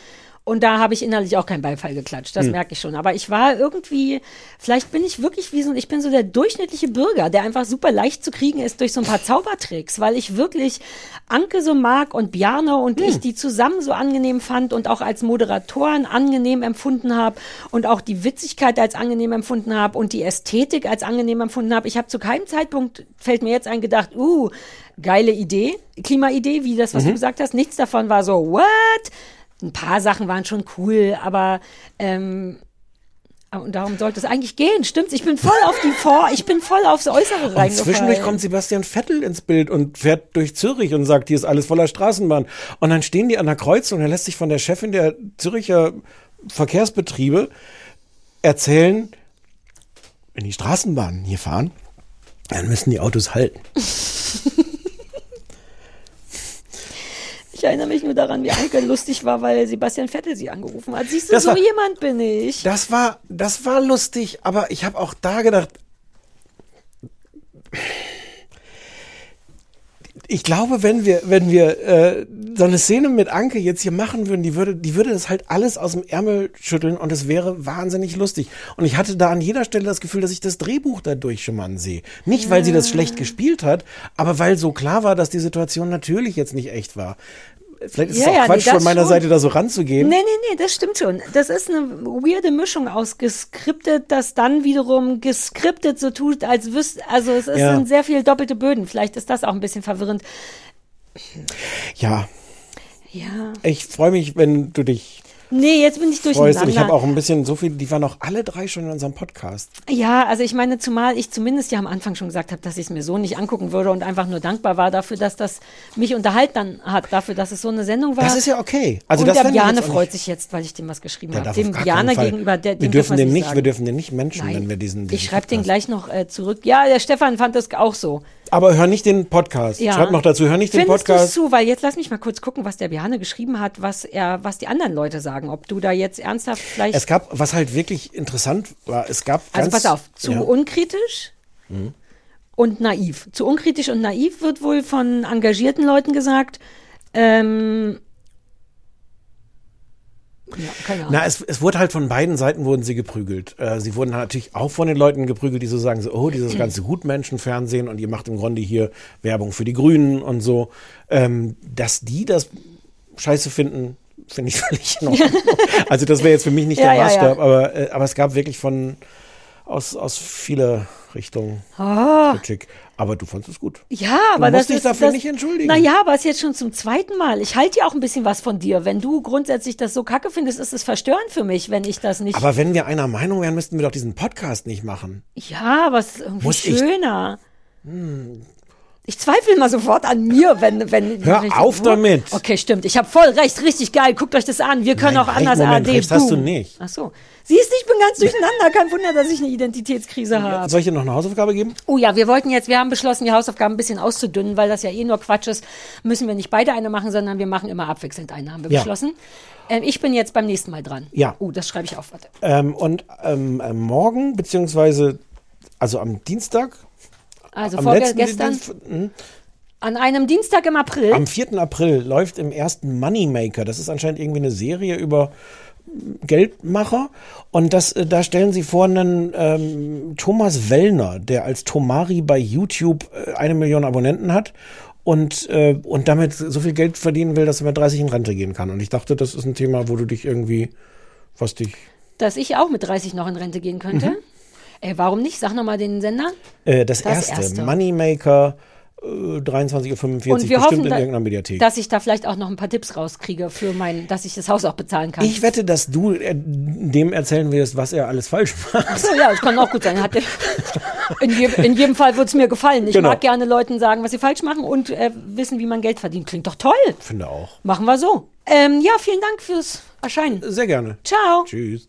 [SPEAKER 5] Und da habe ich innerlich auch keinen Beifall geklatscht. Das
[SPEAKER 4] Hm.
[SPEAKER 5] merke ich schon. Aber ich war irgendwie, vielleicht bin ich wirklich wie so, ich bin so der durchschnittliche Bürger, der einfach super leicht zu kriegen ist durch so ein paar Zaubertricks, weil ich wirklich Anke so mag und Bjarne und
[SPEAKER 4] Hm.
[SPEAKER 5] ich die zusammen so angenehm fand und auch als Moderatoren angenehm empfunden habe und auch die Witzigkeit als angenehm empfunden habe und die Ästhetik als angenehm empfunden habe. Ich habe zu keinem Zeitpunkt, fällt mir jetzt ein, gedacht, uh, geile Idee, Klimaidee, wie das, was
[SPEAKER 4] Mhm.
[SPEAKER 5] du gesagt hast. Nichts davon war so, what? Ein paar Sachen waren schon cool, aber ähm, und darum sollte es eigentlich gehen, stimmt's? Ich bin voll auf die Vor, ich bin voll aufs Äußere
[SPEAKER 4] Und
[SPEAKER 5] reingefallen.
[SPEAKER 4] zwischendurch kommt Sebastian Vettel ins Bild und fährt durch Zürich und sagt, hier ist alles voller Straßenbahn. Und dann stehen die an der Kreuzung und er lässt sich von der Chefin der Züricher Verkehrsbetriebe erzählen, wenn die Straßenbahnen hier fahren, dann müssen die Autos halten.
[SPEAKER 5] Ich erinnere mich nur daran, wie Anke lustig war, weil Sebastian Vettel sie angerufen hat. Siehst du,
[SPEAKER 4] Das
[SPEAKER 5] so
[SPEAKER 4] war-
[SPEAKER 5] jemand bin ich.
[SPEAKER 4] Das war, das war lustig, aber ich habe auch da gedacht, ich glaube, wenn wir, wenn wir äh, so eine Szene mit Anke jetzt hier machen würden, die würde, die würde das halt alles aus dem Ärmel schütteln und es wäre wahnsinnig lustig. Und ich hatte da an jeder Stelle das Gefühl, dass ich das Drehbuch dadurch schon mal sehe. Nicht, weil sie das schlecht gespielt hat, aber weil so klar war, dass die Situation natürlich jetzt nicht echt war. Vielleicht ist
[SPEAKER 5] Ja,
[SPEAKER 4] es auch
[SPEAKER 5] ja, nee,
[SPEAKER 4] Quatsch
[SPEAKER 5] das
[SPEAKER 4] von meiner
[SPEAKER 5] schon.
[SPEAKER 4] Seite, da so ranzugehen.
[SPEAKER 5] Nee, nee, nee, das stimmt schon. Das ist eine weirde Mischung aus geskriptet, das dann wiederum geskriptet so tut, als wüsste, also es ist
[SPEAKER 4] Ja.
[SPEAKER 5] sind sehr viele doppelte Böden. Vielleicht ist das auch ein bisschen verwirrend.
[SPEAKER 4] Ja,
[SPEAKER 5] Ja.
[SPEAKER 4] ich freue mich, wenn du dich
[SPEAKER 5] Nee, jetzt bin ich
[SPEAKER 4] freust.
[SPEAKER 5] durcheinander.
[SPEAKER 4] Und ich habe auch ein bisschen so viel, die waren auch alle drei schon in unserem Podcast.
[SPEAKER 5] Ja, also ich meine, zumal ich zumindest ja am Anfang schon gesagt habe, dass ich es mir so nicht angucken würde und einfach nur dankbar war dafür, dass das mich unterhalten hat, dafür, dass es so eine Sendung war.
[SPEAKER 4] Das ist ja okay. Also
[SPEAKER 5] und
[SPEAKER 4] das
[SPEAKER 5] der
[SPEAKER 4] ich
[SPEAKER 5] Bjane freut sich jetzt, weil ich dem was geschrieben habe. Dem Bjane gegenüber, der,
[SPEAKER 4] wir
[SPEAKER 5] dem
[SPEAKER 4] dürfen
[SPEAKER 5] man
[SPEAKER 4] den
[SPEAKER 5] nicht sagen.
[SPEAKER 4] wir dürfen den nicht menschen,
[SPEAKER 5] Nein.
[SPEAKER 4] wenn wir diesen.
[SPEAKER 5] Ich
[SPEAKER 4] diesen
[SPEAKER 5] schreibe den gleich noch äh, zurück. Ja, der Stefan fand das auch so.
[SPEAKER 4] Aber hör nicht den Podcast.
[SPEAKER 5] Ja.
[SPEAKER 4] Schreib noch dazu, hör nicht den
[SPEAKER 5] Findest
[SPEAKER 4] Podcast.
[SPEAKER 5] du's zu, weil jetzt lass mich mal kurz gucken, was der Bjane geschrieben hat, was er, was die anderen Leute sagen. Ob du da jetzt ernsthaft vielleicht.
[SPEAKER 4] Es gab, was halt wirklich interessant war, es gab.
[SPEAKER 5] also
[SPEAKER 4] ganz,
[SPEAKER 5] pass auf, zu
[SPEAKER 4] ja.
[SPEAKER 5] unkritisch
[SPEAKER 4] Mhm.
[SPEAKER 5] und naiv. Zu unkritisch und naiv wird wohl von engagierten Leuten gesagt. Ähm, ja.
[SPEAKER 4] Na, es, es wurde halt von beiden Seiten wurden sie geprügelt. Äh, sie wurden natürlich auch von den Leuten geprügelt, die so sagen, so, oh, dieses ganze Gutmenschenfernsehen und ihr macht im Grunde hier Werbung für die Grünen und so. Ähm, dass die das scheiße finden, finde ich völlig in Ordnung. also das wäre jetzt für mich nicht
[SPEAKER 5] Ja,
[SPEAKER 4] der Maßstab,
[SPEAKER 5] ja.
[SPEAKER 4] Aber, äh, aber es gab wirklich von aus, aus vieler Richtungen
[SPEAKER 5] Oh.
[SPEAKER 4] Kritik. Aber du fandest es gut.
[SPEAKER 5] Ja,
[SPEAKER 4] Du
[SPEAKER 5] aber
[SPEAKER 4] musst
[SPEAKER 5] das
[SPEAKER 4] dich
[SPEAKER 5] ist
[SPEAKER 4] dafür
[SPEAKER 5] das,
[SPEAKER 4] nicht entschuldigen.
[SPEAKER 5] Naja, aber es ist jetzt schon zum zweiten Mal. Ich halte ja auch ein bisschen was von dir. Wenn du grundsätzlich das so kacke findest, ist es verstörend für mich, wenn ich das nicht.
[SPEAKER 4] Aber wenn wir einer Meinung wären, müssten wir doch diesen Podcast nicht machen.
[SPEAKER 5] ja, ist irgendwie
[SPEAKER 4] Muss ich-
[SPEAKER 5] schöner. Ich zweifle immer sofort an mir, wenn wenn
[SPEAKER 4] Hör
[SPEAKER 5] wenn ich-
[SPEAKER 4] auf damit.
[SPEAKER 5] Okay, stimmt. Ich habe voll recht. Richtig geil. Guckt euch das an. Wir können
[SPEAKER 4] Nein,
[SPEAKER 5] auch
[SPEAKER 4] recht,
[SPEAKER 5] anders
[SPEAKER 4] Moment,
[SPEAKER 5] ARD.
[SPEAKER 4] recht hast du nicht.
[SPEAKER 5] Ach so. Siehst du, ich bin ganz durcheinander. Kein Wunder, dass ich eine Identitätskrise habe.
[SPEAKER 4] Soll ich dir noch eine Hausaufgabe geben?
[SPEAKER 5] Oh ja, wir wollten jetzt, wir haben beschlossen, die Hausaufgaben ein bisschen auszudünnen, weil das ja eh nur Quatsch ist. Müssen wir nicht beide eine machen, sondern wir machen immer abwechselnd eine, haben wir
[SPEAKER 4] Ja.
[SPEAKER 5] beschlossen. Ähm, ich bin jetzt beim nächsten Mal dran.
[SPEAKER 4] Ja.
[SPEAKER 5] Oh, das schreibe ich auf, warte.
[SPEAKER 4] Ähm, und ähm, äh, morgen, beziehungsweise also am Dienstag,
[SPEAKER 5] Also
[SPEAKER 4] am
[SPEAKER 5] vorgestern,
[SPEAKER 4] hm,
[SPEAKER 5] an einem Dienstag im April.
[SPEAKER 4] am 4. April läuft im ersten Moneymaker, das ist anscheinend irgendwie eine Serie über Geldmacher und das, äh, da stellen sie vor einen ähm, Thomas Wellner, der als Tomari bei YouTube äh, eine Million Abonnenten hat und, äh, und damit so viel Geld verdienen will, dass er mit 30 in Rente gehen kann. Und ich dachte, das ist ein Thema, wo du dich irgendwie, was dich.
[SPEAKER 5] Dass ich auch mit 30 noch in Rente gehen könnte.
[SPEAKER 4] Mhm.
[SPEAKER 5] Ey, warum nicht? Sag nochmal den Sender.
[SPEAKER 4] Äh, das,
[SPEAKER 5] Das
[SPEAKER 4] erste,
[SPEAKER 5] erste.
[SPEAKER 4] Moneymaker, äh, 23.45 Uhr,
[SPEAKER 5] Und wir
[SPEAKER 4] bestimmt
[SPEAKER 5] hoffen,
[SPEAKER 4] in irgendeiner Mediathek.
[SPEAKER 5] dass ich da vielleicht auch noch ein paar Tipps rauskriege für mein, dass ich das Haus auch bezahlen kann.
[SPEAKER 4] ich wette, dass du äh, dem erzählen wirst, was er alles falsch macht.
[SPEAKER 5] Ach so, ja, das kann auch gut sein. Der, in, je, in jedem Fall wird es mir gefallen. Ich
[SPEAKER 4] Genau.
[SPEAKER 5] mag gerne Leuten sagen, was sie falsch machen und äh, wissen, wie man Geld verdient. Klingt doch toll.
[SPEAKER 4] Finde auch.
[SPEAKER 5] Machen wir so. Ähm, ja, vielen Dank fürs Erscheinen.
[SPEAKER 4] Sehr gerne.
[SPEAKER 5] Ciao.
[SPEAKER 4] Tschüss.